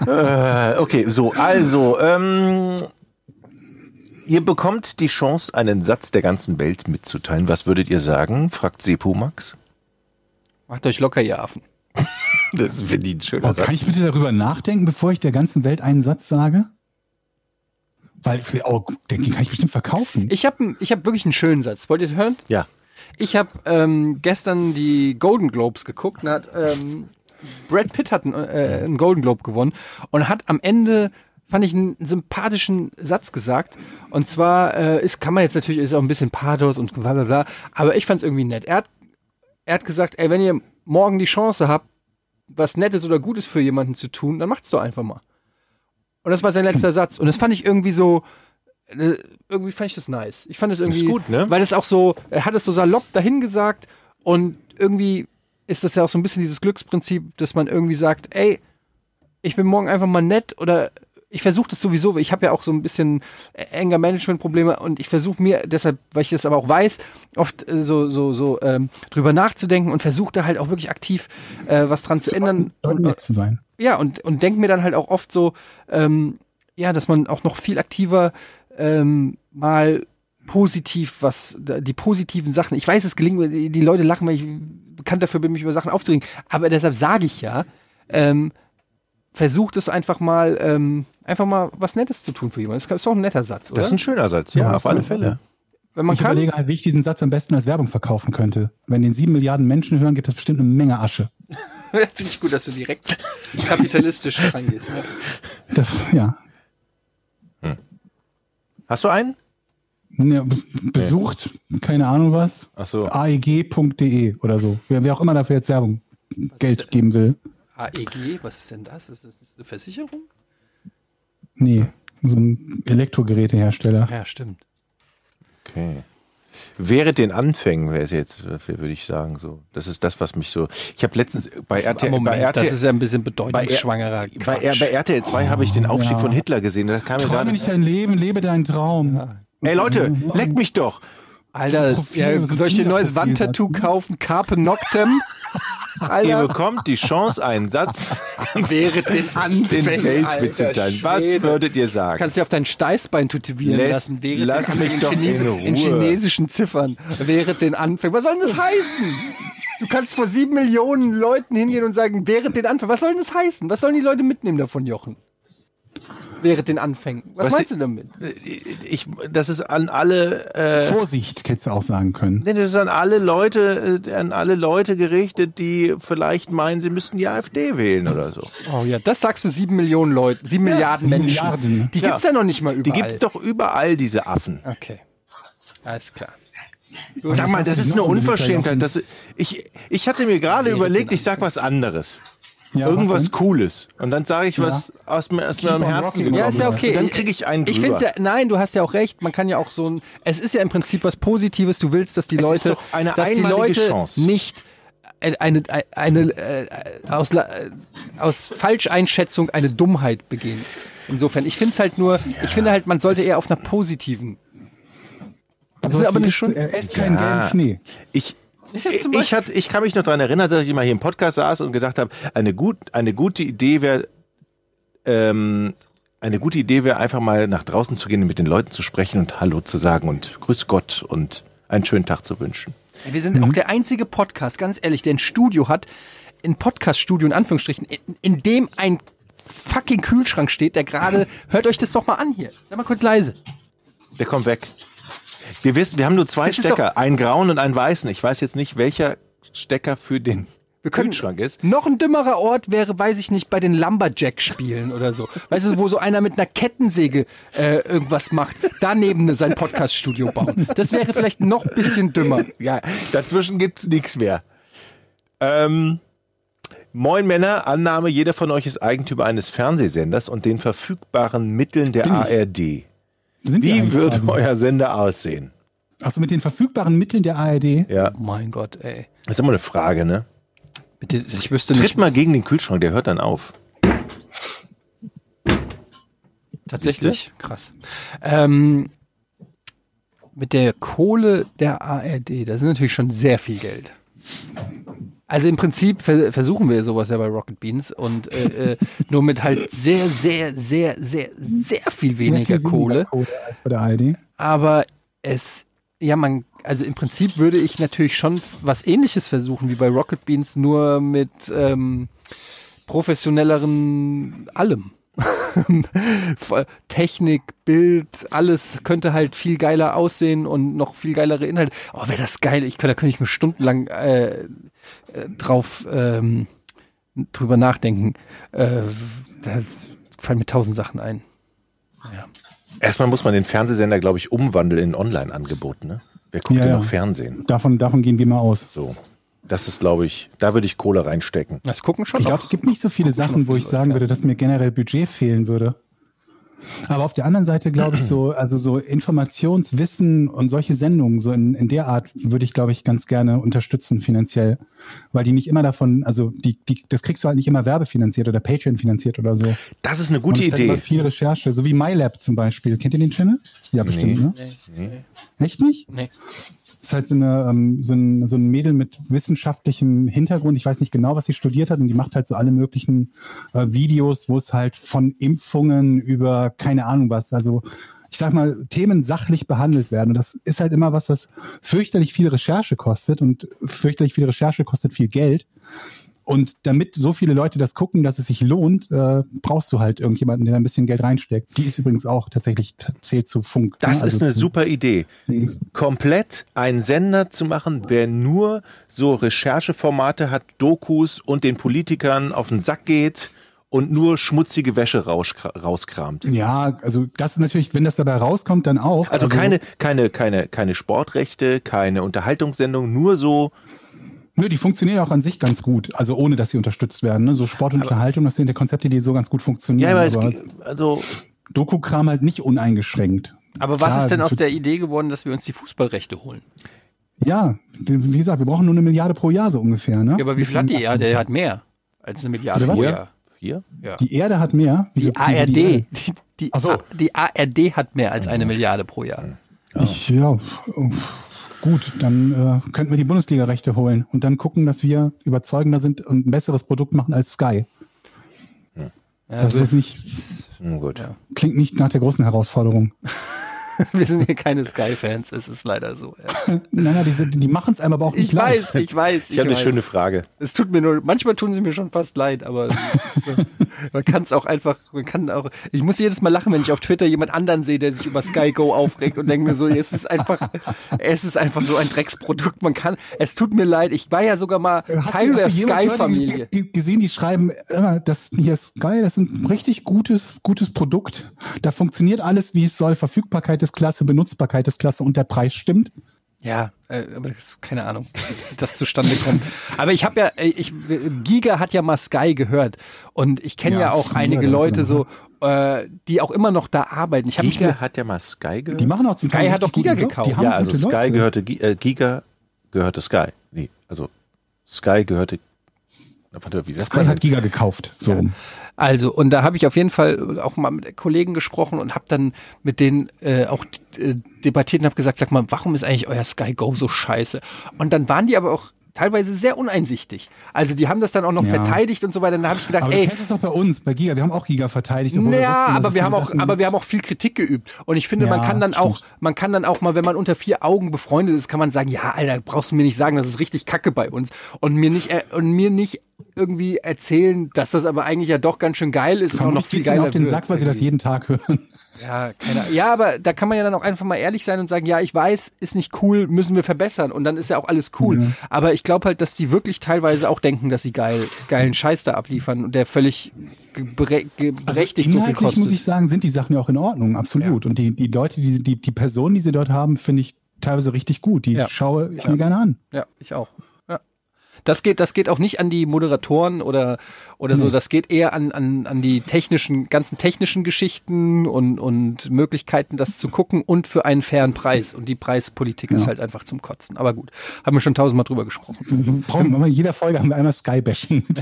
äh, okay, so, also, ähm, ihr bekommt die Chance, einen Satz der ganzen Welt mitzuteilen. Was würdet ihr sagen? fragt Sepumax. Macht euch locker, ihr Affen. Das finde ich ein schöner Boah, Satz. kann ich bitte darüber nachdenken, bevor ich der ganzen Welt einen Satz sage? Weil, oh, den kann ich bestimmt verkaufen. Ich habe ich hab wirklich einen schönen Satz. Wollt ihr es hören? Ja. Ich habe ähm, gestern die Golden Globes geguckt und hat ähm, Brad Pitt hat einen, äh, einen Golden Globe gewonnen und hat am Ende fand ich einen sympathischen Satz gesagt und zwar äh, ist kann man jetzt natürlich ist auch ein bisschen Pathos und bla bla bla, aber ich fand es irgendwie nett. Er hat er hat gesagt, ey, wenn ihr morgen die Chance habt, was Nettes oder Gutes für jemanden zu tun, dann macht's doch einfach mal. Und das war sein letzter Satz. Und das fand ich irgendwie so, äh, irgendwie fand ich das nice. Ich fand es irgendwie, gut, ne? weil es auch so, er hat es so salopp dahin gesagt und irgendwie ist das ja auch so ein bisschen dieses Glücksprinzip, dass man irgendwie sagt, ey, ich bin morgen einfach mal nett oder ich versuche das sowieso, ich habe ja auch so ein bisschen Anger Management Probleme und ich versuche mir deshalb, weil ich das aber auch weiß, oft äh, so so so ähm, drüber nachzudenken und versuche da halt auch wirklich aktiv äh, was dran zu ändern und, nett zu sein. ja, und, und denke mir dann halt auch oft so, ähm, ja, dass man auch noch viel aktiver ähm, mal positiv was, die positiven Sachen, ich weiß, es gelingt mir, die, die Leute lachen, weil ich bekannt dafür bin, mich über Sachen aufzuregen, aber deshalb sage ich ja, ähm, versucht es einfach mal, ähm, einfach mal was Nettes zu tun für jemanden. Das ist doch ein netter Satz, oder? Das ist ein schöner Satz, ja, Ja, auf alle. Fälle. Wenn man ich kann. überlege halt, wie ich diesen Satz am besten als Werbung verkaufen könnte. Wenn den sieben Milliarden Menschen hören, gibt es bestimmt eine Menge Asche. Finde ich gut, dass du direkt kapitalistisch rangehst. Ne? Das, ja. Hast du einen? Ne, Besucht, keine Ahnung was, Ach so. aeg.de oder so. Wer, wer auch immer dafür jetzt Werbung Geld geben will. AEG, E was ist denn das? Ist das eine Versicherung? Nee, so ein Elektrogerätehersteller. Ja, stimmt. Okay. Während den Anfängen wäre es jetzt, würde ich sagen, so. Das ist das, was mich so. Ich habe letztens bei RTL, Moment, bei RTL, das ist ja ein bisschen bei, bedeutungsschwangerer bei, R- bei RTL 2 habe ich den Aufstieg ja. von Hitler gesehen. Da kam mir Träume nicht dein Leben, lebe deinen Traum. Ey Leute, leck mich doch! Alter, Profil, ja, soll ich dir ein neues Wandtattoo kaufen? Carpe Noctem? Ihr Alter, bekommt die Chance, einen Satz wäre den den Anfängen, Welt Alter mitzuteilen. Was würdet ihr sagen? Kannst du auf dein Steißbein tätowieren Lässt- lassen, wäre lass mich in, doch in Chinesi- Ruhe. in chinesischen Ziffern, wäre den Anfängen. Was soll denn das heißen? Du Du kannst vor sieben Millionen Leuten hingehen und sagen, während den Anfängen. Was soll denn das heißen? Was sollen die Leute mitnehmen davon, Jochen? Während den Anfängen. Was, Was meinst ich- du damit? Ich, das ist an alle, äh, Vorsicht, hättest du auch sagen können. nee, das ist an alle Leute, äh, an alle Leute gerichtet, die vielleicht meinen, sie müssten die AfD wählen oder so. Oh ja, das sagst du sieben Millionen Leuten, sieben Milliarden sieben Menschen. Milliarden. Die gibt's ja noch nicht mal überall. Die gibt's doch überall, diese Affen. Okay. Alles klar. Sag mal, das ist eine Unverschämtheit. Das, ich, ich hatte mir gerade überlegt, ich sag was anderes. Ja, Irgendwas was Cooles. Und dann sage ich was aus, mir- aus meinem Herzen genommen. Ja, ist ja okay. Und dann kriege ich einen Ich drüber. finde ja, nein, du hast ja auch recht. Man kann ja auch so ein, es ist ja im Prinzip was Positives. Du willst, dass die Es ist Leute, doch eine dass die Leute Chance. nicht eine, eine, eine äh, aus, äh, aus Falscheinschätzung eine Dummheit begehen. Insofern, ich finde es halt nur, ich finde halt, man sollte eher auf einer positiven. Das ist aber nicht schon. Er esst keinen Ja. gelben Schnee. Ich, ich, hat, ich kann mich noch daran erinnern, dass ich mal hier im Podcast saß und gedacht habe, eine, gut, eine gute Idee wäre, ähm, eine gute Idee wäre einfach mal nach draußen zu gehen und mit den Leuten zu sprechen und Hallo zu sagen und Grüß Gott und einen schönen Tag zu wünschen. Wir sind auch der einzige Podcast, ganz ehrlich, der ein Studio hat, ein Podcast-Studio in Anführungsstrichen, in, in dem ein fucking Kühlschrank steht, der gerade, hört euch das doch mal an hier. Sag mal kurz leise. Der kommt weg. Wir wissen, wir haben nur zwei Das Stecker, einen grauen und einen weißen. Ich weiß jetzt nicht, welcher Stecker für den Wir können, Kühlschrank ist. Noch ein dümmerer Ort wäre, weiß ich nicht, bei den Lumberjack-Spielen oder so. Weißt du, wo so einer mit einer Kettensäge äh, irgendwas macht, daneben sein Podcast-Studio bauen. Das wäre vielleicht noch ein bisschen dümmer. Ja, dazwischen gibt's nichts mehr. Ähm, Moin Männer, Annahme, jeder von euch ist Eigentümer eines Fernsehsenders und den verfügbaren Mitteln der ARD. Sind Wie wird quasi? euer Sender aussehen? Achso, mit den verfügbaren Mitteln der ARD? Ja, Oh mein Gott, ey. das ist immer eine Frage, ne? Bitte, ich wüsste Tritt nicht. mal gegen den Kühlschrank, der hört dann auf. Tatsächlich? Krass. Ähm, mit der Kohle der ARD, das ist natürlich schon sehr viel Geld. Also im Prinzip ver versuchen wir sowas ja bei Rocket Beans und äh, äh, nur mit halt sehr, sehr, sehr, sehr, sehr viel Sehr weniger viel Kohle. Kohle als bei der ARD. Aber es, ja, man, also im Prinzip würde ich natürlich schon was ähnliches versuchen wie bei Rocket Beans, nur mit ähm, professionelleren allem. Technik, Bild, alles könnte halt viel geiler aussehen und noch viel geilere Inhalte. Oh, wäre das geil. Ich könnte, da könnte ich mir stundenlang äh, äh, drauf ähm, drüber nachdenken. Äh, da fallen mir tausend Sachen ein. Erstmal muss man den Fernsehsender, glaube ich, umwandeln in Online-Angebot, ne? Wer guckt Ja, denn ja. noch Fernsehen? Davon, davon gehen wir mal aus. So. Das ist, glaube ich, da würde ich Kohle reinstecken. Das gucken schon Ich glaube, es gibt nicht so viele Sachen, wo ich sagen würde, dass mir generell Budget fehlen würde. Aber auf der anderen Seite glaube ich so, also so Informationswissen und solche Sendungen, so in, in der Art würde ich, glaube ich, ganz gerne unterstützen finanziell. Weil die nicht immer davon, also die, die, das kriegst du halt nicht immer werbefinanziert oder Patreon finanziert oder so. Das ist eine gute halt Idee. viel Recherche, so wie MyLab zum Beispiel. Kennt ihr den Channel? Ja, bestimmt, ne? Echt nicht? Nee. ist halt so, eine, ähm, so, ein, so ein Mädel mit wissenschaftlichem Hintergrund. Ich weiß nicht genau, was sie studiert hat. Und die macht halt so alle möglichen äh, Videos, wo es halt von Impfungen über keine Ahnung was, also ich sag mal, Themen sachlich behandelt werden. Und das ist halt immer was, was fürchterlich viel Recherche kostet. Und fürchterlich viel Recherche kostet viel Geld. Und damit so viele Leute das gucken, dass es sich lohnt, äh, brauchst du halt irgendjemanden, der da ein bisschen Geld reinsteckt. Die ist übrigens auch tatsächlich zählt zu Funk. Das ne? ist Also eine zu- super Idee. Komplett einen Sender zu machen, wer nur so Rechercheformate hat, Dokus und den Politikern auf den Sack geht und nur schmutzige Wäsche rauskra- rauskramt. Ja, also das ist natürlich, wenn das dabei rauskommt, dann auch. Also keine, keine, keine, keine Sportrechte, keine Unterhaltungssendung, nur so. Nö, die funktionieren auch an sich ganz gut, also ohne dass sie unterstützt werden. Ne? So Sport und Unterhaltung, das sind ja Konzepte, die so ganz gut funktionieren. Ja, aber es, aber ge- also Doku-Kram halt nicht uneingeschränkt. Aber was Klar, ist denn aus der Idee geworden, dass wir uns die Fußballrechte holen? Ja, wie gesagt, wir brauchen nur eine Milliarde pro Jahr so ungefähr. Ne? Ja, aber wie viel hat die? Ja, der hat mehr als eine Milliarde was? pro? Jahr. vier. Ja. Die Erde hat mehr. Wieso- Die ARD, die Erde? die, die, so. A- die ARD hat mehr als eine Milliarde pro Jahr. Ich, ja, uff, gut, dann äh, könnten wir die Bundesliga-Rechte holen und dann gucken, dass wir überzeugender sind und ein besseres Produkt machen als Sky. Ja, Das also- ist nicht, gut. Ja. klingt nicht nach der großen Herausforderung. Wir sind hier keine Sky-Fans, es ist leider so. Ja. Nein, nein, die, die machen es einem aber auch nicht Ich leicht. weiß, ich weiß. Ich habe eine schöne Frage. Es tut mir nur, manchmal tun sie mir schon fast leid, aber man kann es auch einfach, man kann auch, ich muss jedes Mal lachen, wenn ich auf Twitter jemand anderen sehe, der sich über Sky Go aufregt und denke mir so, es ist einfach, es ist einfach so ein Drecksprodukt, man kann, es tut mir leid, ich war ja sogar mal Hast Teil der Sky-Familie. gesehen, die schreiben immer, das hier ist Sky, das ist ein richtig gutes, gutes Produkt. Da funktioniert alles, wie es soll. Verfügbarkeit ist klasse, Benutzbarkeit ist klasse und der Preis stimmt. Ja, äh, aber keine Ahnung, wie das zustande kommt. Aber ich habe ja, äh, ich, Giga hat ja mal Sky gehört und ich kenne ja, Ja, auch einige Leute so, äh, die auch immer noch da arbeiten. Ich Giga hat ja mal Sky gehört. Die machen auch zum Sky Teil hat doch richtig Giga gekauft. Ja, also Sky Leute. gehörte, äh, Giga gehörte Sky. Nee, also Sky gehörte, warte, wie sagt Sky hat Giga gekauft. So. Ja. Also, und da habe ich auf jeden Fall auch mal mit Kollegen gesprochen und habe dann mit denen äh, auch äh, debattiert und habe gesagt, sag mal, warum ist eigentlich euer Sky Go so scheiße? Und dann waren die aber auch teilweise sehr uneinsichtig. Also die haben das dann auch noch Ja. verteidigt und so weiter. Dann habe ich gedacht, Aber du ey, kennst es doch bei uns, bei Giga. Wir haben auch Giga verteidigt. ja, aber wir haben auch, aber wir haben auch viel Kritik geübt. Und ich finde, man Ja, kann dann auch, stimmt. man kann dann auch mal, wenn man unter vier Augen befreundet ist, kann man sagen, ja, Alter, brauchst du mir nicht sagen, das ist richtig Kacke bei uns. Und mir nicht, äh, und mir nicht irgendwie erzählen, dass das aber eigentlich ja doch ganz schön geil ist und auch noch viel geiler auf den. Sack, weil sie das jeden Tag hören. Ja, keine, ja, aber da kann man ja dann auch einfach mal ehrlich sein und sagen, ja, ich weiß, ist nicht cool, müssen wir verbessern und dann ist ja auch alles cool. Mhm. Aber ich glaube halt, dass die wirklich teilweise auch denken, dass sie geil, geilen Scheiß da abliefern und der völlig gebere ge- berechtigt so viel Also kostet. muss ich sagen, sind die Sachen ja auch in Ordnung, absolut. Und die, die Leute, die, die, die Personen, die sie dort haben, finde ich teilweise richtig gut. Die Ja. schaue ich Ja. mir gerne an. Ja, ich auch. Das geht, das geht auch nicht an die Moderatoren oder, oder so. Nee. Das geht eher an, an, an die technischen, ganzen technischen Geschichten und, und Möglichkeiten, das zu gucken und für einen fairen Preis. Und die Preispolitik ist Ja. halt einfach zum Kotzen. Aber gut, haben wir schon tausendmal drüber gesprochen. Brauchen wir in jeder Folge haben wir einmal Sky-Bashing.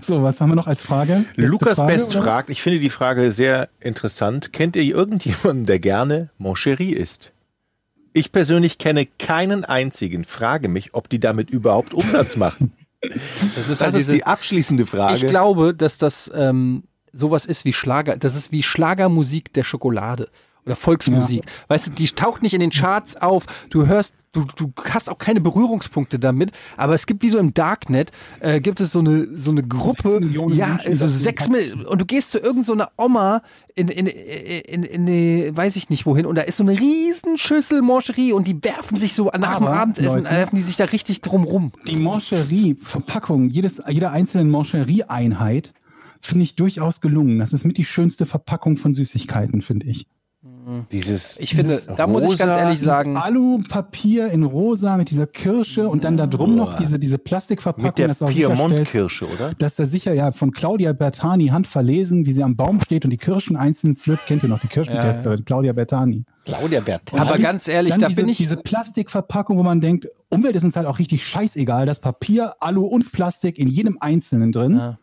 So, was haben wir noch als Frage? Letzte Lukas Frage, Best fragt, ich finde die Frage sehr interessant. Kennt ihr irgendjemanden, der gerne Moncherie isst? Ich persönlich kenne keinen einzigen. Frage mich, ob die damit überhaupt Umsatz machen. Das ist Das halt ist die abschließende Frage. ich glaube, dass das ähm, sowas ist wie Schlager, das ist wie Schlagermusik der Schokolade oder Volksmusik. Weißt du, die taucht nicht in den Charts auf. Du hörst, du, du hast auch keine Berührungspunkte damit, aber es gibt wie so im Darknet, äh, gibt es so eine, so eine Gruppe, ja, Menschen, so sechs Millionen, und du gehst zu irgendeiner Oma in, in, in, in, in, weiß ich nicht wohin, und da ist so eine riesen Schüssel Mancherie und die werfen sich so nach dem Aber, Abendessen, Leute, werfen die sich da richtig drum rum. Die Moncherie-Verpackung, jedes, jeder einzelnen Moncherie-Einheit finde ich durchaus gelungen. Das ist mit die schönste Verpackung von Süßigkeiten, finde ich. Dieses Ich finde, da muss ich ganz ehrlich sagen, Alupapier in rosa mit dieser Kirsche und dann da drum noch diese, diese Plastikverpackung. mit der Piemont-Kirsche, oder? dass da sicher ja von Claudia Bertani handverlesen, wie sie am Baum steht und die Kirschen einzeln pflückt. Kennt ihr noch die Kirschentesterin, Claudia Bertani? Claudia Bert. aber dann- ganz ehrlich, Dann da diese, bin ich, diese Plastikverpackung, wo man denkt, Umwelt ist uns halt auch richtig scheißegal. Das Papier, Alu und Plastik in jedem Einzelnen drin. Ja.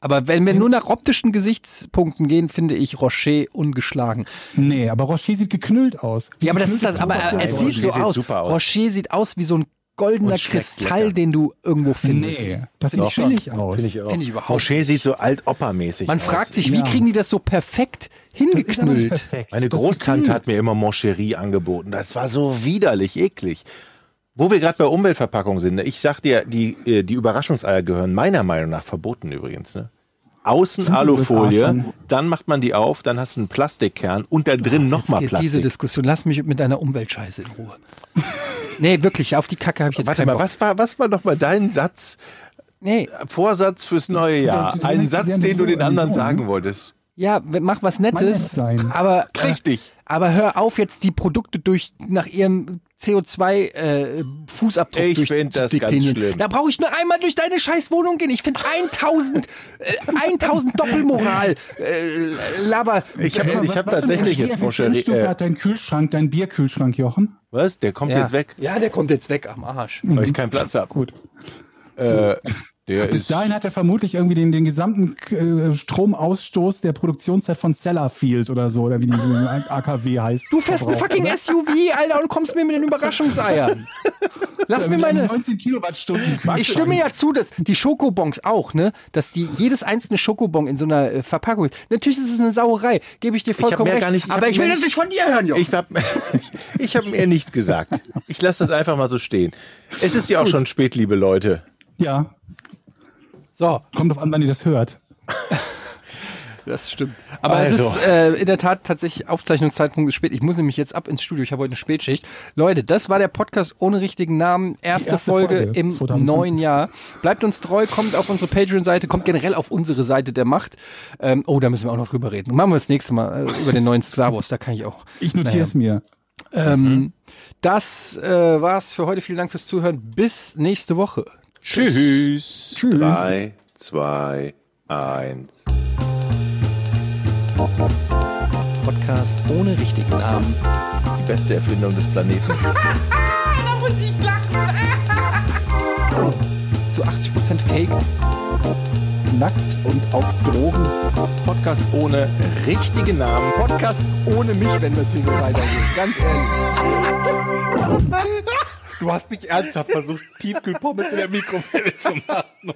Aber wenn wir nur nach optischen Gesichtspunkten gehen, finde ich Rocher ungeschlagen. Nee, aber Rocher sieht geknüllt aus. Wie Ja, aber das ist das, aber Klopapier. es Rocher sieht so sieht aus. super aus. Rocher sieht aus wie so ein goldener Kristall, den du irgendwo findest. Nee, das Doch, sieht billig aus. Finde ich auch. Finde ich überhaupt Rocher sieht so alt-Opa-mäßig Man aus. fragt sich, wie Ja. kriegen die das so perfekt hingeknüllt? perfekt. Meine Das Großtante geknüllt. hat mir immer Moncherie angeboten. Das war so widerlich, eklig. Wo wir gerade bei Umweltverpackungen sind, ne? ich sag dir, die, äh, die Überraschungseier gehören meiner Meinung nach verboten übrigens. Ne? Außen Alufolie, dann macht man die auf, dann hast du einen Plastikkern und da drin nochmal geht diese Plastik. Diskussion. Lass mich mit deiner Umweltscheiße in Ruhe. nee, wirklich, auf die Kacke habe ich jetzt Warte mal, Bock. was war, was war noch mal dein Satz, Nee, Vorsatz fürs neue Jahr? du Ein lässt Satz, sie sehr den du den anderen ne? sagen wolltest. ja, mach was Nettes, sein. aber äh, Richtig. Aber hör auf, jetzt die Produkte durch nach ihrem CO2-Fußabdruck Ich durch find zu das ganz schlimm. Da brauche ich nur einmal durch deine scheiß Wohnung gehen. Ich finde 1000, äh, 1000 Doppelmoral. Äh, Laber. Ich habe äh, ich hab tatsächlich jetzt Moncherie. Stufe Äh, hat dein Kühlschrank, dein Bierkühlschrank, Jochen? was? Der kommt ja. jetzt weg, Ja, der kommt jetzt weg am Arsch. weil ich keinen Platz habe. Gut. Äh, Der Bis ist, dahin hat er vermutlich irgendwie den, den gesamten äh, Stromausstoß der Produktionszeit von Sellafield oder so, oder wie die die AKW heißt. Du fährst ein verbraucht, fucking oder? SUV, Alter, und kommst mir mit den Überraschungseiern. Lass mir meine. 19 Kilowattstunden. Ich stimme ja zu, dass die Schokobons auch, ne, dass die jedes einzelne Schokobon in so einer äh, Verpackung. Natürlich ist es eine Sauerei, gebe ich dir vollkommen mehr recht. gar nicht- ich aber ich will das nicht von dir hören, Junge. ich habe ich hab mir nicht gesagt. Ich lasse das einfach mal so stehen. Es ist ja auch schon spät, liebe Leute. Ja, So, kommt drauf an, wann ihr das hört. das stimmt. Aber Also. es ist äh, in der Tat tatsächlich Aufzeichnungszeitpunkt ist spät. Ich muss nämlich jetzt ab ins Studio. Ich habe heute eine Spätschicht. Leute, das war der Podcast ohne richtigen Namen. Erste, erste Folge, Folge, im 2020. neuen Jahr. Bleibt uns treu, kommt auf unsere Patreon-Seite, kommt generell auf unsere Seite der Macht. Ähm, oh, da müssen wir auch noch drüber reden. Machen wir das nächste Mal äh, über den neuen Star Wars. Da kann ich auch. Ich notiere es mir. Ähm, Das äh, war's für heute. Vielen Dank fürs Zuhören. Bis nächste Woche. Tschüss. Tschüss. Drei, zwei, eins. Podcast ohne richtigen Namen. Die beste Erfindung des Planeten. Da muss ich lachen. Zu 80% Fake. Nackt und auf Drogen. Podcast ohne richtigen Namen. Podcast ohne mich, wenn das hier so weitergeht. Ganz ehrlich. Du hast nicht ernsthaft versucht, Tiefkühlpommes in der Mikrowelle zu machen.